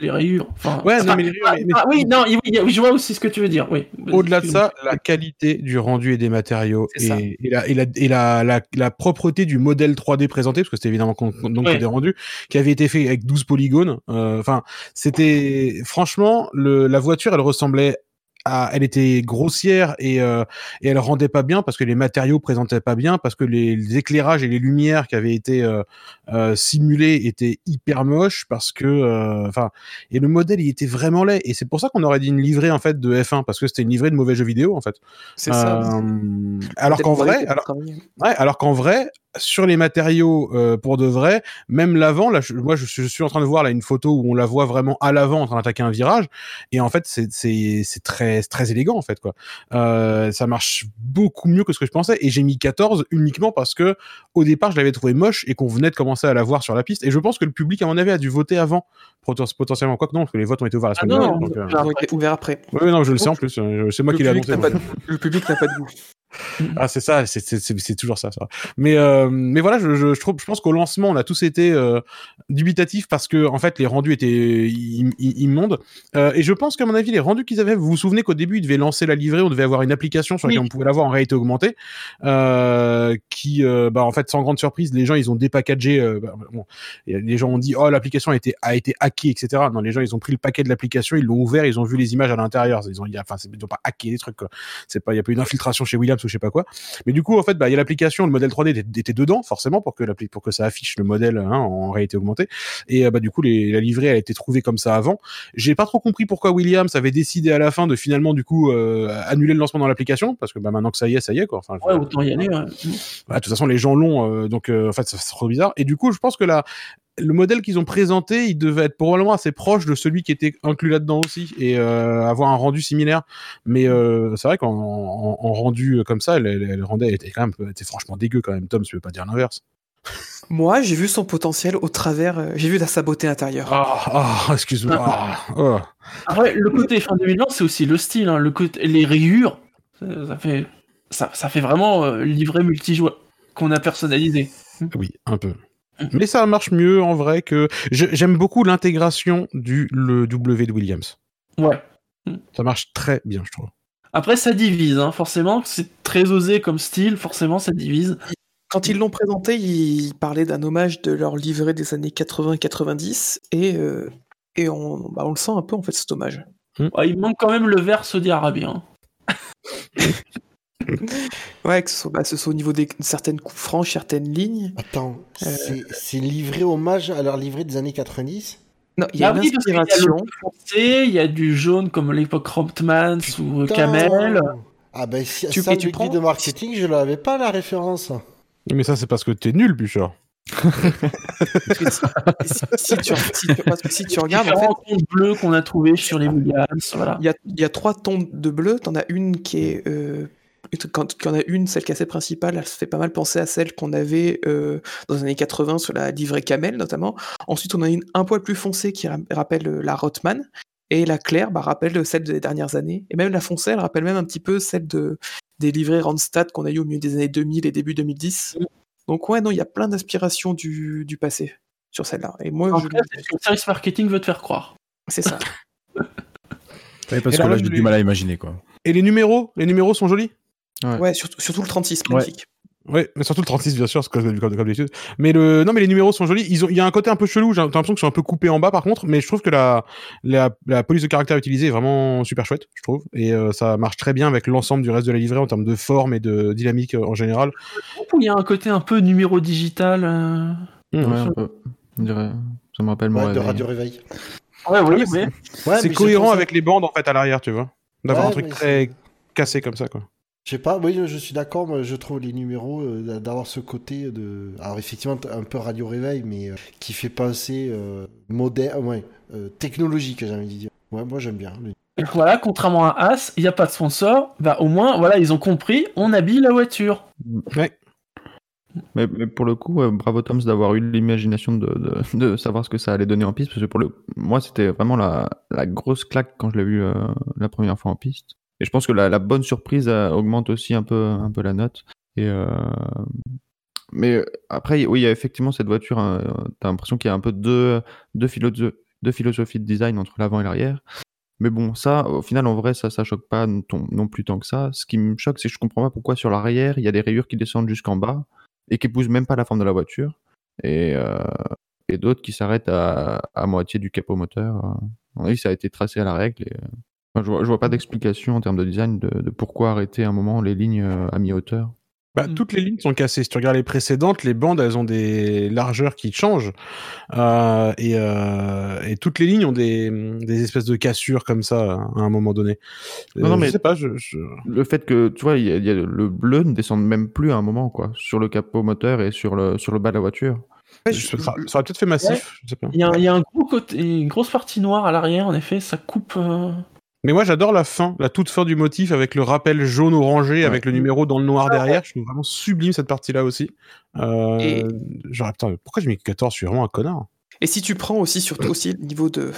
Les rayures. Enfin, Ouais, non, mais les rayures, ah, mais- mais- ah, oui, non, oui, je vois aussi ce que tu veux dire. Oui. Au-delà de ça, la qualité du rendu et des matériaux et, et, la, et, la, et la, la, la propreté du modèle 3D présenté, parce que c'était évidemment donc Ouais. des rendus, qui avait été fait avec 12 polygones. euh, Enfin, c'était franchement le, la voiture, elle ressemblait à, elle était grossière et, euh, et elle rendait pas bien parce que les matériaux présentaient pas bien, parce que les, les éclairages et les lumières qui avaient été euh, euh, simulés étaient hyper moches, parce que, euh, enfin, et le modèle il était vraiment laid. Et c'est pour ça qu'on aurait dit une livrée en fait de F1 parce que c'était une livrée de mauvais jeux vidéo en fait. C'est ça. Alors qu'en vrai, ouais, alors qu'en vrai, sur les matériaux euh, pour de vrai, même l'avant, là, je- moi je, suis- je suis en train de voir là une photo où on la voit vraiment à l'avant en train d'attaquer un virage, et en fait c'est très élégant en fait quoi. Euh, ça marche beaucoup mieux que ce que je pensais, et j'ai mis 14 uniquement parce que au départ je l'avais trouvé moche et qu'on venait de commencer à la voir sur la piste, et je pense que le public à mon avis a dû voter avant poten- potentiellement quoi que non parce que les votes ont été ouverts la Ah semaine non, dernière. non, donc, euh, ouverts après. Oui, non, je le sais en plus. C'est moi qui l'ai public annoncé. pas de- Le public n'a pas de goût. Ah c'est ça, c'est toujours ça, ça. Mais euh, mais voilà, je, je, je trouve, je pense qu'au lancement, on a tous été euh, dubitatifs parce que en fait les rendus étaient im- im- immondes. Euh, et je pense qu'à mon avis, les rendus qu'ils avaient, vous vous souvenez qu'au début ils devaient lancer la livrée, on devait avoir une application sur laquelle Oui. on pouvait l'avoir en réalité augmentée, qui bah en fait sans grande surprise, les gens ils ont dépackagé. Bah, bon, les gens ont dit oh l'application a été a été hackée, etc. Non, les gens ils ont pris le paquet de l'application, ils l'ont ouvert, ils ont vu les images à l'intérieur. Ils ont enfin ils ont pas hacké les trucs. C'est pas, il y a pas eu d'infiltration chez Williams ou je sais pas quoi. Mais du coup, en fait, bah, il y a l'application, le modèle 3D était, était dedans, forcément, pour que pour que ça affiche le modèle hein, en réalité augmentée. Et euh, bah, du coup, les, la livrée, elle a été trouvée comme ça avant. J'ai pas trop compris pourquoi Williams avait décidé à la fin de finalement, du coup, euh, annuler le lancement dans l'application, parce que bah, maintenant que ça y est, ça y est, quoi. Enfin, Ouais, autant y aller. Ouais. bah, de toute façon, les gens l'ont, euh, donc en fait, c'est trop bizarre. Et du coup, je pense que la, le modèle qu'ils ont présenté, il devait être probablement assez proche de celui qui était inclus là-dedans aussi et euh, avoir un rendu similaire. Mais euh, c'est vrai qu'en en, en rendu comme ça, elle rendait, elle était quand même, était franchement dégueu quand même. Tom, tu veux pas dire l'inverse? Moi, j'ai vu son potentiel au travers. euh, j'ai vu la sa beauté intérieure. Ah, ah, excuse-moi. Ah, oh. Après, le côté fin 2020, c'est aussi le style. Hein, le côté, les rayures, ça, ça fait, ça, ça fait vraiment euh, livret multijoueur qu'on a personnalisé. Oui, un peu. Mais ça marche mieux en vrai que j'aime beaucoup l'intégration du le W de Williams. Ouais. Ça marche très bien, je trouve. Après, ça divise, hein, forcément. C'est très osé comme style, forcément, ça divise. Quand ils l'ont présenté, ils parlaient d'un hommage de leur livret des années 80-90 et, euh, et on, bah, on le sent un peu en fait cet hommage. Ouais, il manque quand même le vers saudi-arabien. Ouais, que ce soit, bah, ce soit au niveau des certaines coupes franches, certaines lignes. Attends, Euh. c'est livré hommage à leur livret des années 90 Non, il y a Ah une oui, qu'il y a inspiration. le foncé, il y a du jaune comme l'époque Romptmans ou. Camel. Ah ben si, Tu- ça, tu prends- de marketing, je l'avais pas la référence. Mais ça, c'est parce que t'es nul, Bouchard. Parce que si, si- tu, si tu- parce que si tu regardes, en fait, bleus qu'on a trouvés sur les Williams, voilà. il y a, il y a trois tons de bleu. T'en as une qui est. Euh, quand il y en a une, celle qui est assez principale, elle se fait pas mal penser à celle qu'on avait euh, dans les années 80 sur la livrée Camel notamment. Ensuite, on a une un poil plus foncée qui ra- rappelle euh, la Rothman. Et la claire bah, rappelle celle des dernières années. Et même la foncée, elle rappelle même un petit peu celle de, des livrées Randstad qu'on a eu au milieu des années 2000 et début 2010. Donc ouais, non, il y a plein d'inspirations du, du passé sur celle-là. Et moi, En je- tout cas, c'est ce que le service marketing veut te faire croire. c'est ça. Ouais, parce Et que là, là, j'ai du mal à imaginer, quoi. Et les numéros? Les numéros sont jolis? Ouais. Ouais, surtout, surtout le 36, Ouais. magnifique. Ouais, mais surtout le 36, bien sûr, c'est comme, comme, d'habitude. Mais le, non, mais les numéros sont jolis. Ils ont, il y a un côté un peu chelou. J'ai l'impression qu'ils sont un peu coupés en bas, par contre. Mais je trouve que la, la, la police de caractère utilisée est vraiment super chouette, je trouve. Et euh, ça marche très bien avec l'ensemble du reste de la livrée en termes de forme et de dynamique euh, en général. Il y a un côté un peu numéro digital. euh, Mmh. Ouais, un peu. On dirait. Ça me rappelle mon Ouais, de réveil. Radio Réveil. Ouais, oui, Ouais, oui. Ouais, c'est mais cohérent trouve ça- avec les bandes en fait à l'arrière, tu vois. D'avoir Ouais, un truc très c'est- cassé comme ça, quoi. Je sais pas, oui, je suis d'accord, moi je trouve les numéros euh, d'avoir ce côté de. Alors effectivement, un peu radio réveil, mais euh, qui fait penser euh, moderne, ouais, euh, technologique, j'ai envie de dire. Ouais, moi j'aime bien. Et Voilà, contrairement à As, il n'y a pas de sponsor. Bah, au moins, voilà, ils ont compris, on habille la voiture. Ouais. Mais, mais pour le coup, euh, bravo Toms d'avoir eu l'imagination de, de, de savoir ce que ça allait donner en piste, parce que pour le, moi c'était vraiment la, la grosse claque quand je l'ai vu euh, la première fois en piste. Et je pense que la, bonne surprise euh, augmente aussi un peu, la note. Et euh, mais euh, après, oui, il y a effectivement cette voiture. euh, T'as l'impression qu'il y a un peu deux, deux, philosoph- deux philosophies de design entre l'avant et l'arrière. Mais bon, ça, au final, en vrai, ça, ça choque pas non, plus tant que ça. Ce qui me choque, c'est que je comprends pas pourquoi sur l'arrière, il y a des rayures qui descendent jusqu'en bas et qui épousent même pas la forme de la voiture. Et, d'autres qui s'arrêtent à, moitié du capot moteur. À mon avis, ça a été tracé à la règle. Enfin, je, vois, je vois pas d'explication en termes de design de, de pourquoi arrêter un moment les lignes euh, à mi-hauteur. Bah, Mm. Toutes les lignes sont cassées. Si tu regardes les précédentes, les bandes, elles ont des largeurs qui changent. Euh, et, euh, et toutes les lignes ont des, des espèces de cassures comme ça à un moment donné. Non, non, mais- Je sais pas, je... je- Le fait que, tu vois, il y a, y a le bleu ne descend même plus à un moment, quoi, sur le capot moteur et sur le, sur le bas de la voiture. Ouais, je- ça, ça aurait peut-être fait massif. Il y, a, il y a un gros côté, une grosse partie noire à l'arrière, en effet, ça coupe. Mais moi, j'adore la fin, la toute fin du motif avec le rappel jaune-orangé, avec le numéro dans le noir derrière. Je trouve vraiment sublime cette partie-là aussi. Euh, Et- Genre, putain, pourquoi j'ai mis 14 Je suis vraiment un connard. Et si tu prends aussi, surtout aussi, le niveau de,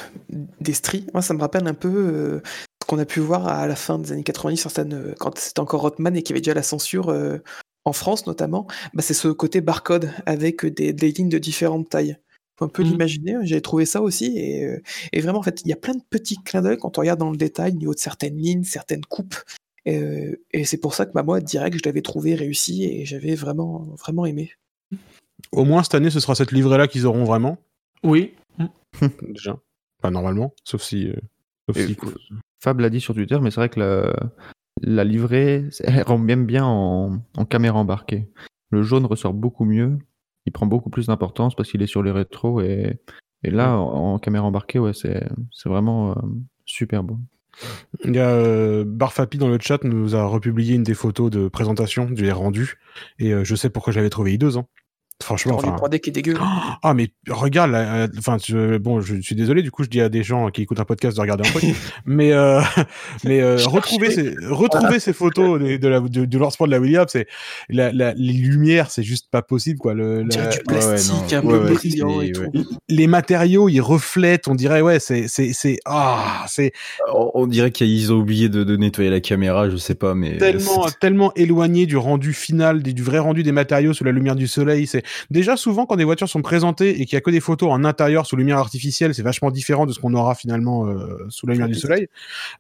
des stries, moi ça me rappelle un peu euh, ce qu'on a pu voir à la fin des années 90, certaines, euh, quand c'était encore Rotman et qu'il y avait déjà la censure euh, en France notamment, bah, c'est ce côté barcode avec des, des lignes de différentes tailles. Faut un peu Mhm. l'imaginer, j'ai trouvé ça aussi. Et, euh, et vraiment, en fait, il y a plein de petits clins d'œil quand on regarde dans le détail, au niveau de certaines lignes, certaines coupes. Et, euh, et c'est pour ça que bah, moi, direct, je l'avais trouvé réussi et j'avais vraiment, vraiment aimé. Au moins cette année, ce sera cette livrée-là qu'ils auront vraiment, Oui. déjà. Pas normalement, sauf si. euh, sauf Et si- Fab l'a dit sur Twitter, mais c'est vrai que la, la livrée, elle rend même bien en, en caméra embarquée. Le jaune ressort beaucoup mieux, il prend beaucoup plus d'importance parce qu'il est sur les rétros et, et là, en, en caméra embarquée, ouais, c'est c'est vraiment euh, super beau. Il y a euh, Barfapi dans le chat nous a republié une des photos de présentation du rendu et euh, je sais pourquoi j'avais trouvé hideux. Hein. Franchement, enfin. 3D qui est dégueu. Ah mais regarde, là, euh, enfin, je- bon, je suis désolé, du coup, je dis à des gens qui écoutent un podcast de regarder un truc, mais euh, mais euh, retrouver ces retrouver ces photos de, de la de, de leur sport de la Williams, c'est la, la, les lumières, c'est juste pas possible quoi. Le, la- du plastique, non. un Ouais, peu ouais, brillant et c'est- tout. ouais. les matériaux, ils reflètent, on dirait ouais, c'est c'est c'est ah, c'est On, on dirait qu'ils ont oublié de, de nettoyer la caméra, je sais pas, mais tellement tellement éloigné du rendu final, du vrai rendu des matériaux sous la lumière du soleil. C'est déjà souvent quand des voitures sont présentées et qu'il y a que des photos en intérieur sous lumière artificielle, c'est vachement différent de ce qu'on aura finalement euh, sous la lumière du soleil.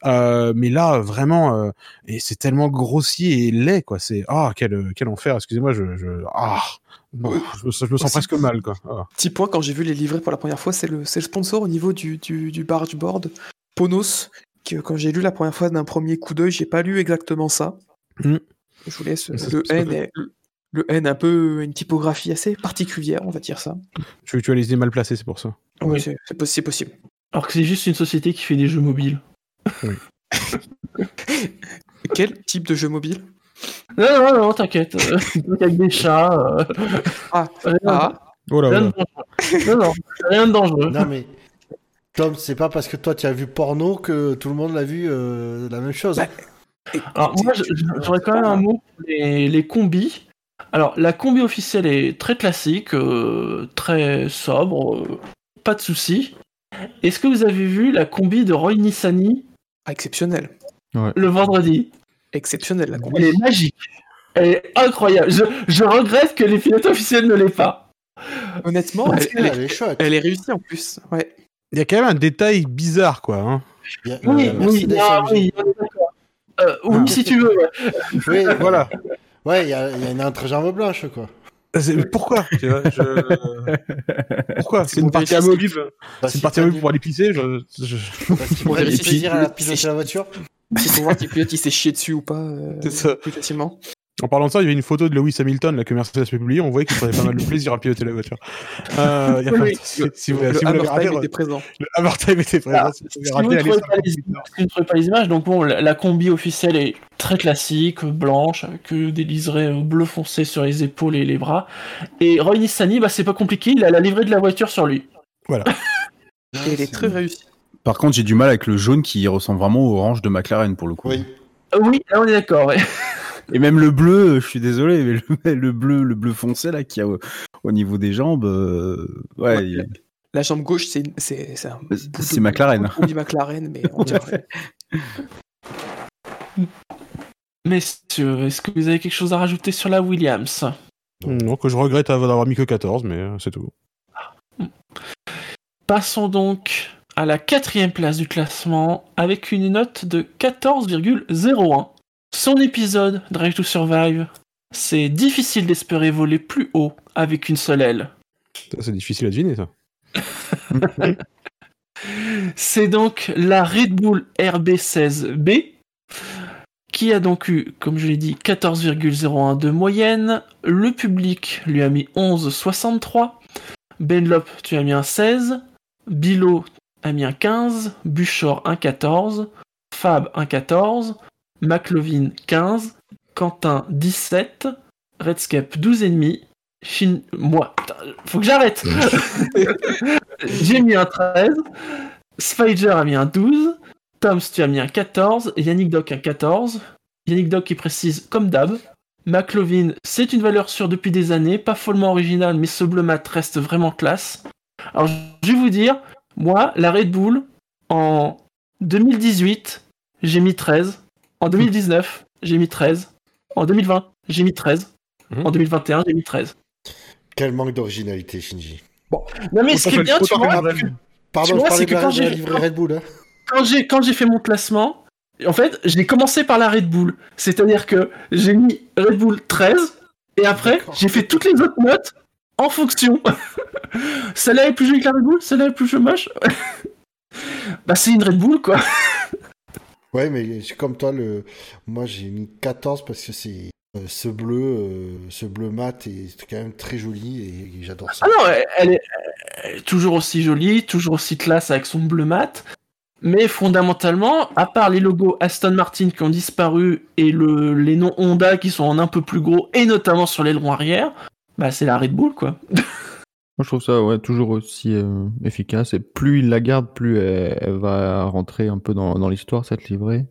Euh, mais là, vraiment, euh, et c'est tellement grossier et laid quoi. C'est ah quel quel enfer. Excusez-moi, je, je ah. Bon, je, me- je me sens Aussi- presque mal quoi. Ah. Petit point, quand j'ai vu les livrets pour la première fois, c'est le, c'est le sponsor au niveau du, du, du bargeboard, Ponos, que quand j'ai lu la première fois d'un premier coup d'œil, j'ai pas lu exactement ça. Mm. Je vous laisse. Le N, peut- est, le- N un peu une typographie assez particulière, on va dire ça. Tu, tu as les idées mal placées, c'est pour ça. Oui, c'est c'est possi- c'est possible. Alors que c'est juste une société qui fait des jeux mobiles. Quel type de jeu mobile? Non, non, non, t'inquiète. euh, avec des chats. euh, Ah, rien, ah, Oh là rien de dangereux. Non, non, rien de dangereux. Non mais Tom, c'est pas parce que toi tu as vu porno que tout le monde l'a vu euh, la même chose. Bah, Alors moi, j'aurais quand même un mot pour les, les combis. Alors la combi officielle est très classique, euh, très sobre, euh, pas de souci. Est-ce que vous avez vu la combi de Roy Nissani ah, exceptionnel. le vendredi Exceptionnel, la Elle combi. est magique. Elle est incroyable. Je, je regrette que les pilotes officiels ne l'aient pas. Honnêtement, elle, qu'elle, elle elle est, elle est réussie en plus. Ouais. Il y a quand même un détail bizarre quoi. Hein. A- Oui, euh, oui, ah, oui, on est d'accord. Euh, oui, si tu veux. ouais. Oui, Voilà. Ouais, il y y a une entrejambe blanche quoi. Pourquoi tu vois, je- Pourquoi C'est une partie amovible. C'est une partie amovible pour aller pisser. Je, je- Pour vérifier plaisir à si- piloter la voiture. C'est pour voir si le pilote il s'est chié dessus ou pas euh, C'est ça. plus facilement. En parlant de ça, il y avait une photo de Lewis Hamilton, la que Mercedes publiée. On voyait qu'il prenait pas mal de plaisir à piloter la voiture. Euh, il y a Oui, pas- si, si vous, le si vous l'avez Hammer raté, Time était présent. le Hammer Time était présent. Ah, si vous raté, ne allez trouvez pas le les, ne trouvez pas images, donc bon, la, la combi officielle est très classique, blanche, avec des liserés euh, bleu foncé sur les épaules et les bras. Et Roy Nissani, bah, c'est pas compliqué, il a la livrée de la voiture sur lui. Voilà. Et elle est très réussie. Par contre, j'ai du mal avec le jaune qui ressemble vraiment au orange de McLaren pour le coup. Oui. Euh, oui, là on est d'accord. ouais. Et même le bleu, je suis désolé, mais le, le bleu, le bleu foncé là qu'il y a au, au niveau des jambes, euh, ouais, il- La jambe gauche, c'est c'est c'est un C'est- bout c'est de- McLaren. On dit McLaren, mais on dirait. Messieurs, est-ce que vous avez quelque chose à rajouter sur la Williams? Non, que je regrette d'avoir mis que 14, mais euh, c'est tout. Passons donc à la quatrième place du classement avec une note de 14,01. Son épisode Drive to Survive, c'est difficile d'espérer voler plus haut avec une seule aile. C'est difficile à deviner, ça. C'est donc la Red Bull RB16B qui a donc eu, comme je l'ai dit, 14,01 de moyenne. Le public lui a mis 11,63. Benlop, tu as mis un 16. Bilo a mis un 15. Buchor, un 14. Fab, un 14. McLovin, 15. Quentin, 17. Redscape, 12,5. Shin... Moi, putain, faut que j'arrête J'ai mis un 13. Spider a mis un 12. Toms, tu as mis un 14. Et Yannick Doc un 14. Yannick Doc qui précise comme d'hab. McLovin, c'est une valeur sûre depuis des années, pas follement originale, mais ce bleu mat reste vraiment classe. Alors, je vais vous dire, moi, la Red Bull, en 2018, j'ai mis 13. En 2019, j'ai mis 13. En 2020, j'ai mis 13. Mhm. En 2021, j'ai mis 13. Quel manque d'originalité, Shinji. Non mais ce qui est bien, tu vois, Pardon, vois, je parlais c'est de que la, quand j'ai- livrée Red Bull. hein. quand j'ai quand j'ai fait mon classement, en fait, j'ai commencé par la Red Bull. C'est-à-dire que j'ai mis Red Bull 13 et après, D'accord. j'ai fait toutes les autres notes en fonction. celle-là est plus jolie que la Red Bull, celle-là est plus moche. bah c'est une Red Bull quoi. Ouais, mais comme toi, le... moi j'ai mis 14 parce que c'est euh, ce bleu, euh, ce bleu mat est quand même très joli et, j'adore ça. Ah non, elle, elle est, elle est toujours aussi jolie, toujours aussi classe avec son bleu mat. Mais fondamentalement, à part les logos Aston Martin qui ont disparu et le, les noms Honda qui sont en un peu plus gros, et notamment sur l'aileron arrière, bah c'est la Red Bull quoi. Moi, je trouve ça ouais, toujours aussi euh, efficace. Et plus il la garde, plus elle, elle va rentrer un peu dans, dans l'histoire, cette livrée.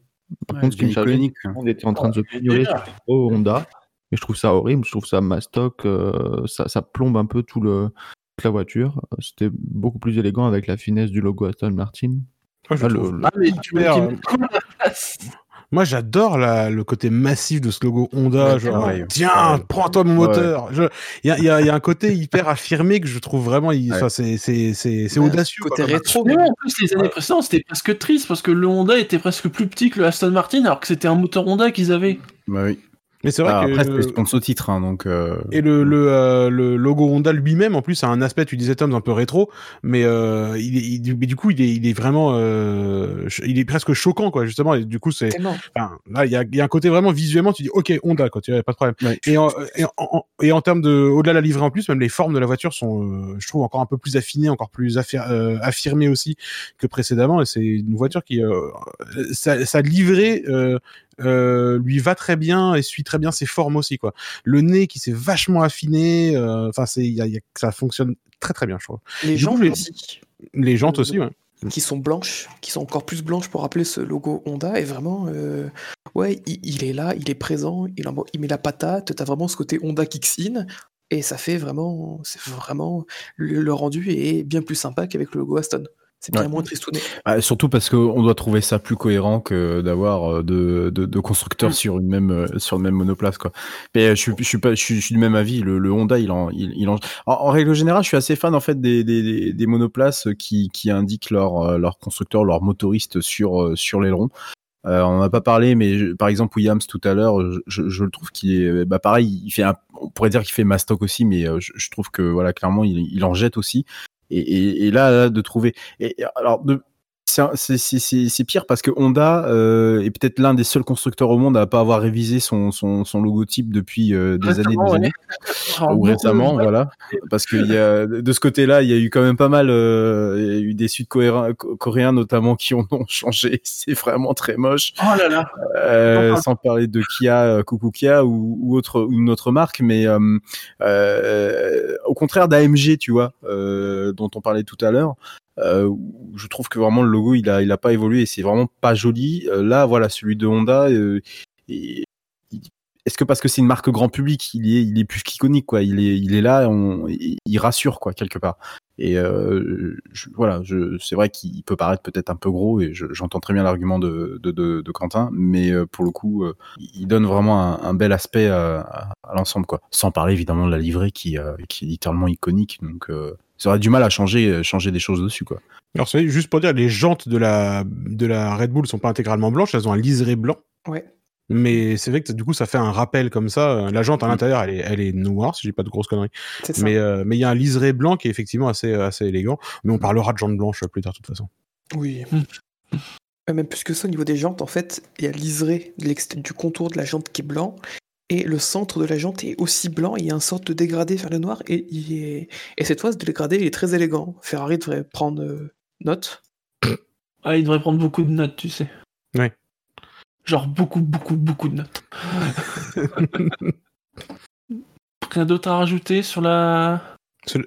Par Ouais, contre, ce qui me monde était en train de se sur oh, Honda. Et je trouve ça horrible. Je trouve ça mastoc. euh, ça, ça plombe un peu tout le, toute la voiture. C'était beaucoup plus élégant avec la finesse du logo Aston Martin. Je Ah, le- Ah mais tu euh, Moi, j'adore la- le côté massif de ce logo Honda. Ouais, genre, ouais. tiens, Ouais. prends-toi mon Ouais. moteur. Je- Il y, a, il y a- il y a un côté hyper affirmé que je trouve vraiment. c'est c'est- c'est- c'est Ouais, audacieux. côté quoi, rétro. Mais en plus, les années précédentes, c'était presque triste parce que le Honda était presque plus petit que le Aston Martin alors que c'était un moteur Honda qu'ils avaient. Bah oui. Mais c'est vrai Ah, que. après, c'était sponsor titre, hein, donc. euh, Et le, le, euh, le logo Honda lui-même, en plus, a un aspect, tu disais Tom, un peu rétro, mais euh, il est, il- mais du coup, il est, il est vraiment, euh, il est presque choquant, quoi, justement. Et du coup, c'est, enfin, là, il y a, il y a un côté vraiment visuellement, tu dis, ok, Honda, quoi, tu vois, pas de problème. Ouais. Et, en, et, en, en- et en termes de, au-delà de la livrée en plus, même les formes de la voiture sont, euh, je trouve, encore un peu plus affinées, encore plus affir- euh, affirmées aussi que précédemment. Et c'est une voiture qui, euh, sa, sa livrée, euh, lui va très bien et suit très bien ses formes aussi, quoi. Le nez qui s'est vachement affiné, euh, enfin, c'est, il y a, il y a- ça fonctionne très très bien, je trouve. Les Du coup, les- aussi, Les jantes aussi, ouais. qui sont blanches, qui sont encore plus blanches pour rappeler ce logo Honda, et vraiment, euh, ouais, il, il est là, il est présent, il, en- il met la patate, t'as vraiment ce côté Honda kicks in, et ça fait vraiment, c'est vraiment, le, le rendu est bien plus sympa qu'avec le logo Aston. C'est bien Ouais. moins tristouné. Ah, surtout parce qu'on doit trouver ça plus cohérent que d'avoir euh, de, constructeurs sur une même euh, sur le même monoplace quoi. Mais euh, je suis je suis pas je suis, je suis du même avis. Le, le Honda il en il, il en... en en règle générale je suis assez fan en fait des des, des, des monoplaces qui qui indiquent leur euh, leur constructeur leur motoriste sur sur l'aileron. Euh, on n'en a pas parlé, mais je- par exemple Williams tout à l'heure, je, le trouve qu'il est, bah pareil, il fait un, on pourrait dire qu'il fait mastoc aussi, mais je, je trouve que voilà clairement il, il en jette aussi. Et, et, et là, là, de trouver, et alors de, c'est pire parce que Honda euh, est peut-être l'un des seuls constructeurs au monde à pas avoir révisé son son, son logotype depuis euh, des années, des années ou récemment, voilà. Parce que y a, de ce côté-là, il y a eu quand même pas mal, euh, il y a eu des Sud-Coréens coréens notamment qui en ont changé. C'est vraiment très moche. Oh là là. Euh, sans parler de Kia, Coucou Kia ou, ou autre, ou une autre marque, mais au contraire d'AMG, tu vois, dont on parlait tout à l'heure. Euh, je trouve que vraiment le logo il a il a pas évolué et c'est vraiment pas joli. Euh, là voilà celui de Honda. euh, est-ce que parce que c'est une marque grand public, il est, il est plus qu'iconique quoi. Il est, il est là, on, il rassure quoi quelque part. Et voilà, c'est vrai qu'il peut paraître peut-être un peu gros et je- j'entends très bien l'argument de, Quentin, mais pour le coup, il donne vraiment un, bel aspect à, l'ensemble quoi. Sans parler évidemment de la livrée qui, qui est littéralement iconique, donc ça aurait du mal à changer, changer des choses dessus quoi. Alors, c'est juste pour dire, les jantes de la, de la Red Bull sont pas intégralement blanches, elles ont un liseré blanc. Ouais. Mais c'est vrai que du coup, ça fait un rappel comme ça. La jante à Mm. l'intérieur, elle est, elle est noire, si j'ai pas de grosses conneries. C'est ça. Mais euh, mais il y a un liseré blanc qui est effectivement assez, assez élégant. Mais on parlera de jantes blanches plus tard, de toute façon. Oui. Euh, Même plus que ça, au niveau des jantes, en fait, il y a liseré du contour de la jante qui est blanc, et le centre de la jante est aussi blanc, et il y a un sorte de dégradé vers le noir, et, il est... et cette fois, ce dégradé, il est très élégant. Ferrari devrait prendre euh, note. Ah, il devrait prendre beaucoup de notes, tu sais. Ouais. Genre beaucoup, beaucoup, beaucoup de notes. Rien d'autre à rajouter sur la.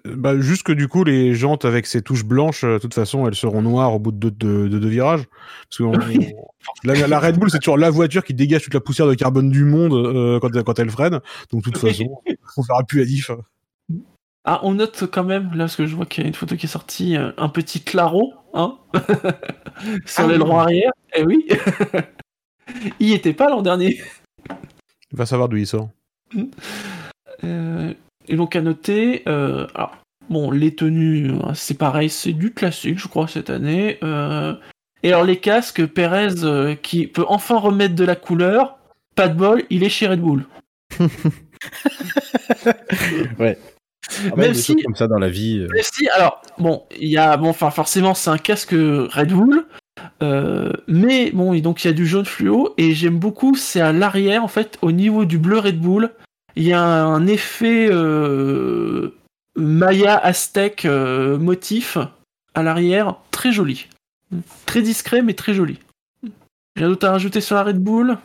Bah, juste que du coup, les jantes avec ces touches blanches, euh, de toute façon, elles seront noires au bout de deux, de, de deux virages. Parce que on- la, la Red Bull, c'est toujours la voiture qui dégage toute la poussière de carbone du monde euh, quand, quand elle freine. Donc, de toute façon, on verra plus la diff. Ah, on note quand même, là, parce que je vois qu'il y a une photo qui est sortie, euh, un petit claro, hein, sur Ah l'aileron oui. arrière. Eh oui, il était pas l'an dernier. Il va savoir d'où il sort. Euh, et donc à noter, euh, alors, bon, les tenues, euh, c'est pareil, c'est du classique, je crois, cette année. Euh, et alors les casques, Perez, euh, qui peut enfin remettre de la couleur, pas de bol, il est chez Red Bull. Ah bah, Même si- comme ça dans la vie. euh, si, alors, bon, il y a, bon, enfin, forcément, c'est un casque Red Bull, euh, mais bon, et donc il y a du jaune fluo, et j'aime beaucoup, c'est à l'arrière, en fait, au niveau du bleu Red Bull, il y a un effet euh, Maya Aztec euh, motif à l'arrière, très joli. Très discret, mais très joli. Rien d'autre à rajouter sur la Red Bull?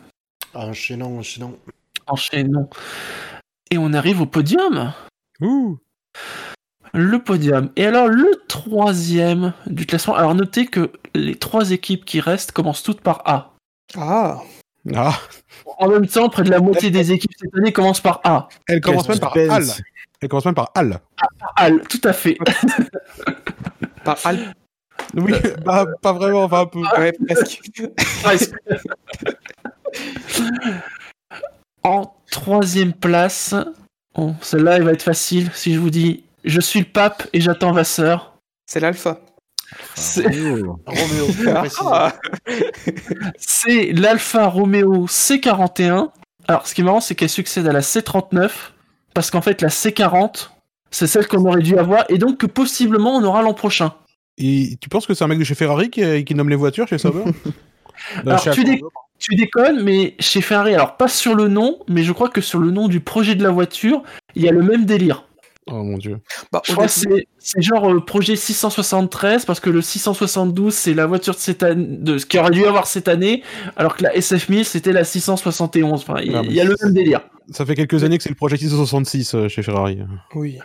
Enchaînant, enchaînant. Enchaînons. Et on arrive au podium. Ouh Le podium. Et alors, le troisième du classement. Alors, notez que les trois équipes qui restent commencent toutes par A. Ah, Ah En même temps, près de la moitié des équipes cette année commencent par A. Elle commence même par. Al. Elle commence même par Al. A, tout à fait. par Al. Oui, bah, pas vraiment, enfin un peu. Ouais, presque. Presque. en troisième place. Bon, celle-là, elle va être facile. Si je vous dis, je suis le pape et j'attends Vasseur. C'est l'alpha. C'est l'Alfa Romeo C41. Alors, ce qui est marrant, c'est qu'elle succède à la C39, parce qu'en fait, la C40, c'est celle qu'on aurait dû avoir, et donc que possiblement on aura l'an prochain. Et tu penses que c'est un mec de chez Ferrari qui, qui nomme les voitures chez Sauber Alors, chez tu, Alfa dé- tu déconnes, mais chez Ferrari, alors pas sur le nom, mais je crois que sur le nom du projet de la voiture, il y a le même délire. Oh mon dieu. bah, Je crois que c'est genre euh, projet 673, parce que le 672, c'est la voiture de cette année, de ce qui aurait dû avoir cette année, alors que la SF1000, c'était la 671. Enfin, il y a le même délire. Ça fait quelques années que c'est le projet 666 euh, chez Ferrari. Oui.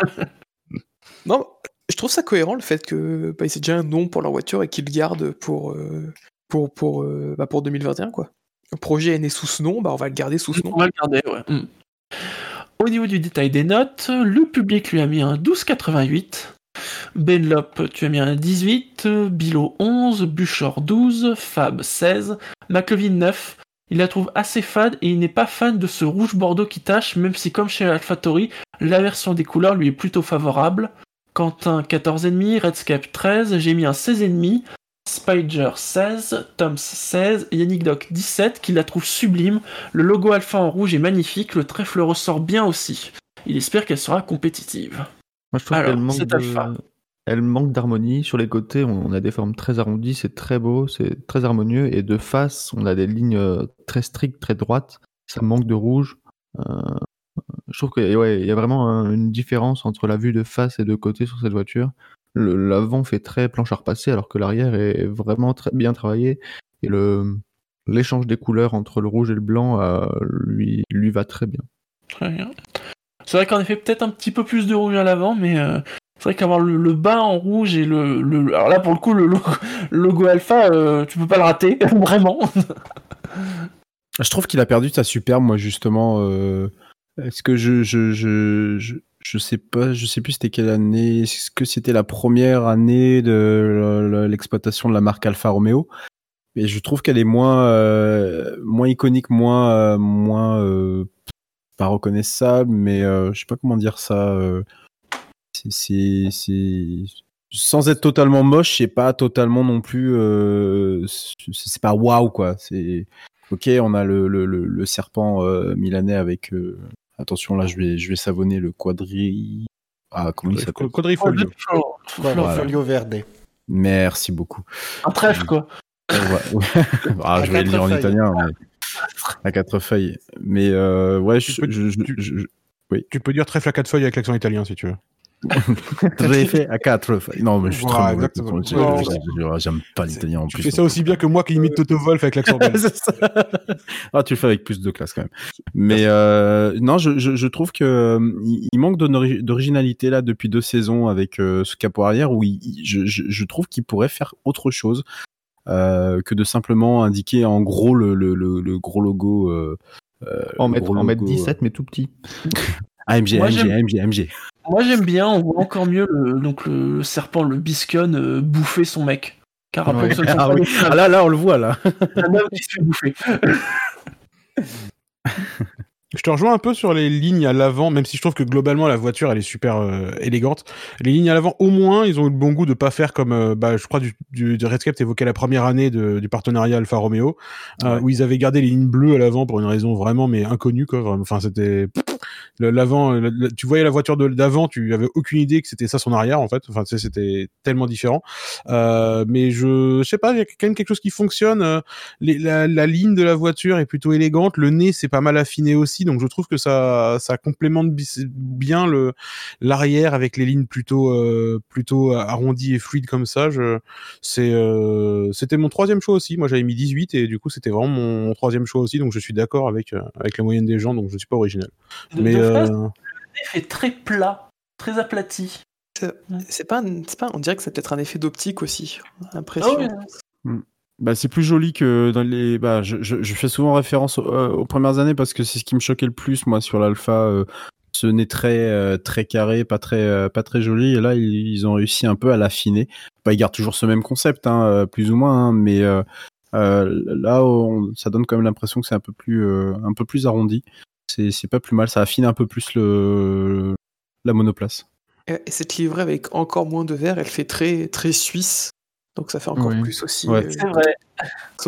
non, je trouve ça cohérent le fait que bah, c'est déjà un nom pour leur voiture et qu'ils le gardent pour, euh, pour, pour, euh, bah, pour 2021. Quoi. Le projet est né sous ce nom, bah, on va le garder sous ce nom. On va le garder, ouais. Mm. Au niveau du détail des notes, le public lui a mis un 12,88. Benlop, tu as mis un 18. Bilo 11. Buchor 12. Fab 16. McLevin 9. Il la trouve assez fade et il n'est pas fan de ce rouge bordeaux qui tache, même si comme chez AlphaTauri, la version des couleurs lui est plutôt favorable. Quentin 14,5, Redscape 13, j'ai mis un 16,5, Spider 16, Toms 16, Yannick Doc 17, qui la trouve sublime. Le logo alpha en rouge est magnifique, le trèfle ressort bien aussi. Il espère qu'elle sera compétitive. Moi, je trouve Alors, qu'elle manque de-. Elle manque d'harmonie. Sur les côtés, on a des formes très arrondies, c'est très beau, c'est très harmonieux. Et de face, on a des lignes euh, très strictes, très droites. Ça manque de rouge. Euh, je trouve qu'il ouais, y a vraiment un- une différence entre la vue de face et de côté sur cette voiture. Le- L'avant fait très planche à repasser, alors que l'arrière est vraiment très bien travaillé. Et le l'échange des couleurs entre le rouge et le blanc euh, lui, lui va très bien. Très bien. C'est vrai qu'en effet, peut-être un petit peu plus de rouge à l'avant, mais euh, c'est vrai qu'avoir le, le bas en rouge et le, le- Alors là, pour le coup, le logo, alpha, euh, tu peux pas le rater, vraiment. Je trouve qu'il a perdu sa superbe, moi justement. euh, Est-ce que je, je, je, je, sais pas, je sais plus c'était quelle année. Est-ce que c'était la première année de le- le- l'exploitation de la marque Alfa Romeo Et je trouve qu'elle est moins, euh, moins iconique, moins, euh, moins euh, pas reconnaissable, mais je sais pas comment dire ça. c'est- sans être totalement moche, c'est pas totalement non plus. c'est pas waouh quoi. C'est Ok, on a le, le, le, serpent milanais avec. Euh, attention, là, je vais, je vais savonner le quadri. Ah, comment il s'appelle? Quadrifolio. Voilà, Folio Verde. Merci beaucoup. Un trèfle, quoi. Ouais, ouais. ah, je vais le dire en feuilles. italien, mais à quatre feuilles. Mais euh, ouais, je, Tu peux- je, je- tu- je- Tu peux dire trèfle à quatre feuilles avec l'accent italien si tu veux. Très fait à quatre feuilles. Non, mais je suis Voilà, très mauvais. J'aime pas l'italien en Tu plus. fais ça aussi bien que moi qui imite Toto Wolf avec l'accent belge. Ah, tu le fais avec plus de classe quand même. Mais euh, non, je, je, je trouve que euh, il manque d'ori- d'originalité là depuis deux saisons avec euh, ce capot arrière où il- je, je, je trouve qu'il pourrait faire autre chose euh, que de simplement indiquer en gros le, le, le, le gros logo. euh, euh, En mettre, en mettre logo, 17, mais tout petit. AMG, Moi, AMG, AMG, AMG. Moi j'aime bien, on voit encore mieux le, donc le, serpent, le biscone, euh, bouffer son mec. Car rappelons Ouais. Ah oui. Ah là, là, on le voit là. un homme qui se fait bouffer. Je te rejoins un peu sur les lignes à l'avant, même si je trouve que globalement la voiture elle est super euh, élégante. Les lignes à l'avant, au moins, ils ont eu le bon goût de pas faire comme, euh, bah, je crois, du, du, du Redscape évoquait la première année de- du partenariat Alfa Romeo, euh, Ouais. où ils avaient gardé les lignes bleues à l'avant pour une raison vraiment mais inconnue quoi. Enfin, c'était l'avant, tu voyais la voiture de- d'avant, tu avais aucune idée que c'était ça son arrière en fait. Enfin, tu sais, c'était tellement différent. Euh, mais je, je sais pas, il y a quand même quelque chose qui fonctionne. euh, les- la, la ligne de la voiture est plutôt élégante, le nez c'est pas mal affiné aussi, donc je trouve que ça, ça complémente bien le l'arrière avec les lignes plutôt euh, plutôt arrondies et fluides comme ça. Je, c'est euh, c'était mon troisième choix aussi. Moi j'avais mis 18 et du coup c'était vraiment mon, mon troisième choix aussi, donc je suis d'accord avec euh, avec la moyenne des gens, donc je suis pas original. Mais le nez fait très plat, très aplati. C'est pas, pas, on dirait que c'est peut-être un effet d'optique aussi. Impression. Ah ouais. Bah, c'est plus joli que dans les. Bah, je, je, je fais souvent référence aux, euh, aux premières années parce que c'est ce qui me choquait le plus, moi, sur l'alpha. euh, ce nez très, euh, très carré, pas très, euh, pas très joli. Et là, ils, ils ont réussi un peu à l'affiner. Bah, ils gardent toujours ce même concept, hein, euh, plus ou moins, hein, mais euh, euh, là, on- ça donne quand même l'impression que c'est un peu plus, euh, un peu plus arrondi. C'est pas plus mal. Ça affine un peu plus le, la monoplace. Et et cette livrée avec encore moins de verre, elle fait très, très suisse. Donc ça fait encore Oui. plus aussi. Ouais. euh, C'est vrai.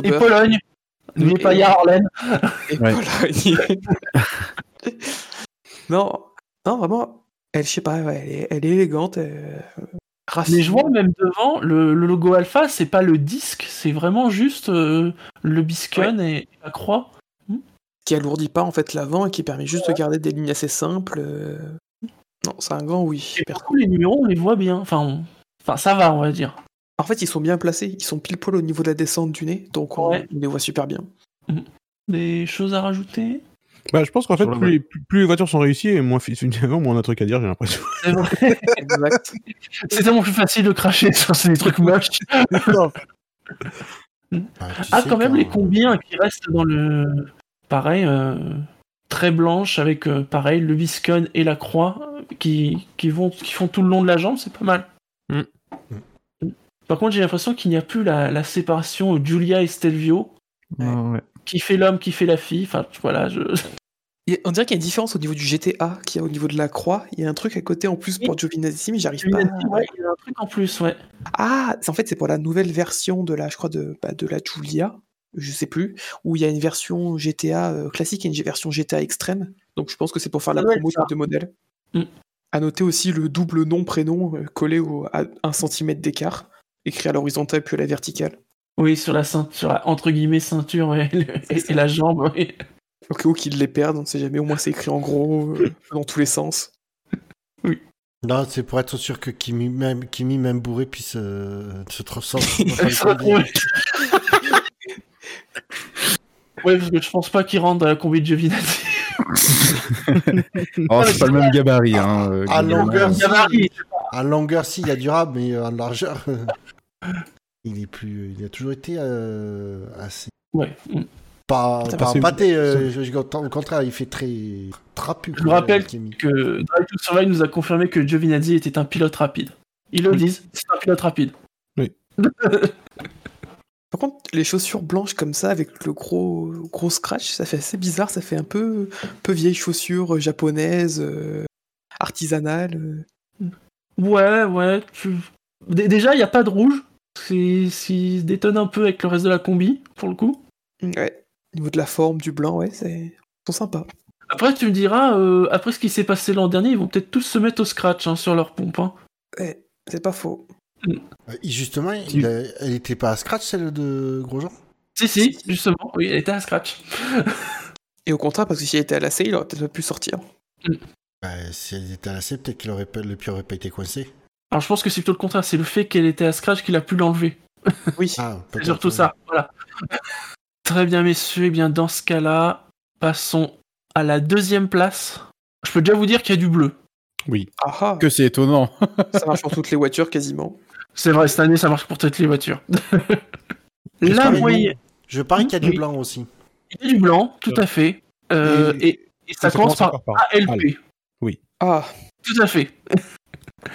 Et Pologne. N'oubliez pas Yarlen. Et Ouais. Pologne. non, non, vraiment, elle, je sais pas, ouais, elle, est, elle est élégante. euh. Mais je vois même devant, le, le logo Alpha, c'est pas le disque, c'est vraiment juste euh, le biscone et la croix. Qui alourdit pas en fait l'avant et qui permet juste de garder des lignes assez simples. euh. Non, c'est un grand oui. Et par contre, les numéros, on les voit bien. Enfin, on- enfin ça va, on va dire. En fait, ils sont bien placés, ils sont pile poil au niveau de la descente du nez, donc on, Ouais. on les voit super bien. Des choses à rajouter? Bah, je pense qu'en fait plus, les- plus, plus les voitures sont réussies et moins fi- finalement moins on a un truc à dire, j'ai l'impression. C'est vrai. Exact. C'est tellement plus facile de cracher sur ces trucs moches. Ah, quand même, les combien qui restent dans le. Pareil, euh, très blanche avec euh, pareil le biscone et la croix euh, qui, qui, vont, qui font tout le long de la jambe, c'est pas mal. Mm. Par contre, j'ai l'impression qu'il n'y a plus la, la séparation Julia et Stelvio, ouais. qui fait l'homme, qui fait la fille. Enfin, voilà, je. On dirait qu'il y a une différence au niveau du GTA qu'il y a au niveau de la croix. Il y a un truc à côté en plus pour Giovinazzi, mais j'arrive pas. à- Ouais, il y a un truc en plus, ouais. Ah, en fait, c'est pour la nouvelle version de la, je crois, de, bah, de la Giulia, je sais plus, où il y a une version GTA euh, classique et une version GTA extrême. Donc je pense que c'est pour faire la doit promo des deux modèles. Mm. À noter aussi le double nom-prénom euh, collé au, à 1 cm d'écart, écrit à l'horizontale puis à la verticale. Oui, sur la ceinture, sur la, entre guillemets ceinture le- et, la jambe. oui. Au cas où qu'ils les perdent, on sait jamais, au moins c'est écrit en gros, euh, dans tous les sens. Non, c'est pour être sûr que Kimi, même, Kimi, même bourré, puisse euh, se transformer. Ouais, parce que je pense pas qu'il rentre dans la combi de Giovinazzi. Oh, c'est pas le même gabarit. Hein, euh, À globalement. longueur, si, Gabarit. à longueur, si, il y a durable, mais euh, en largeur, il est plus. Il a toujours été euh, assez. Ouais. Pas, pas pâté, euh, je- au contraire, il fait très trapu. Je vous rappelle que Drive to Survive nous a confirmé que Giovinazzi était un pilote rapide. Ils le Oui. disent, c'est un pilote rapide. Par contre, les chaussures blanches comme ça, avec le gros, gros scratch, ça fait assez bizarre, ça fait un peu, peu vieille chaussure euh, japonaise, euh, artisanale. euh. Ouais, ouais. tu- Dé- Déjà, il n'y a pas de rouge. C'est se détonne un peu avec le reste de la combi, pour le coup. Ouais. Au niveau de la forme, du blanc, ouais, c'est... ils sont sympas. Après, tu me diras, euh, après ce qui s'est passé l'an dernier, ils vont peut-être tous se mettre au scratch hein, sur leur pompe. hein. Ouais, c'est pas faux. Euh, Justement, il a- elle était pas à scratch, celle de Grosjean? Si, si, justement, oui, elle était à scratch. Et au contraire, parce que si elle était à l'AC, il aurait peut-être pas pu sortir. bah, Si elle était à la C, peut-être qu'il aurait pas, le pied aurait pas été coincé. Alors, je pense que c'est plutôt le contraire, c'est le fait qu'elle était à scratch qu'il a pu l'enlever. Oui. Ah, C'est surtout ça, voilà. Très bien, messieurs. Eh bien, dans ce cas-là, passons à la deuxième place. Je peux déjà vous dire qu'il y a du bleu. Oui. Ah ah, Que c'est étonnant. ça marche pour toutes les voitures quasiment. C'est vrai, cette année, ça marche pour toutes les voitures. La moyenne. Je parie qu'il y a du Oui. blanc aussi. Il y a du blanc, tout à fait. Euh, Et- et, et ça, commence par ALP. Al. Ah, Tout à fait.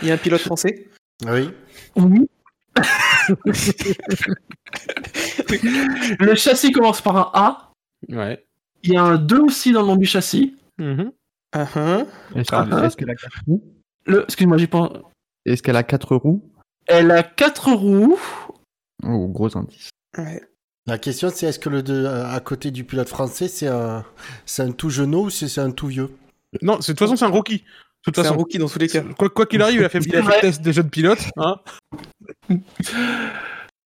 il y a un pilote français Oui. Oui. le châssis commence par un A. Ouais. Il y a un 2 aussi dans le nom du châssis. Mhm. Ah, ah. Est-ce qu'elle a quatre roues Le, excuse-moi, j'ai pas. Est-ce qu'elle a quatre roues Elle a 4 roues. Oh, gros indice. Ouais. La question, c'est est-ce que le de, à côté du pilote français, c'est un, c'est un tout jeune ou c'est c'est un tout vieux? Non, c'est- de toute façon, c'est un rookie. De toute C'est un façon, rookie dans tous les cas. quoi quoi qu'il arrive, il a fait, il a fait Ouais. le test des jeunes pilotes. Hein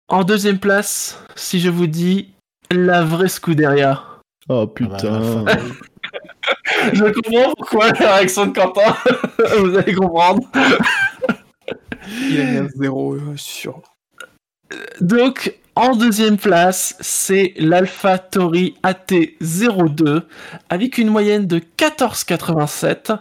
En deuxième place, si je vous dis la vraie Scuderia. Oh Ah bah, putain. Je comprends pourquoi la réaction de Quentin. vous allez comprendre. Il a mis un zéro, euh, sûr. Donc, en deuxième place, c'est l'Alpha Tori AT02 avec une moyenne de 14,87.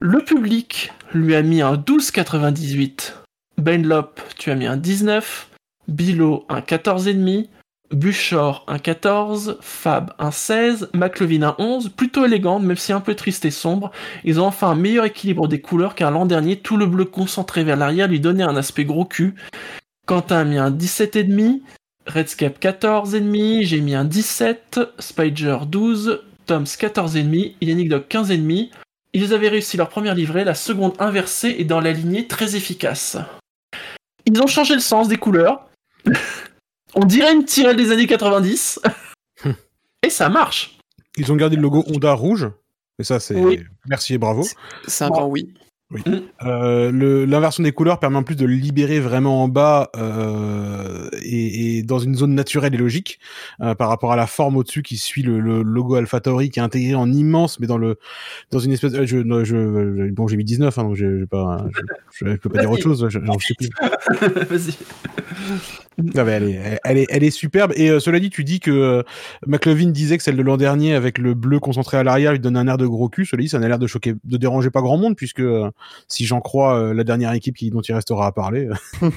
Le public lui a mis un 12,98. Benlop, tu as mis un 19. Bilo, un 14,5. Buchor, un 14. Fab, un 16. McLevin, un 11. Plutôt élégante, même si un peu triste et sombre. Ils ont enfin un meilleur équilibre des couleurs car l'an dernier, tout le bleu concentré vers l'arrière lui donnait un aspect gros cul. Quentin a mis un 17,5, Redscape 14,5, j'ai mis un 17, Spider 12, Toms 14,5, Yannick Dog 15,5. Ils avaient réussi leur première livrée, la seconde inversée et dans la lignée très efficace. Ils ont changé le sens des couleurs. On dirait une tirelle des années 90. et ça marche. Ils ont gardé le logo Honda rouge. Et ça, c'est Oui. merci et bravo. C'est un grand oui. Euh, le- L'inversion des couleurs permet en plus de le libérer vraiment en bas euh, et, et dans une zone naturelle et logique euh, par rapport à la forme au-dessus qui suit le, le logo AlphaTauri qui est intégré en immense mais dans le dans une espèce euh, je, je, bon j'ai mis 19 hein, donc je, pas, je, peux pas dire autre chose je, sais plus. Vas-y. Non, mais elle, est, elle, elle est, elle est superbe. Et euh, cela dit, tu dis que euh, McLovin disait que celle de l'an dernier, avec le bleu concentré à l'arrière, lui donne un air de gros cul. Cela dit, ça n'a l'air de choquer, de déranger pas grand monde, puisque euh, si j'en crois euh, la dernière équipe qui, dont il restera à parler.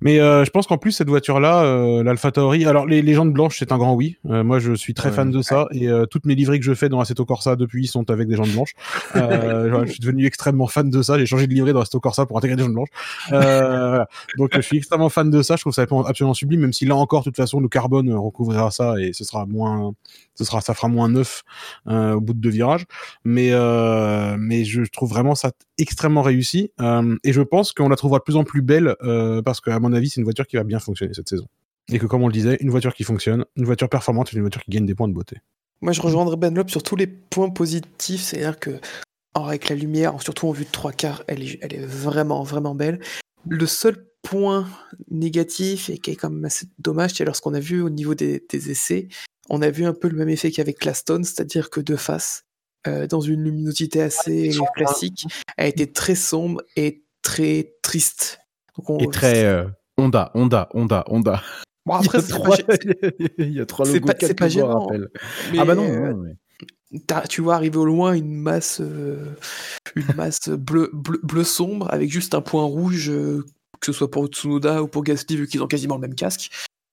Mais euh, je pense qu'en plus cette voiture-là, euh, l'Alpha Tauri, alors les, jantes blanches c'est un grand oui. Euh, moi je suis très Ouais. fan de ça et euh, toutes mes livrées que je fais dans Assetto Corsa depuis sont avec des jantes blanches. Euh, je suis devenu extrêmement fan de ça. J'ai changé de livrée dans Assetto Corsa pour intégrer des jantes blanches. Euh, voilà. Donc je suis extrêmement fan de ça. Je trouve ça absolument sublime, même si là encore, de toute façon, le carbone recouvrira ça et ce sera moins, ce sera, ça fera moins neuf euh, au bout de deux virages. Mais euh, mais je trouve vraiment ça extrêmement réussi euh, et je pense qu'on la trouvera de plus en plus belle euh, parce qu'à mon avis, c'est une voiture qui va bien fonctionner cette saison. Et que comme on le disait, une voiture qui fonctionne, une voiture performante, une voiture qui gagne des points de beauté. Moi, je rejoindrai Benlop sur tous les points positifs, c'est-à-dire que, alors, avec la lumière, surtout en vue de trois quarts, elle est, elle est vraiment, vraiment belle. Le seul point négatif, et qui est quand même assez dommage, c'est lorsqu'on a vu au niveau des, des essais, on a vu un peu le même effet qu'avec Claston, c'est-à-dire que de face, euh, dans une luminosité assez sombre, hein. classique, elle était très sombre et très triste. Donc on- Et très euh, Honda, Honda, Honda, Honda. Bon, après, il, y trois, pas il y a trois c'est logos pas- c'est pas gênant, rappel. mais, Ah bah non, euh, non, mais- T'as- tu vois arriver au loin une masse, euh, une masse bleu, bleu, bleu sombre avec juste un point rouge, euh, que ce soit pour Tsunoda ou pour Gasly, vu qu'ils ont quasiment le même casque.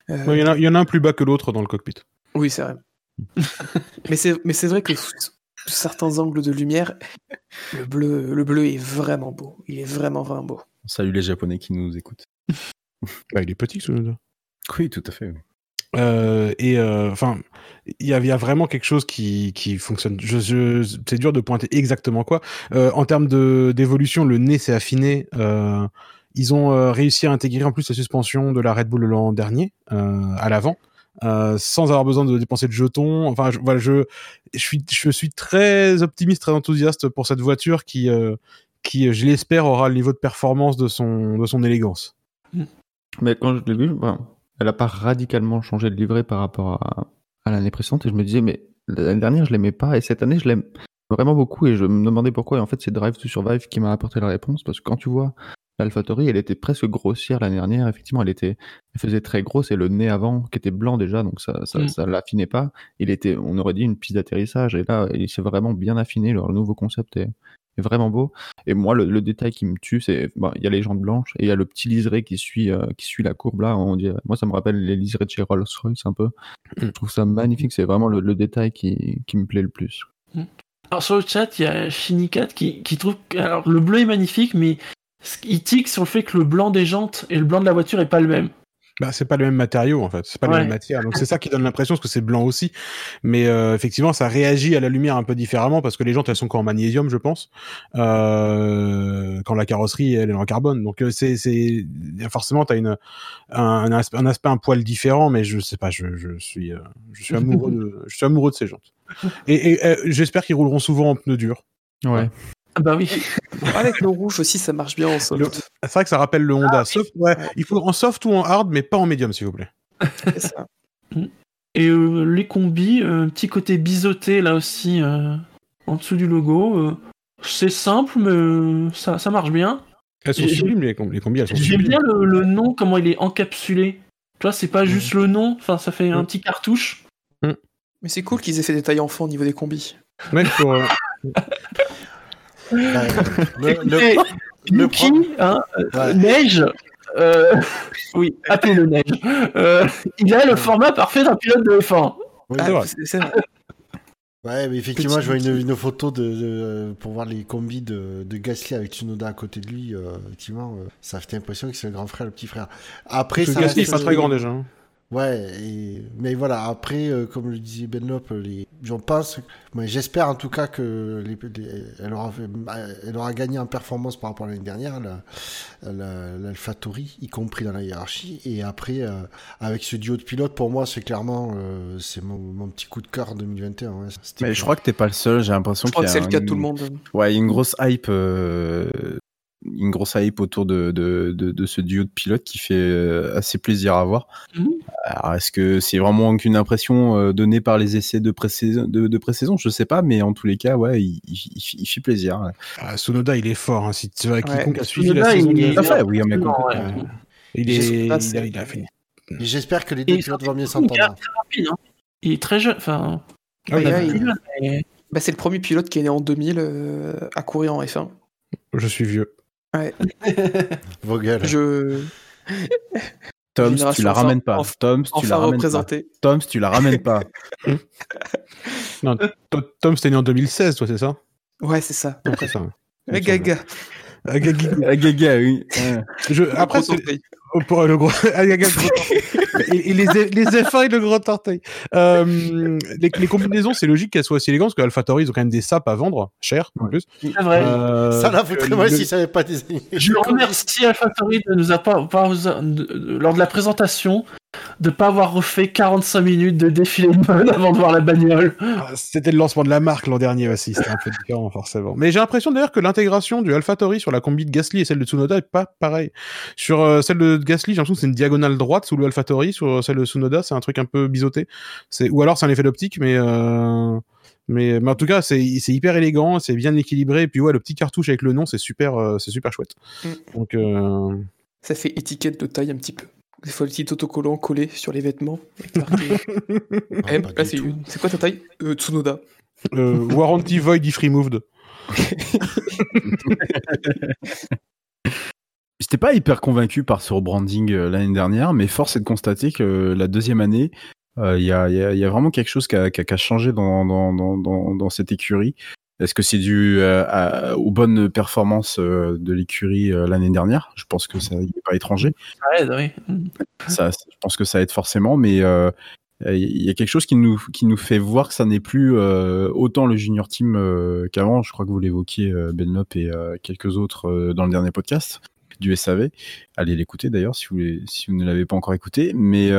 Euh, Ouais, Il y, en a- il y en a un plus bas que l'autre dans le cockpit. Oui, c'est vrai. mais c'est mais c'est vrai que certains angles de lumière, le bleu, le bleu est vraiment beau. Il est vraiment vraiment beau. Salut les Japonais qui nous écoutent. Bah, il est petit, Tsunoda. Oui, tout à fait. oui. Euh, et euh, enfin, il y a, il y a vraiment quelque chose qui, qui fonctionne. Je, je, c'est dur de pointer exactement quoi. Euh, en termes de d'évolution, le nez s'est affiné. Ils ont réussi à intégrer en plus la suspension de la Red Bull l'an dernier à l'avant. Sans avoir besoin de dépenser de jetons. Enfin, je, voilà, je, je suis, je suis très optimiste, très enthousiaste pour cette voiture qui, qui, je l'espère, aura le niveau de performance de son, de son élégance. Mais quand je l'ai vu, ben, elle a pas radicalement changé de livret par rapport à, à l'année précédente. Et je me disais, mais l'année dernière, je l'aimais pas. Et cette année, je l'aime vraiment beaucoup. Et je me demandais pourquoi. Et en fait, c'est Drive to Survive qui m'a apporté la réponse. Parce que quand tu vois l'AlphaTauri, elle était presque grossière l'année dernière. Effectivement, elle était, elle faisait très grosse. Et le nez avant, qui était blanc déjà, donc ça, ça, Mm. ça l'affinait pas. Il était, on aurait dit une piste d'atterrissage. Et là, il s'est vraiment bien affiné. Leur nouveau concept est vraiment beau. Et moi, le, le détail qui me tue, c'est bon, il y a les jantes blanches et il y a le petit liseré qui suit, euh, qui suit la courbe là. On dirait, moi, ça me rappelle les liserés de chez Rolls-Royce un peu. Je trouve ça magnifique. C'est vraiment le, le détail qui, qui me plaît le plus. Alors sur le chat, il y a Shinikat qui, qui trouve que alors, le bleu est magnifique, mais il tique sur le fait que le blanc des jantes et le blanc de la voiture est pas le même. Bah, c'est pas le même matériau en fait, c'est pas la même matière. Donc c'est ça qui donne l'impression parce que c'est blanc aussi. Mais euh, effectivement, ça réagit à la lumière un peu différemment parce que les jantes elles sont qu'en magnésium, je pense. Euh, quand la carrosserie elle est en carbone. Donc euh, c'est c'est forcément t'as une un, un aspect, un aspect un poil différent, mais je sais pas, je, je suis euh, je suis amoureux de je suis amoureux de ces jantes. Et, et, euh, j'espère qu'ils rouleront souvent en pneus durs. Ouais. Ah bah oui. Avec le rouge aussi, ça marche bien en soft. Le- C'est vrai que ça rappelle le Honda. Ouais, Ouais. il faut en soft ou en hard, mais pas en médium s'il vous plaît. C'est ça. Et euh, les combis, euh, petit côté biseauté là aussi, euh, en dessous du logo. euh, c'est simple, mais euh, ça, ça marche bien. Elles sont sublimes les, com- les combis, elles sont J'aime bien le, le nom, comment il est encapsulé. Tu vois, c'est pas juste le nom, enfin ça fait un Mm. petit cartouche. Mais c'est cool qu'ils aient fait des tailles enfants au niveau des combis. Ouais, pour, euh, le, hein, Ouais. Neige, euh, oui, appelez-le Neige. Euh, il a le format parfait d'un pilote de F1. oui, c'est vrai. Ah, c'est- c'est vrai. Ouais, mais effectivement, Petit je vois une, photo de, de- pour voir les combis de, de Gasly avec Tsunoda à côté de lui. euh, effectivement, euh, ça fait l'impression que c'est le grand frère, le petit frère. Après, ça Gasly, reste- il est pas très grand déjà. hein. Ouais, et- mais voilà, après, euh, comme le disait Benlop, les... j'en pense, moi, j'espère en tout cas que les... les- elle, aura fait- elle aura gagné en performance par rapport à l'année dernière, la- la- l'AlphaTauri, y compris dans la hiérarchie. Et après, euh, avec ce duo de pilotes, pour moi, c'est clairement euh, c'est mon, mon petit coup de cœur en 2021. ouais. C'était Mais je crois que t'es pas le seul, j'ai l'impression Je crois qu'il que c'est le cas de tout le monde. Ouais, il y a une grosse hype, euh, une grosse hype autour de, de, de, de ce duo de pilotes qui fait euh, assez plaisir à voir. Mhm. Alors, est-ce que c'est vraiment qu'une impression euh, donnée par les essais de pré-saison, de, de pré-saison? Je sais pas, mais en tous les cas, ouais, il, il, il- il fait plaisir. ouais. Ah, il est fort. Hein. Si tu vois, quiconque a suivi la saison il est- fait, oui, mais ouais. il, est, il, a, il a fait. Et j'espère que les deux pilotes vont bien surtout, il est s'entendre. très rapide, hein. Il est très jeune, enfin. Ah Ouais, il- mais- Bah, c'est le premier pilote qui est né en 2000 euh, à courir en F1. Je suis vieux. Vos gueules. Je... Tom, tu la ramènes pas. Tom, tu Enfin la ramènes pas. représenté. Tom, tu la ramènes pas. Non, To- Tom, c'était né en 2016, toi, c'est ça? Ouais, c'est ça. C'est ça. ouais. Le gaga. Ah, Gagigou. Ah, Gaga, oui. Ouais. Je, après, Pour le gros, Ah, et, et les, les F1 et le gros orteil. Euh, les, les combinaisons, c'est logique qu'elles soient aussi élégantes parce que AlphaTauri, ils ont quand même des sapes à vendre, cher en plus. C'est vrai. Euh, Ça la foutrait le- s'ils savaient pas désigner. Je remercie AlphaTauri de nous avoir, lors de la présentation, de pas avoir refait 45 minutes de défilé de mode avant de voir la bagnole. Ah, C'était le lancement de la marque l'an dernier aussi, c'était un peu différent forcément. Mais j'ai l'impression d'ailleurs que l'intégration du AlphaTauri sur la combi de Gasly et celle de Tsunoda est pas pareil. Sur euh, celle de Gasly, j'ai l'impression que c'est une diagonale droite sous le AlphaTauri, sur celle de Tsunoda, c'est un truc un peu biseauté. C'est ou alors c'est un effet d'optique, mais euh... mais mais en tout cas c'est c'est hyper élégant, c'est bien équilibré. Et puis ouais, le petit cartouche avec le nom, c'est super euh, c'est super chouette. Mm. Donc euh... Ça fait étiquette de taille un petit peu. Des fois, le petit autocollant collé sur les vêtements. marqué Ah, M. pas Là, du c'est quoi ta taille? Euh, Tsunoda. euh, warranty void if removed. J'étais pas hyper convaincu par ce rebranding euh, l'année dernière, mais force est de constater que euh, la deuxième année, euh, il y, a, il y a- il y a vraiment quelque chose qui a, qui a- qui a changé dans, dans, dans, dans, dans cette écurie. Est-ce que c'est dû euh, à- aux bonnes performances euh, de l'écurie euh, l'année dernière? Je pense que ça n'est pas étranger. Ça aide, oui. Ça, je pense que ça aide forcément, mais il y a quelque chose qui nous, qui nous fait voir que ça n'est plus euh, autant le junior team euh, qu'avant. Je crois que vous l'évoquiez, euh, Benlop et quelques autres dans le dernier podcast du SAV. Allez l'écouter d'ailleurs si vous, si vous ne l'avez pas encore écouté. Mais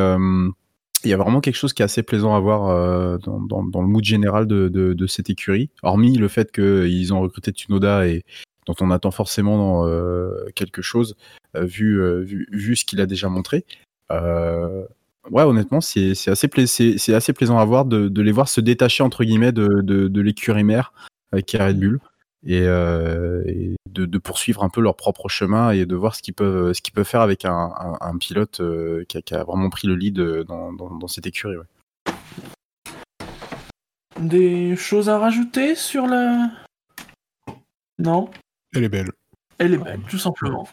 il y a vraiment quelque chose qui est assez plaisant à voir euh, dans, le mood général de, cette écurie. Hormis le fait qu'ils ont recruté Tsunoda et dont on attend forcément euh, quelque chose euh, vu, euh, vu, vu ce qu'il a déjà montré. Euh, ouais, honnêtement, c'est assez, pla- assez plaisant à voir de, les voir se détacher entre guillemets de, l'écurie mère euh, qui est Red Bull et, euh, et de, de poursuivre un peu leur propre chemin et de voir ce qu'ils peuvent, ce qu'ils peuvent faire avec un, un, un pilote euh, qui, a, qui a vraiment pris le lead euh, dans, dans, dans cette écurie. ouais. Des choses à rajouter sur la. Non Elle est belle. Elle est belle, tout simplement.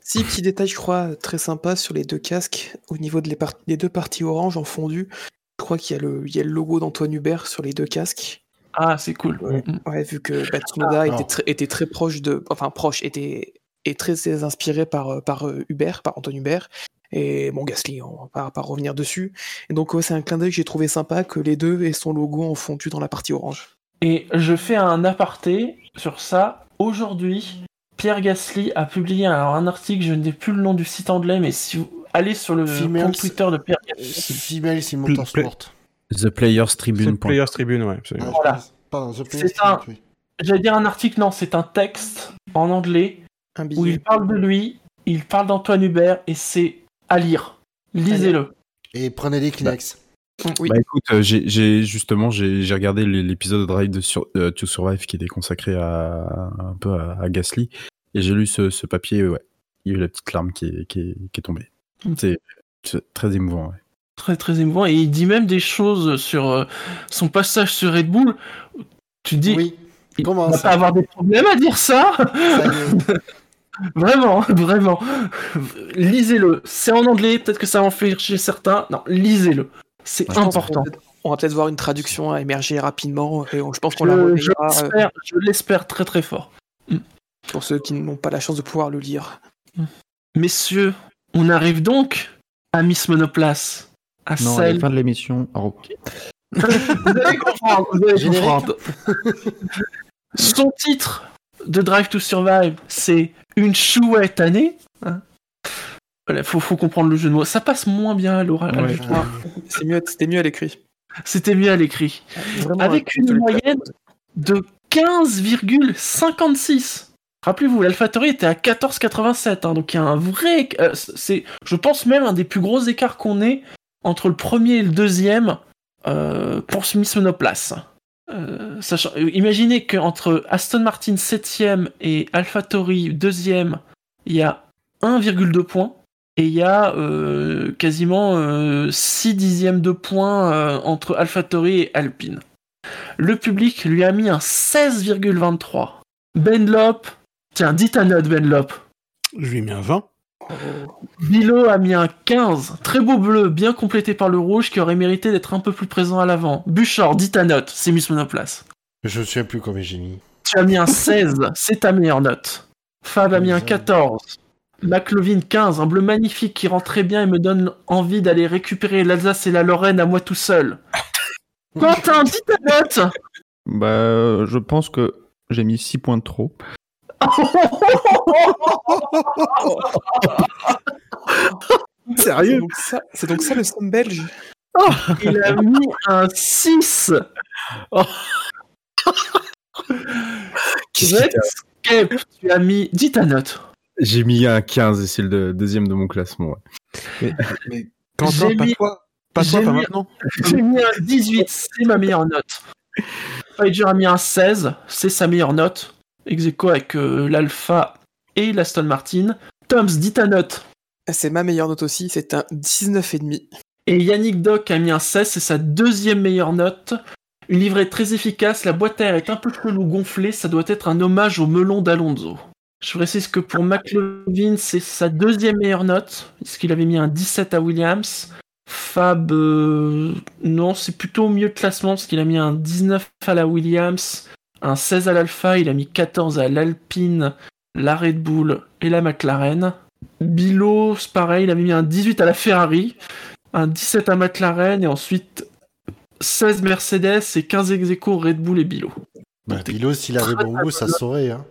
Si, petit détail, je crois, très sympa sur les deux casques, au niveau de des deux parties orange en fondu. Je crois qu'il y a le logo d'Antoine Hubert sur les deux casques. Ah, c'est cool. Ouais, Mm. ouais, vu que bah, Tsunoda Ah, était, très, était très proche de. Enfin, proche, était, est très inspiré par, euh, par euh, Hubert, par Antoine Hubert. Et bon, Gasly, on va pas revenir dessus. Et donc, ouais, c'est un clin d'œil que j'ai trouvé sympa que les deux aient son logo en fondu dans la partie orange. Et je fais un aparté sur ça. Aujourd'hui, Pierre Gasly a publié alors, un article, je n'ai plus le nom du site anglais, mais si vous allez sur le Females- compte Twitter de Pierre C'est Gasly, Female, c'est Play- Motorsport. The Players Tribune. Players Tribune, ouais. absolument. Voilà. Pardon, The Players C'est un- Tribune, oui. j'allais dire un article, non, c'est un texte en anglais Un où il parle de lui, il parle d'Antoine Hubert, et c'est à lire. Lisez-le. Et prenez les Kleenex. Oui. Bah écoute, euh, j'ai justement j'ai regardé l'épisode de Drive de sur, euh, to Survive qui était consacré à un peu à, à Gasly et j'ai lu ce, ce papier. Ouais, il y a eu la petite larme qui est, qui est, qui est tombée. Mm. C'est c'est très émouvant. Ouais. Très très émouvant. Et il dit même des choses sur euh, son passage sur Red Bull. Tu dis, Oui, il comment va ça pas avoir des problèmes à dire ça. Vraiment, vraiment. Lisez-le. C'est en anglais, peut-être que ça va en fait chez certains. Non, lisez-le. C'est important. On va peut-être voir une traduction à émerger rapidement et on- je pense qu'on la je relayera euh, l'espère, je l'espère très très fort. pour ceux qui n'ont pas la chance de pouvoir le lire. Messieurs, on arrive donc à Miss Monoplace. À Non, à la celle. fin de l'émission. Alors, vous allez comprendre. Vous allez comprendre. Son titre de Drive to Survive, c'est Une chouette année. Hein voilà, faut, faut comprendre le jeu de mots. Ça passe moins bien à l'oral. Ouais. mieux, c'était mieux à l'écrit. C'était mieux à l'écrit. Avec un- une moyenne de 15,56. Rappelez-vous, l'AlphaTauri était à 14,87, hein, donc il y a un vrai... euh, c'est, je pense même un des plus gros écarts qu'on ait entre le premier et le deuxième euh, pour Smith Monoplace. Euh, sachant, euh, imaginez qu'entre Aston Martin 7ème et AlphaTauri 2ème, il y a 1,2 points. Et il y a euh, quasiment 6 dixièmes de points euh, entre AlphaTauri et Alpine. Le public lui a mis un 16,23. Benlop, tiens, dites ta note, Benlop. Je lui ai mis un 20. Bilo a mis un 15. Très beau bleu, bien complété par le rouge, qui aurait mérité d'être un peu plus présent à l'avant. Buchor, dis ta note, c'est Miss Monoplace. Je ne sais plus combien j'ai mis. Tu as mis un 16, c'est ta meilleure note. Fab a mis un 14. McLovin 15, un bleu magnifique qui rend très bien et me donne envie d'aller récupérer l'Alsace et la Lorraine à moi tout seul. Quentin, dis ta note bah, euh, je pense que j'ai mis 6 points de trop. C'est donc ça, c'est donc ça le somme belge. Il a mis un 6. Qu'est-ce qui t'a- Netscape, tu as mis. Dis ta note. J'ai mis un 15 et c'est le de- deuxième de mon classement. ouais. Quentin, J'ai pas mis- toi. Pas j'ai toi, pas mis- maintenant. J'ai mis un 18, c'est ma meilleure note. Spider a mis un 16, c'est sa meilleure note. Ex aequo avec euh, l'Alpha et l'Aston Martin. Toms, dis ta note. C'est ma meilleure note aussi, c'est un 19,5. Et Yannick Doc a mis un 16, c'est sa deuxième meilleure note. Une livrée très efficace, la boîte à air est un peu chelou gonflée, ça doit être un hommage au melon d'Alonso. Je précise que pour McLovin, c'est sa deuxième meilleure note, puisqu'il avait mis un 17 à Williams. Fab, euh, non, c'est plutôt mieux de classement, parce qu'il a mis un 19 à la Williams, un 16 à l'Alpha, il a mis 14 à l'Alpine, la Red Bull et la McLaren. Bilo, c'est pareil, il avait mis un 18 à la Ferrari, un 17 à McLaren et ensuite 16 Mercedes et 15 ex aequo Red Bull et Bilo. Bah, Bilo, s'il avait bon goût, ça saurait. Hein.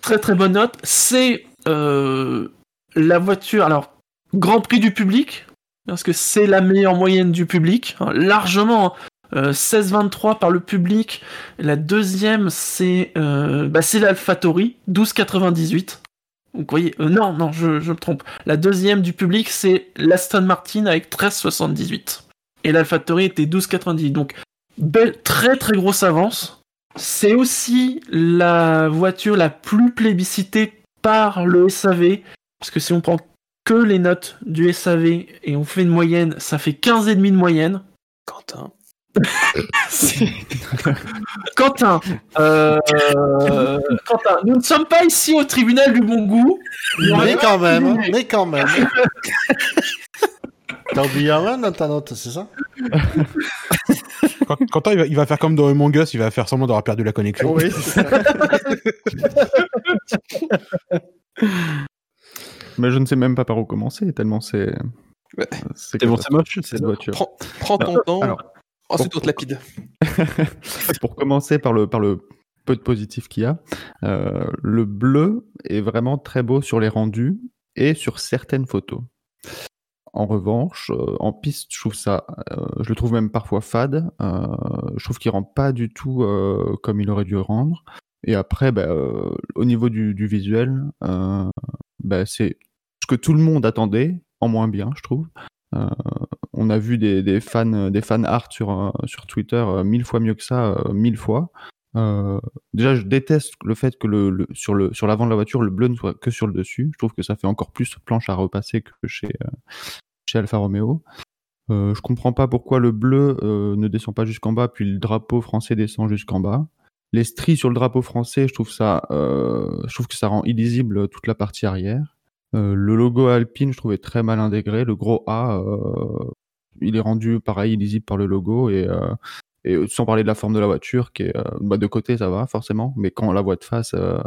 Très très bonne note. C'est euh, la voiture, alors Grand Prix du public, parce que c'est la meilleure moyenne du public, hein, largement. Euh, 16,23 par le public. La deuxième, c'est euh, bah, c'est l'AlphaTauri, 12,98. Donc, vous voyez, euh, non, non, je, je me trompe. La deuxième du public, c'est l'Aston Martin avec 13,78. Et l'AlphaTauri était 12,98. Donc, belle, très très grosse avance. C'est aussi la voiture la plus plébiscitée par le SAV. Parce que si on prend que les notes du SAV et on fait une moyenne, ça fait 15,5 de moyenne. Quentin. Quentin, euh, Quentin, nous ne sommes pas ici au tribunal du bon goût. Mais quand même, mais quand même. T'as oublié un 1 dans ta note, c'est ça? Quentin, il va, il va faire comme dans Among Us, il va faire semblant d'avoir perdu la connexion. Oui, c'est ça. Mais je ne sais même pas par où commencer, tellement c'est. C'est Tellement c'est moche. cette voiture. Prends, prends ton temps. alors, Ensuite, pour- on te lapide. pour commencer par le, par le peu de positif qu'il y a, euh, le bleu est vraiment très beau sur les rendus et sur certaines photos. En revanche, euh, en piste, je trouve ça, euh, je le trouve même parfois fade. je trouve qu'il rend pas du tout comme il aurait dû rendre. Et après, bah, au niveau du, du visuel, bah, c'est ce que tout le monde attendait, en moins bien, je trouve. Euh, on a vu des, fans, des fan art sur, euh, sur Twitter euh, mille fois mieux que ça, euh, mille fois. Euh, déjà, je déteste le fait que le, sur le sur l'avant de la voiture, le bleu ne soit que sur le dessus. Je trouve que ça fait encore plus planche à repasser que chez euh, chez Alfa Romeo. Euh, je comprends pas pourquoi le bleu euh, ne descend pas jusqu'en bas, puis le drapeau français descend jusqu'en bas. Les stries sur le drapeau français, je trouve ça, euh, je trouve que ça rend illisible toute la partie arrière. Euh, le logo Alpine, je trouvais très mal intégré. Le gros A, euh, il est rendu pareil illisible par le logo et, euh, et sans parler de la forme de la voiture qui est euh, bah, de côté ça va forcément, mais quand on la voit de face, euh,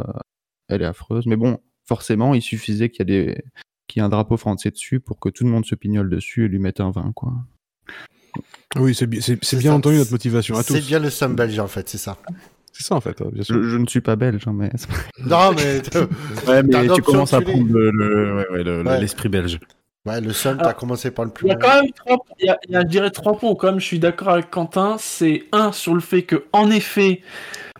elle est affreuse. Mais bon, forcément, il suffisait qu'il y, ait des- qu'il y ait un drapeau français dessus pour que tout le monde se pignole dessus et lui mette un 20 quoi. Oui, c'est bi- c'est- c'est C'est bien ça. entendu notre motivation à tous. C'est bien le seum belge en fait, c'est ça. C'est ça en fait, euh, bien sûr. Je, je ne suis pas belge, hein, mais Non, mais. Ouais, mais tu commences à prendre le- le- ouais, ouais, le- Ouais. l'esprit belge. Ouais, le seum, Ah. t'as commencé par le plus Il y a quand même trois, il y a, il y a, je dirais trois points quand même je suis d'accord avec Quentin. C'est un sur le fait que, en effet,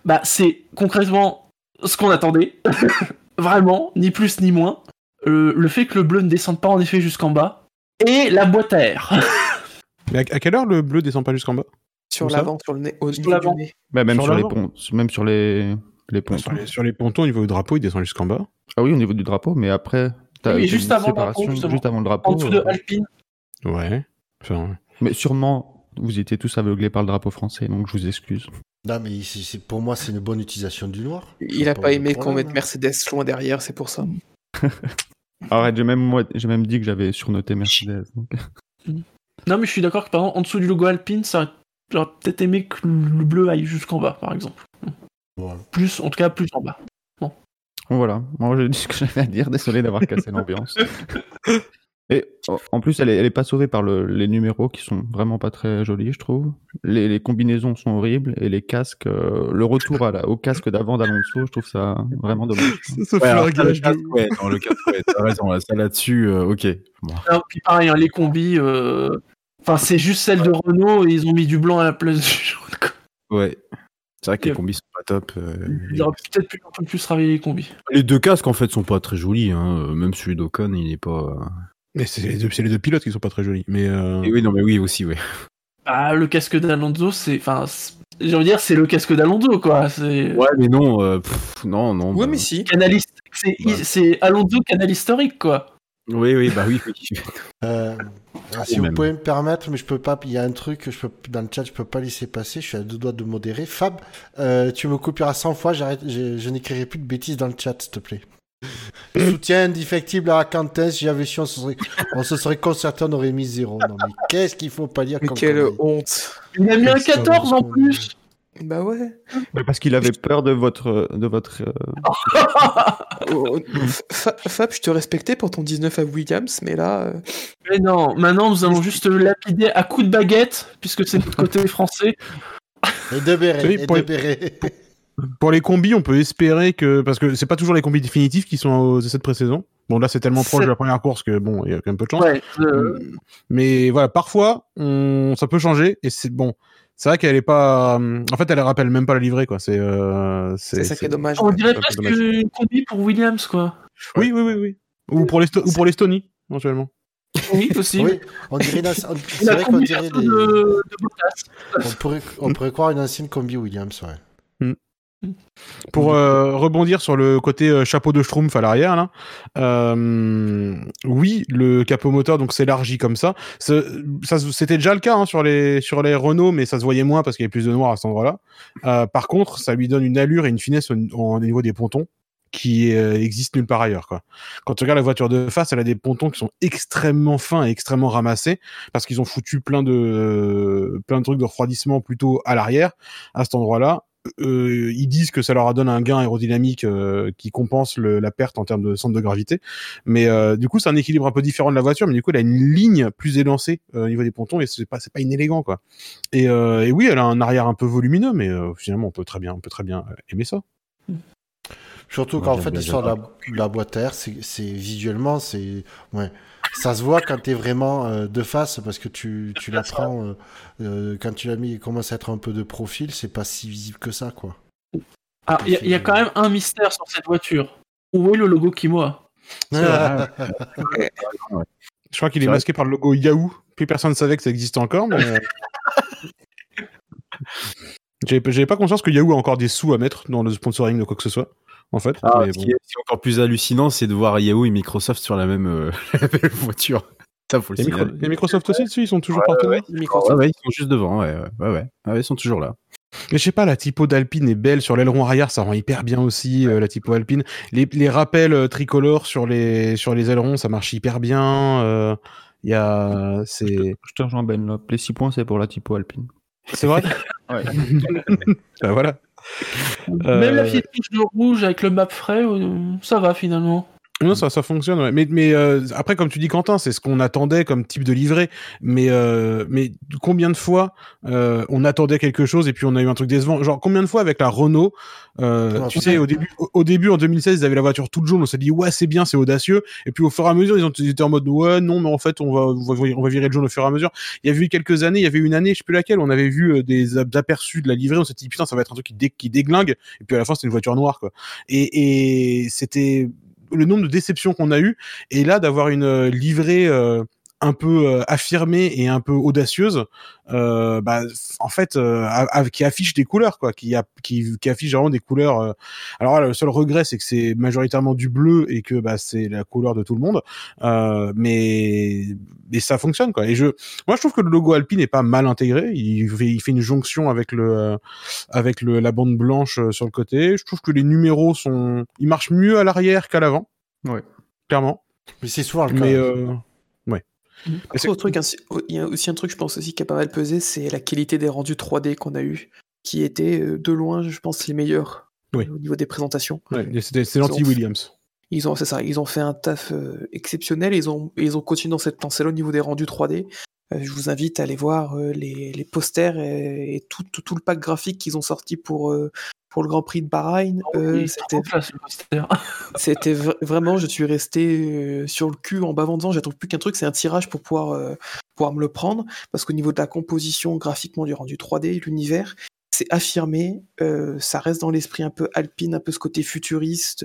bah, c'est concrètement ce qu'on attendait. Vraiment, ni plus ni moins. Euh, le fait que le bleu ne descende pas en effet jusqu'en bas. Et la boîte à air. Mais à, à quelle heure le bleu descend pas jusqu'en bas? Sur l'avant, sur le nez, au Sur l'avant. Bah, même Sur sur, les ponts, même sur les les ponts. sur les, sur les pontons, au niveau du drapeau, il descend jusqu'en bas. Ah oui, au niveau du drapeau, mais après, Oui, juste avant le drapeau, séparation justement. juste avant le drapeau. En dessous de euh, Alpine. Ouais. Enfin, Mais sûrement, vous étiez tous aveuglés par le drapeau français, donc je vous excuse. Non, mais pour moi, c'est une bonne utilisation du noir. Il a Pas aimé qu'on mette. Mercedes loin derrière, c'est pour ça. Arrête, j'ai même, moi, j'ai même dit que j'avais surnoté Mercedes. donc. Non, mais je suis d'accord que par exemple, en dessous du logo Alpine, ça j'aurais peut-être aimé que le bleu aille jusqu'en bas, par exemple. Ouais. Plus, en tout cas, plus en bas. Voilà, moi j'ai dit ce que j'avais à dire, désolé d'avoir cassé l'ambiance. Et en- plus, elle est, elle est pas sauvée par le- les numéros qui sont vraiment pas très jolis, je trouve. Les, les combinaisons sont horribles et les casques, euh, le retour à la- au casque d'avant d'Alonso, je trouve ça vraiment dommage. ça Ouais, alors, ça, le casque, ouais, non, le casque, ouais, t'as raison, là, ça là-dessus, euh, ok. Bon. Alors, puis pareil, hein, les combis, euh, enfin, c'est juste celle de Renault et ils ont mis du blanc à la place du jaune. quoi. Ouais. C'est vrai que les combis sont pas top. euh, Ils auraient peut-être pu un peu plus travailler les combis. Les deux casques, en fait, sont pas très jolis. Hein. euh, Même celui d'Ocon, il est pas. Mais c'est les, deux- c'est les deux pilotes qui sont pas très jolis. Mais euh, Et oui, non, mais oui, aussi, oui. Bah, le casque d'Alonso, c'est. Enfin, c'est- j'ai envie de dire, c'est le casque d'Alonso, quoi. C'est. Ouais, mais non, euh, pff, non, non. Ouais, bah, mais si. Canal hist- C'est Ouais. c'est Alonso canal historique, quoi. Oui, oui, bah oui. Euh, si vous même. pouvez me permettre, mais je peux pas. Il y a un truc que je peux dans le chat, je peux pas laisser passer. Je suis à deux doigts de modérer. Fab, euh, tu me couperas 100 fois. J'arrête. Je, je n'écrirai plus de bêtises dans le chat, s'il te plaît. Soutien indéfectible à Quentin. Si j'avais su, on se serait, on se serait concerté, on aurait mis zéro. Non mais qu'est-ce qu'il faut pas dire Mais quelle honte. Il a mis un Putain, 14 en plus. Bah ouais. Parce qu'il avait peur de votre, de votre. euh, Oh, Fa- Fab, je te respectais pour ton 19 à Williams, mais là. euh, Mais non, maintenant nous allons juste le lapider à coups de baguette, puisque c'est notre côté français. Et de béret. Oui, et pour de les- béret. pour les combis, on peut espérer que parce que c'est pas toujours les combis définitifs qui sont aux essais de pré-saison. Bon là, c'est tellement proche de la première course que bon, il y a quand même peu de chance. Ouais, euh, Mais voilà, parfois, on... ça peut changer et c'est bon. C'est vrai qu'elle est pas. En fait, elle rappelle même pas la livrée, quoi. C'est. Euh... C'est ça qui est dommage. on dirait c'est presque une combi pour Williams, quoi. Oui, oui, oui, oui. Ou pour l'Esto- ou pour l'Estonie, éventuellement. Oui, aussi. Oui, on dirait. C'est La vrai qu'on dirait des. de, de Bottas. On pourrait, on pourrait croire une ancienne combi Williams, ouais. Pour euh, rebondir sur le côté euh, chapeau de Schtroumpf à l'arrière, là, euh, oui, le capot moteur donc s'élargit comme ça. C'était déjà le cas hein, sur les sur les Renault, mais ça se voyait moins parce qu'il y avait plus de noir à cet endroit-là. Euh, par contre, ça lui donne une allure et une finesse au, au niveau des pontons qui euh, existe nulle part ailleurs. Quoi. Quand tu regardes la voiture de face, elle a des pontons qui sont extrêmement fins et extrêmement ramassés parce qu'ils ont foutu plein de euh, plein de trucs de refroidissement plutôt à l'arrière à cet endroit-là. Euh, ils disent que ça leur donne un gain aérodynamique euh, qui compense le, la perte en termes de centre de gravité. Mais euh, du coup, c'est un équilibre un peu différent de la voiture. Mais du coup, elle a une ligne plus élancée euh, au niveau des pontons et c'est pas c'est pas inélégant quoi. Et, euh, et oui, elle a un arrière un peu volumineux, mais euh, finalement, on peut très bien on peut très bien euh, aimer ça. Surtout Ouais, qu'en fait, l'histoire de la, la boîte à air, c'est c'est- visuellement, c'est. Ouais. Ça se voit quand t'es vraiment euh, de face, parce que tu, tu la prends. euh, euh, quand tu l'as mis, il commence à être un peu de profil, c'est pas si visible que ça, quoi. Ah, il y, a- il y a quand même un mystère sur cette voiture. Où est le logo Kimoa? Je crois qu'il est masqué par le logo Yahoo. Plus personne ne savait que ça existait encore, mais. J'avais j'avais pas conscience que Yahoo a encore des sous à mettre dans le sponsoring de quoi que ce soit, en fait. Ah, mais ce, bon. qui est, ce qui est encore plus hallucinant, c'est de voir Yahoo et Microsoft sur la même, euh, la même voiture. Ça, faut le Et, Micro- signaler. et Microsoft aussi dessus, ils sont toujours partenaires. Microsoft. Ouais, ouais, ils sont juste devant, ouais, ouais, ouais, ouais. Ah ouais, ils sont toujours là. Mais je sais pas, la typo d'Alpine est belle sur l'aileron arrière, ça rend hyper bien aussi euh, la typo Alpine. Les, les rappels euh, tricolores sur les sur les ailerons, ça marche hyper bien. euh, Il y a, c'est Je te rejoins Ben. Les 6 points, c'est pour la typo alpine. c'est vrai. Ouais. Bah, voilà. Même la Euh, touche de rouge avec le map frais, euh, ça va finalement. Non, ça, ça fonctionne. ouais. Mais, mais euh, après, comme tu dis, Quentin, c'est ce qu'on attendait comme type de livret. Mais, euh, mais combien de fois euh, on attendait quelque chose et puis on a eu un truc décevant? Genre, combien de fois avec la Renault euh, Ouais, Tu sais, au début, au, au début, en 2016, ils avaient la voiture toute jaune. On s'est dit, ouais, c'est bien, c'est audacieux. Et puis, au fur et à mesure, ils, ont, ils étaient en mode, ouais, non, mais en fait, on va, on va, virer le jaune au fur et à mesure. Il y a eu quelques années, il y avait une année, je sais plus laquelle, on avait vu euh, des aperçus de la livrée. On s'est dit, putain, ça va être un truc qui, dé, qui déglingue. Et puis, à la fin, c'était une voiture noire, quoi. Et, et c'était le nombre de déceptions qu'on a eu et là d'avoir une euh, livrée euh, un peu euh, affirmée et un peu audacieuse euh, bah, en fait euh, a- a- qui affiche des couleurs quoi qui, a, qui, qui affiche vraiment des couleurs euh. alors là, le seul regret c'est que c'est majoritairement du bleu et que bah, c'est la couleur de tout le monde euh, mais mais ça fonctionne quoi et je moi je trouve que le logo Alpine est pas mal intégré il fait, il fait une jonction avec le euh, avec le, la bande blanche euh, sur le côté je trouve que les numéros sont ils marchent mieux à l'arrière qu'à l'avant Ouais. clairement Mais c'est souvent le cas. mais Après, au truc, ainsi- il y a aussi un truc, je pense aussi, qui a pas mal pesé, c'est la qualité des rendus 3D qu'on a eu, qui étaient euh, de loin, je pense, les meilleurs Oui. au niveau des présentations. ouais, c'était c'est l'anti Williams Ils ont, c'est ça, ils ont fait un taf euh, exceptionnel. Ils ont, ils ont continué dans cette lancée-là au niveau des rendus 3D. Euh, je vous invite à aller voir euh, les, les posters et, et tout, tout, tout le pack graphique qu'ils ont sorti pour, euh, pour le Grand Prix de Bahreïn. Euh, est C'était vraiment, je suis resté euh, sur le cul en bavant devant. J'attends plus qu'un truc, c'est un tirage pour pouvoir, euh, pouvoir me le prendre. Parce qu'au niveau de la composition, graphiquement, du rendu 3D, l'univers, c'est affirmé. ça reste dans l'esprit un peu alpine, un peu ce côté futuriste,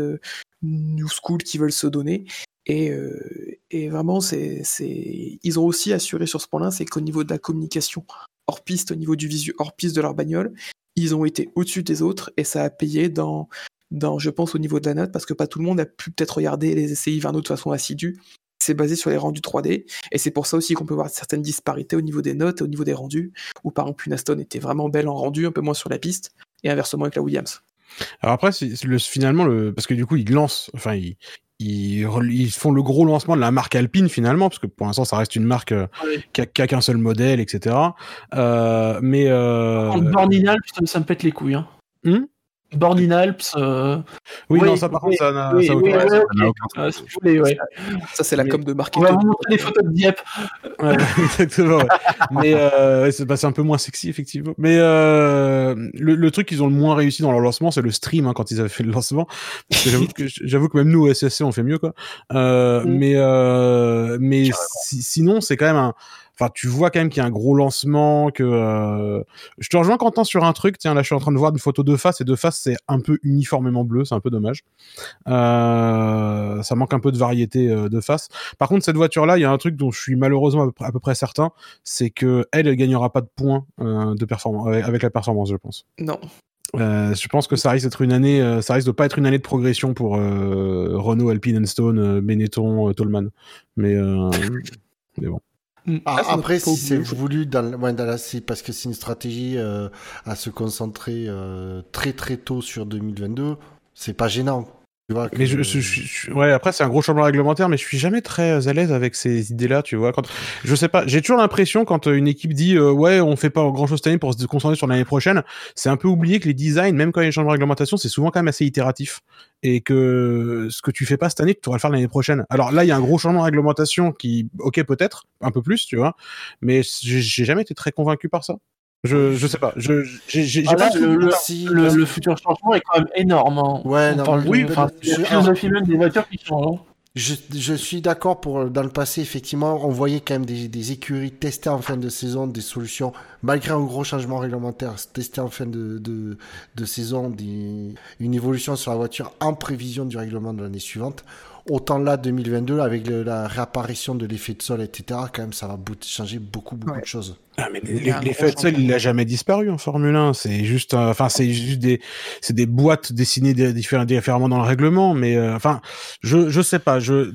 new school qui veulent se donner. Et, euh, et vraiment, ils ont aussi assuré sur ce point-là, c'est qu'au niveau de la communication hors piste, au niveau du visu hors piste de leur bagnole, ils ont été au-dessus des autres et ça a payé dans, je pense, au niveau de la note, parce que pas tout le monde a pu peut-être regarder les essais hivernaux de façon assidue. C'est basé sur les rendus 3D, et c'est pour ça aussi qu'on peut voir certaines disparités au niveau des notes et au niveau des rendus, où par exemple une Aston était vraiment belle en rendu, un peu moins sur la piste, et inversement avec la Williams. Alors après, finalement, le, parce que du coup, ils lancent, enfin, ils, ils, ils font le gros lancement de la marque Alpine finalement, parce que pour l'instant, ça reste une marque euh, qui a, a qu'un seul modèle, etc. Euh, mais euh, En Born in Alps, ça, me pète les couilles. Hein. Hmm Born in Alps. euh, oui, oui, non, ça par contre, ça n'a oui, oui, aucun- sens. Ouais. Ça, c'est la com de On va marketing. vous montrer des photos de Dieppe. Ouais, exactement. ouais. Mais euh, c'est bah, un peu moins sexy effectivement. Mais euh, le, le truc qu'ils ont le moins réussi dans leur lancement, c'est le stream hein, quand ils avaient fait le lancement. Parce que j'avoue que que même nous au SSC on fait mieux quoi. Euh, Mm. Mais euh, mais si- sinon c'est quand même un. Enfin, tu vois quand même qu'il y a un gros lancement, que euh... je te rejoins Quentin sur un truc. Tiens, là, je suis en train de voir une photo de face et de face, c'est un peu uniformément bleu, c'est un peu dommage. Euh... Ça manque un peu de variété euh, de face. Par contre, cette voiture-là, il y a un truc dont je suis malheureusement à peu, près- à peu près certain, c'est que elle, elle gagnera pas de points de performance avec, la performance, je pense. Non. Euh, je pense que ça risque d'être une année, euh, ça risque de pas être une année de progression pour euh, Renault, Alpine, Stone, Benetton, Toleman. Mais mais bon. Mm. Ah, Ah, après, si c'est voulu dans, le- ouais, dans la, parce que c'est une stratégie euh, à se concentrer euh, très très tôt sur 2022, c'est pas gênant. Tu vois, Mais je, je- je- ouais, après c'est un gros changement réglementaire, mais je suis jamais très à l'aise avec ces idées-là, tu vois. Quand je sais pas, j'ai toujours l'impression quand euh, une équipe dit euh, ouais, on fait pas grand-chose cette année pour se concentrer sur l'année prochaine, c'est un peu oublié que les designs, même quand il y a un changement de réglementation, c'est souvent quand même assez itératif et que ce que tu fais pas cette année, tu pourras le faire l'année prochaine. Alors là, il y a un gros changement de réglementation qui, ok, peut-être un peu plus, tu vois, mais j'ai jamais été très convaincu par ça. Je, je sais pas, je j'ai Ah, pas le, le- Si, le- parce- le futur changement est quand même énorme. hein. Ouais, On non, parle mais- de- oui, enfin, je- philosophie même des voitures qui change. hein. Je, je suis d'accord pour dans le passé effectivement on voyait quand même des, des écuries tester en fin de saison des solutions malgré un gros changement réglementaire tester en fin de, de, de saison des, une évolution sur la voiture en prévision du règlement de l'année suivante autant là 2022 avec le- la réapparition de l'effet de sol etc quand même ça va changer beaucoup beaucoup Ouais. de choses Ah, mais l'effet de sol, il changement. a jamais disparu en Formule 1. C'est juste, euh, enfin, c'est juste des, c'est des boîtes dessinées différemment dans le règlement. Mais euh, enfin, je, je sais pas. Je,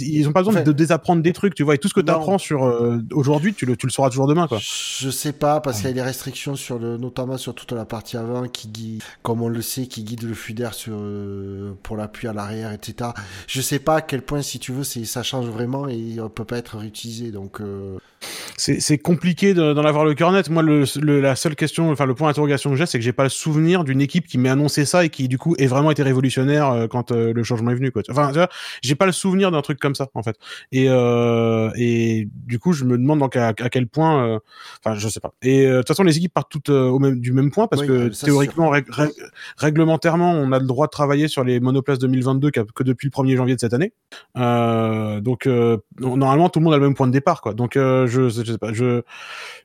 ils ont pas besoin Enfin, de désapprendre des trucs, tu vois. Et tout ce que tu apprends sur euh, aujourd'hui, tu le, tu le sauras toujours demain, quoi. Je sais pas parce qu'il y a des restrictions sur le, notamment sur toute la partie avant qui guide, comme on le sait, qui guide le flux d'air sur euh, pour l'appui à l'arrière, etc. Je sais pas à quel point, si tu veux, c'est ça change vraiment et on peut pas être réutilisé. Donc euh, C'est c'est compliqué de- d'en avoir le cœur net. Moi, le, le- la seule question, enfin, le point d'interrogation que j'ai, c'est que j'ai pas le souvenir d'une équipe qui m'ait annoncé ça et qui, du coup, ait vraiment été révolutionnaire euh, quand euh, le changement est venu, quoi. Enfin, tu vois, j'ai pas le souvenir d'un truc comme ça, en fait. Et, euh, et du coup, je me demande donc à, à quel point, euh, enfin, je sais pas. Et euh, de toute façon, les équipes partent toutes au même, du même point parce Oui, que ça, théoriquement, rég- rég- réglementairement, on a le droit de travailler sur les monoplaces 2022 que, que depuis le 1er janvier de cette année. Euh, donc, euh, normalement, tout le monde a le même point de départ, quoi. Donc, euh, je, je sais pas, je,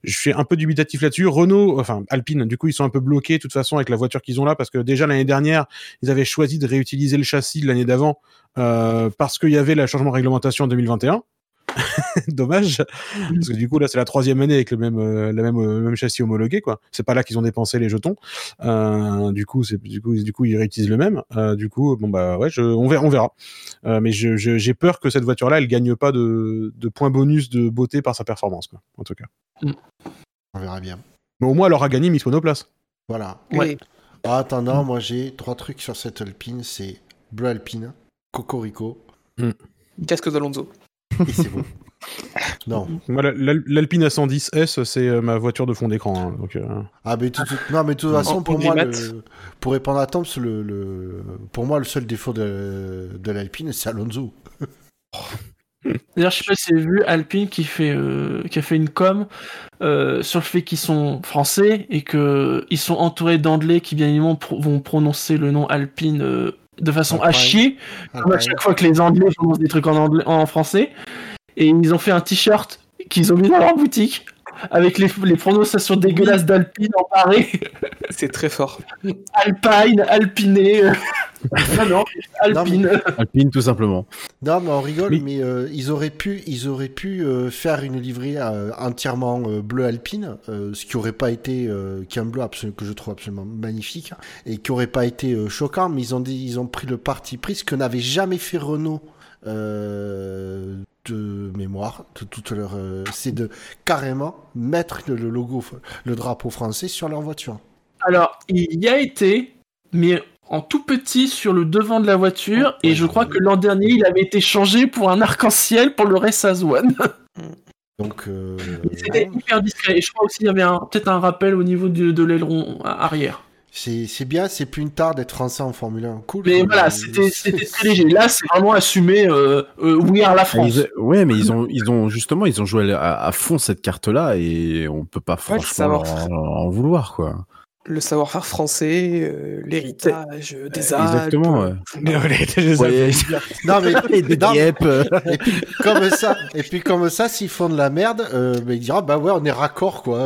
je suis un peu dubitatif là-dessus. Renault, enfin Alpine, du coup, ils sont un peu bloqués de toute façon avec la voiture qu'ils ont là parce que déjà l'année dernière, ils avaient choisi de réutiliser le châssis de l'année d'avant euh, parce qu'il y avait le changement de réglementation en 2021. Dommage, parce que du coup là c'est la troisième année avec le même euh, la même euh, même châssis homologué quoi. C'est pas là qu'ils ont dépensé les jetons. Euh, du coup c'est du coup du coup ils réutilisent le même. Euh, du coup bon bah ouais je, on verra on verra. Euh, mais je- je- j'ai peur que cette voiture là elle gagne pas de, de points bonus de beauté par sa performance quoi. En tout cas. on verra bien. Mais au moins, elle aura gagné Miss Monoplace. Voilà. Ouais. En attendant, moi j'ai trois trucs sur cette Alpine. C'est bleu Alpine, Cocorico Casque d'Alonso. Et c'est bon. non. L'Alpine A110S, c'est euh, ma voiture de fond d'écran. hein, donc, euh, Ah mais tout, tout- non mais de toute façon pour moi le- pour répondre à Tom le, le pour moi le seul défaut de, de l'Alpine c'est Alonso. D'ailleurs, je sais pas si vous avez vu Alpine qui fait euh, qui a fait une com euh, sur le fait qu'ils sont français et que ils sont entourés d'anglais qui bien évidemment pro- vont prononcer le nom Alpine euh, de façon à chier, comme à chaque fois que les anglais prononcent des trucs en anglais en français. Et ils ont fait un t-shirt qu'ils ont mis dans leur boutique avec les, les prononciations dégueulasses d'Alpine en paré. C'est très fort. Alpine, Alpiné. non, non, Alpine. Alpine, tout simplement. Non, mais on rigole, Oui. mais euh, ils auraient pu, ils auraient pu euh, faire une livrée euh, entièrement euh, bleu alpine, euh, ce qui aurait pas été, euh, qui est un bleu absolu- que je trouve absolument magnifique et qui aurait pas été euh, choquant, mais ils ont dit, ils ont pris le parti pris, ce que n'avait jamais fait Renault euh, de mémoire, de toute leur, euh, c'est de carrément mettre le, logo, le drapeau français sur leur voiture. Alors, il y a été, mais en tout petit sur le devant de la voiture, et je crois que l'an dernier, il avait été changé pour un arc-en-ciel pour le Race One. Donc, euh, C'était hyper discret. Et je crois aussi qu'il y avait peut-être un rappel au niveau de, de l'aileron arrière. C'est bien, c'est plus une tare d'être français en Formule 1. Cool. Mais Euh, voilà, c'était c'était très léger. Là, c'est vraiment assumé euh, euh, We are la France. Ils- ouais, mais ils ont, ils ont justement, ils ont joué à, à fond cette carte-là et on peut pas franchement savoir. en, en vouloir, quoi. Le savoir-faire français, euh, l'héritage des Alpes. Exactement. Ouais. Ouais. Non mais, Et des non, euh. et puis comme ça, et puis comme ça, s'ils font de la merde, euh, bah, ils diront bah ouais, on est raccord quoi.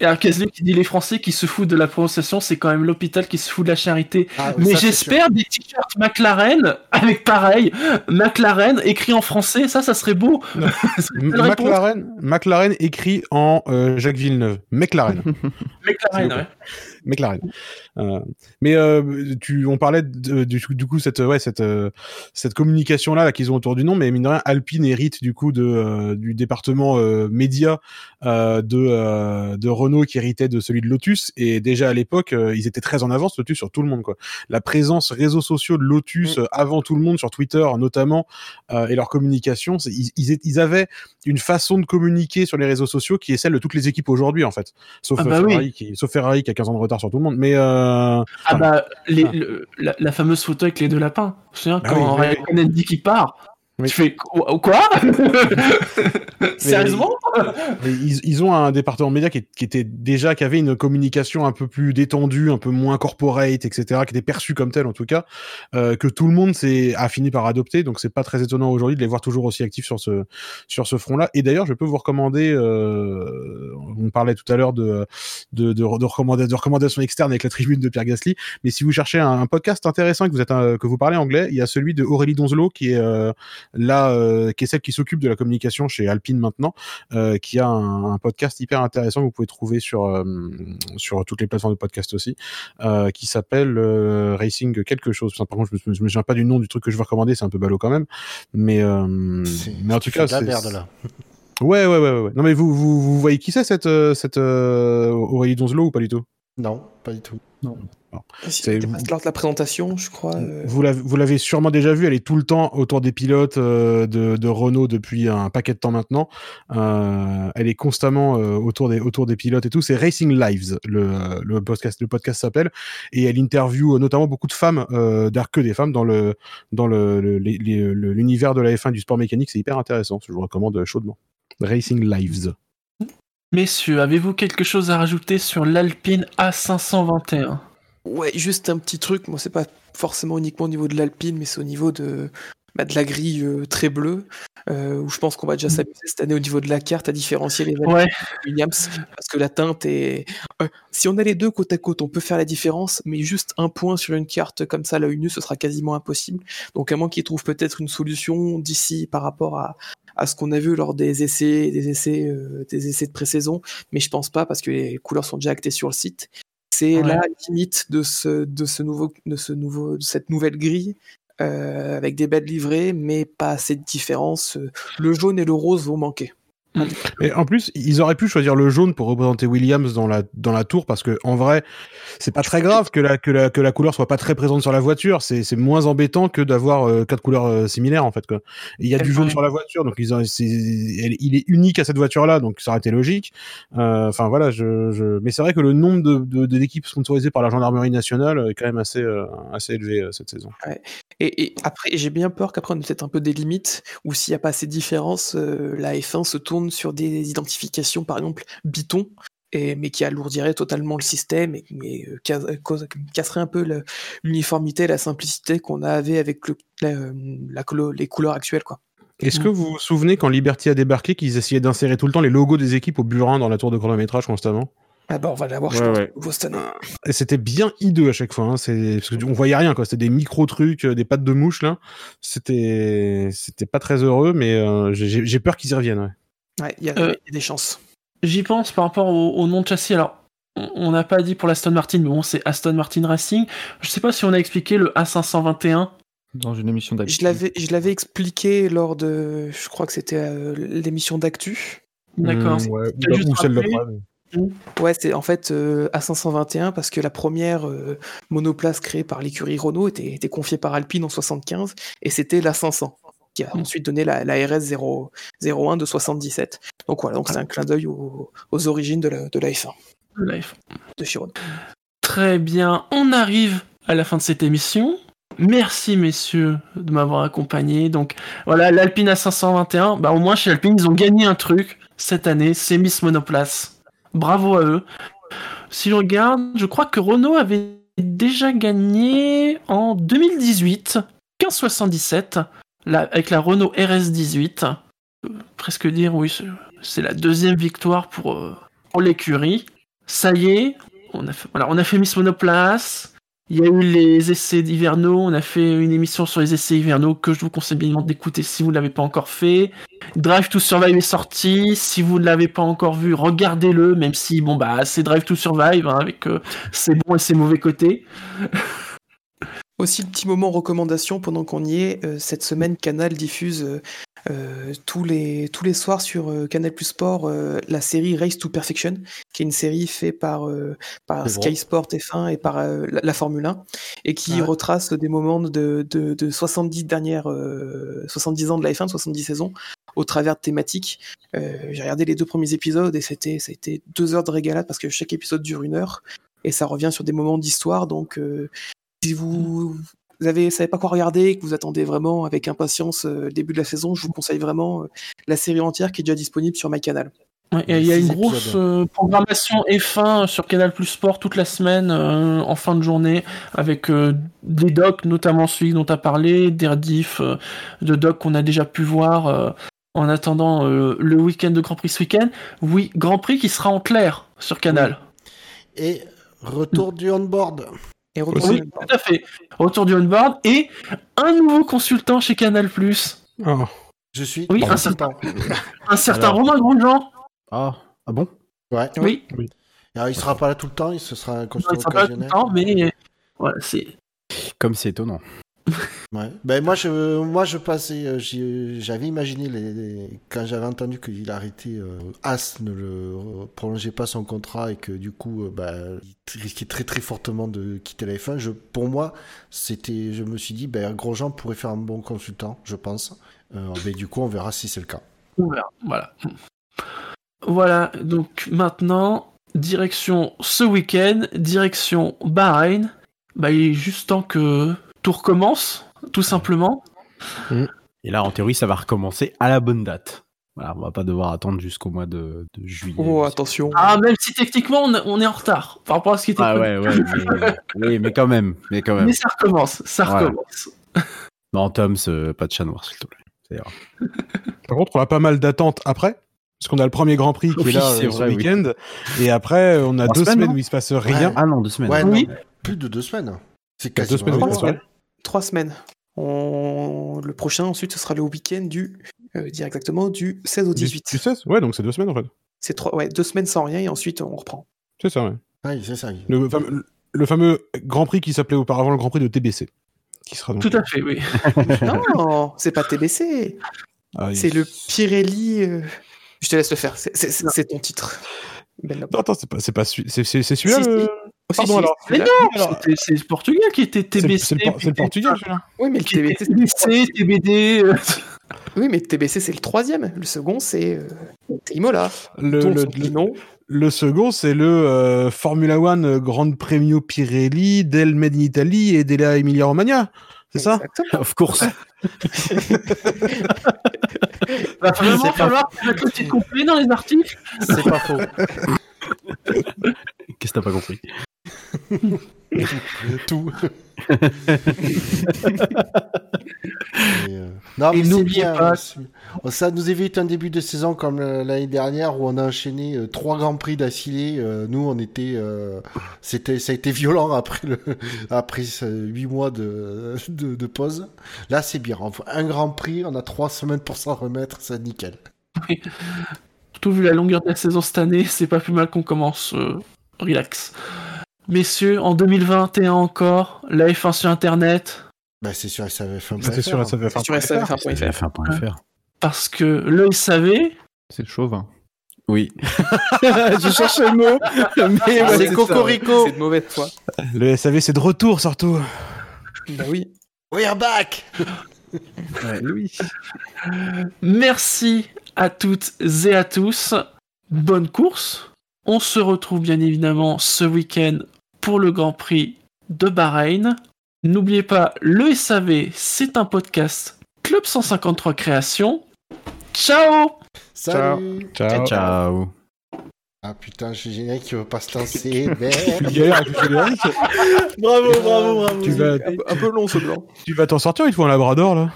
Et alors, Casley qui dit les Français qui se foutent de la prononciation, c'est quand même l'hôpital qui se fout de la charité. Ah, Mais j'espère des t-shirts McLaren avec pareil, McLaren écrit en français, ça, ça serait beau. McLaren, McLaren écrit en euh, Jacques Villeneuve. McLaren. McLaren, ouais. McLaren. Euh, mais euh, tu, on parlait de, du, du coup cette ouais cette euh, cette communication là, qu'ils ont autour du nom, mais mine de rien, Alpine hérite du coup de euh, du département média de de Renault qui héritait de celui de Lotus et déjà à l'époque ils étaient très en avance Lotus sur tout le monde quoi. La présence réseaux sociaux de Lotus euh, avant tout le monde sur Twitter notamment et leur communication, ils, ils, ils avaient une façon de communiquer sur les réseaux sociaux qui est celle de toutes les équipes aujourd'hui en fait. Sauf Ah bah oui. Ferrari qui sauf Ferrari qui a 15 ans de retard sur tout le monde mais euh, Ah bah, les- Ah. le- la, la fameuse photo avec les deux lapins. Je me souviens Bah quand oui, oui, Raikkonen dit qu'il part. Oui. Tu fais quoi? Quoi Sérieusement? Mais ils, ils ont un département média qui, était déjà qui avait une communication un peu plus détendue, un peu moins corporate, etc., qui était perçue comme telle en tout cas, euh, que tout le monde a fini par adopter. Donc c'est pas très étonnant aujourd'hui de les voir toujours aussi actifs sur ce sur ce front-là. Et d'ailleurs, je peux vous recommander. Euh, on parlait tout à l'heure de de, de, de, recommanda- de recommandations externes avec la tribune de Pierre Gasly. Mais si vous cherchez un, un podcast intéressant et que vous êtes un- que vous parlez anglais, il y a celui de Aurélie Donzelot qui est euh, là, euh, qui est celle qui s'occupe de la communication chez Alpine maintenant euh, qui a un, un podcast hyper intéressant que vous pouvez trouver sur euh, sur toutes les plateformes de podcast aussi, euh, qui s'appelle euh, Racing quelque chose. Enfin, par contre, je me, je me souviens pas du nom du truc que je veux recommander, c'est un peu ballot quand même, mais euh, mais en tout cas, c'est merde là. ouais ouais ouais ouais. Non mais vous vous, vous voyez qui c'est cette cette euh, Aurélie Donzelot ou pas du tout? Non, pas du tout. C'est- C'était pas lors de la présentation, je crois. euh, Vous l'avez, vous l'avez sûrement déjà vu, elle est tout le temps autour des pilotes euh, de, de Renault depuis un paquet de temps maintenant. Euh, elle est constamment euh, autour des autour des pilotes et tout. C'est Racing Lives, le, le podcast. Le podcast s'appelle et elle interviewe notamment beaucoup de femmes, euh, d'ailleurs que des femmes dans le dans le le- le- l'univers de la F1 du sport mécanique. C'est hyper intéressant. Je vous recommande chaudement. Racing Lives. Messieurs, avez-vous quelque chose à rajouter sur l'Alpine A521 Ouais, juste un petit truc. Moi, c'est pas forcément uniquement au niveau de l'Alpine, mais c'est au niveau de, bah, de la grille euh, très bleue, euh, où je pense qu'on va déjà s'amuser cette année au niveau de la carte à différencier les Ouais, Williams, parce que la teinte est. euh, si on a les deux côte à côte, on peut faire la différence, mais juste un point sur une carte comme ça, l'œil nu, ce sera quasiment impossible. Donc, à moins qu'ils trouvent peut-être une solution d'ici par rapport à, à ce qu'on a vu lors des essais, des essais, euh, des essais de pré-saison, mais je pense pas parce que les couleurs sont déjà actées sur le site. C'est Ouais. la limite de ce, de ce nouveau, de ce nouveau, de cette nouvelle grille. Euh, avec des belles livrées, mais pas assez de différence. Euh, Le jaune et le rose vont manquer. Et en plus, ils auraient pu choisir le jaune pour représenter Williams dans la dans la tour parce que en vrai, c'est pas très grave que la que la que la couleur soit pas très présente sur la voiture. C'est c'est moins embêtant que d'avoir euh, quatre couleurs euh, similaires en fait quoi. Il y a du jaune sur la voiture, donc ils ont, c'est- elle- il est unique à cette voiture là, donc ça aurait été logique. Euh, Enfin voilà, je, je mais c'est vrai que le nombre de de- d'équipes sponsorisées par la gendarmerie nationale est quand même assez assez élevé cette saison. Et, et après, j'ai bien peur qu'après on ait peut-être un peu des limites, ou s'il n'y a pas assez de différence, euh, la F1 se tourne sur des identifications, par exemple, Biton, et, mais qui alourdirait totalement le système et, et, euh, euh, cause- casserait un peu l'uniformité, la simplicité qu'on avait avec le, la, euh, la les couleurs actuelles. Quoi. Est-ce que vous vous souvenez quand Liberty a débarqué qu'ils essayaient d'insérer tout le temps les logos des équipes au burin dans la tour de chronométrage constamment? Ah bah on va l'avoir, je Ouais, pense, année. Et c'était bien hideux à chaque fois. Hein. C'est parce que on voyait rien quoi. C'était des micro trucs, des pattes de mouche là. C'était c'était pas très heureux, mais euh, j'ai j'ai peur qu'ils y reviennent. Ouais. Ouais, il y, a Euh, il y a des chances. j'y pense par rapport au, au nom de châssis. Alors, on- n'a pas dit pour l'Aston Martin, mais bon, c'est Aston Martin Racing. Je sais pas si on a expliqué le A521. Dans une émission d'actu. Je l'avais, je l'avais expliqué lors de, je crois que c'était euh, l'émission d'actu. D'accord. Mmh, ouais. Ou celle d'après, mais- Ouais, c'est en fait euh, A521 parce que la première euh, monoplace créée par l'écurie Renault était, était confiée par Alpine en 75 et c'était la 500 qui a ensuite donné la, la RS 0, 01 de 77. Donc voilà, donc c'est un clin d'œil aux, aux origines de la, de la F1 Live. de chez Renault. Très bien, on arrive à la fin de cette émission. Merci messieurs de m'avoir accompagné. Donc voilà, l'Alpine A521, bah au moins chez Alpine, ils ont gagné un truc cette année, c'est Miss Monoplace. Bravo à eux. Si je regarde, je crois que Renault avait déjà gagné en 2018, 1577, avec la Renault RS18. Euh, Presque dire, oui, c'est- la deuxième victoire pour, euh, pour l'écurie. Ça y est, on a fait, on a fait Miss Monoplace. Il y a eu les essais hivernaux. On a fait une émission sur les essais hivernaux que je vous conseille bien d'écouter si vous ne l'avez pas encore fait. Drive to Survive est sorti. Si vous ne l'avez pas encore vu, regardez-le. Même si, bon, bah, c'est Drive to Survive hein, avec euh, ses bons et ses mauvais côtés. Aussi, le petit moment recommandation pendant qu'on y est, euh, cette semaine, Canal diffuse euh, euh, tous les tous les soirs sur euh, Canal Plus Sport la série Race to Perfection, qui est une série faite par par Sky bon. Sport F1 et par la, la Formule 1 et qui Ah ouais. retrace des moments de, de, de 70 dernières euh, 70 ans de la F1, 70 saisons au travers de thématiques. J'ai regardé les deux premiers épisodes et c'était ça a été deux heures de régalade parce que chaque épisode dure une heure et ça revient sur des moments d'histoire. Donc, euh, si vous vous avez savez pas quoi regarder et que vous attendez vraiment avec impatience euh, le début de la saison, je vous conseille vraiment euh, la série entière qui est déjà disponible sur MyCanal. Ouais, et il y a une grosse euh, programmation F1 sur Canal Plus Sport toute la semaine euh, en fin de journée avec euh, des docs, notamment celui dont tu as parlé, des rediffs euh, de docs qu'on a déjà pu voir euh, en attendant euh, le week-end de Grand Prix ce week-end. Oui, Grand Prix qui sera en clair sur Canal. Et retour du on-board. Et retour Oui, tout à fait. Retour du on-board et un nouveau consultant chez Canal. Oh. Je suis Oui, un certain-. Un certain Alors. Romain Grosjean. Ah, ah bon? Ouais. Oui, Alors, il sera pas là tout le temps, il ce sera un il consultant pas tout le occasionnel. temps, mais voilà, c'est Comme c'est étonnant. Ben moi je moi je passais euh, j'avais imaginé les, quand j'avais entendu qu'il arrêtait euh, As ne le prolongeait pas son contrat et que du coup euh, ben, il risquait très très fortement de quitter la F1 je pour moi c'était je me suis dit ben Grosjean pourrait faire un bon consultant je pense euh, ben, du coup on verra si c'est le cas verra, Voilà. Voilà, donc maintenant, direction ce week-end, direction Bahreïn. Bah, il est juste temps que tout recommence, tout simplement. Et là, en théorie, ça va recommencer à la bonne date. Voilà, on va pas devoir attendre jusqu'au mois de, de juillet. Oh, attention. Ah, même si techniquement on, on est en retard par rapport à ce qui était Ah prévu. ouais, ouais, mais, oui, mais quand même, mais quand même. Mais ça recommence, ça Voilà. recommence. Non, Tom, c'est pas de chat noir, s'il te plaît. Par contre, on a pas mal d'attentes après. Parce qu'on a le premier Grand Prix qui est là euh, ce oui. week-end. Et après, on a deux semaines, où il se passe rien. Ouais. Ah non, deux semaines. ouais Oui. plus de deux semaines c'est deux quasiment semaines, oui. Trois semaines. On- Le prochain, ensuite, ce sera le week-end du, euh, dire exactement, du 16 au Du- 18. Du 16 Ouais, donc c'est deux semaines en fait. C'est trois, ouais, deux semaines sans rien et ensuite on reprend. C'est ça, ouais. Ouais, c'est ça Le, fameux- le fameux Grand Prix qui s'appelait auparavant le Grand Prix de TBC. Qui sera donc. Tout à fait, oui. Non, c'est pas TBC. Ah, il- C'est le Pirelli. euh, Je te laisse le faire. C'est- ton titre. Ben. Non, attends, c'est pas, c'est pas c'est, c'est, c'est celui-là Si, le- si. Oh, si, Pardon si, alors. Mais celui-là. non, Alors- c'était- c'est le Portugais qui était TBC. c'est le, Por- c'est le puis Portugal celui-là. Oui, mais le Qui était TBC, c'est le TBC, TBD. euh, Oui, mais TBC, c'est le troisième. Le second, c'est euh, Imola. Le, nom. second, c'est le euh, Formula One Grand Premio Pirelli del Made in Italy et della Emilia Romagna. C'est ça? Of course. Va vraiment falloir mettre le titre complet dans les articles. c'est pas faux Qu'est-ce que t'as pas compris? tout. Et, euh, Non, Et mais c'est n'oubliez bien. pas- Ça nous évite un début de saison comme euh, l'année dernière où on a enchaîné euh, trois grands prix d'affilée. Euh, nous, on était, euh, c'était, ça a été violent après le, après ce huit mois de, de, de pause. Là, c'est bien. On fait Un grand prix, on a trois semaines pour s'en remettre, c'est nickel. Surtout vu la longueur de la saison cette année, c'est pas plus mal qu'on commence. euh, relax. Messieurs, en 2021 encore, la F1 sur Internet, Bah, c'est avait fait un C'est. Sur SAF1.fr. J'ai fait un point faire. parce que le SAV, C'est chauvin. Oui. je cherchais le mot. Mais ouais, c'est. Cocorico. C'est de mauvaise foi. Le SAV, c'est de retour surtout. Bah oui. We're back. oui. merci à toutes et à tous. Bonne course. On se retrouve bien évidemment ce week-end pour le Grand Prix de Bahreïn. N'oubliez pas, le SAV, c'est un podcast Club 153 Création. Ciao Salut. Ciao. Ciao. Ah putain, j'ai génial qui veut pas se lancer. Tu galères avec le générique. Bravo, bravo, bravo. Tu vas- Un, peu- long ce blanc. Tu vas t'en sortir, il te faut un labrador là.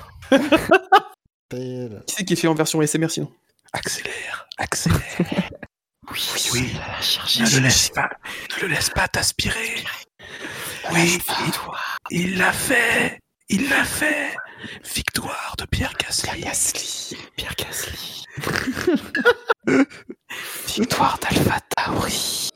Qui c'est qui fait en version SMR sinon? Accélère, accélère. Oui, oui, Ne le laisse pas, ne le laisse pas t'aspirer. Oui, il- il l'a fait, il l'a fait. Victoire de Pierre Gasly. Gasly. Pierre Gasly. Victoire d'Alpha Tauri.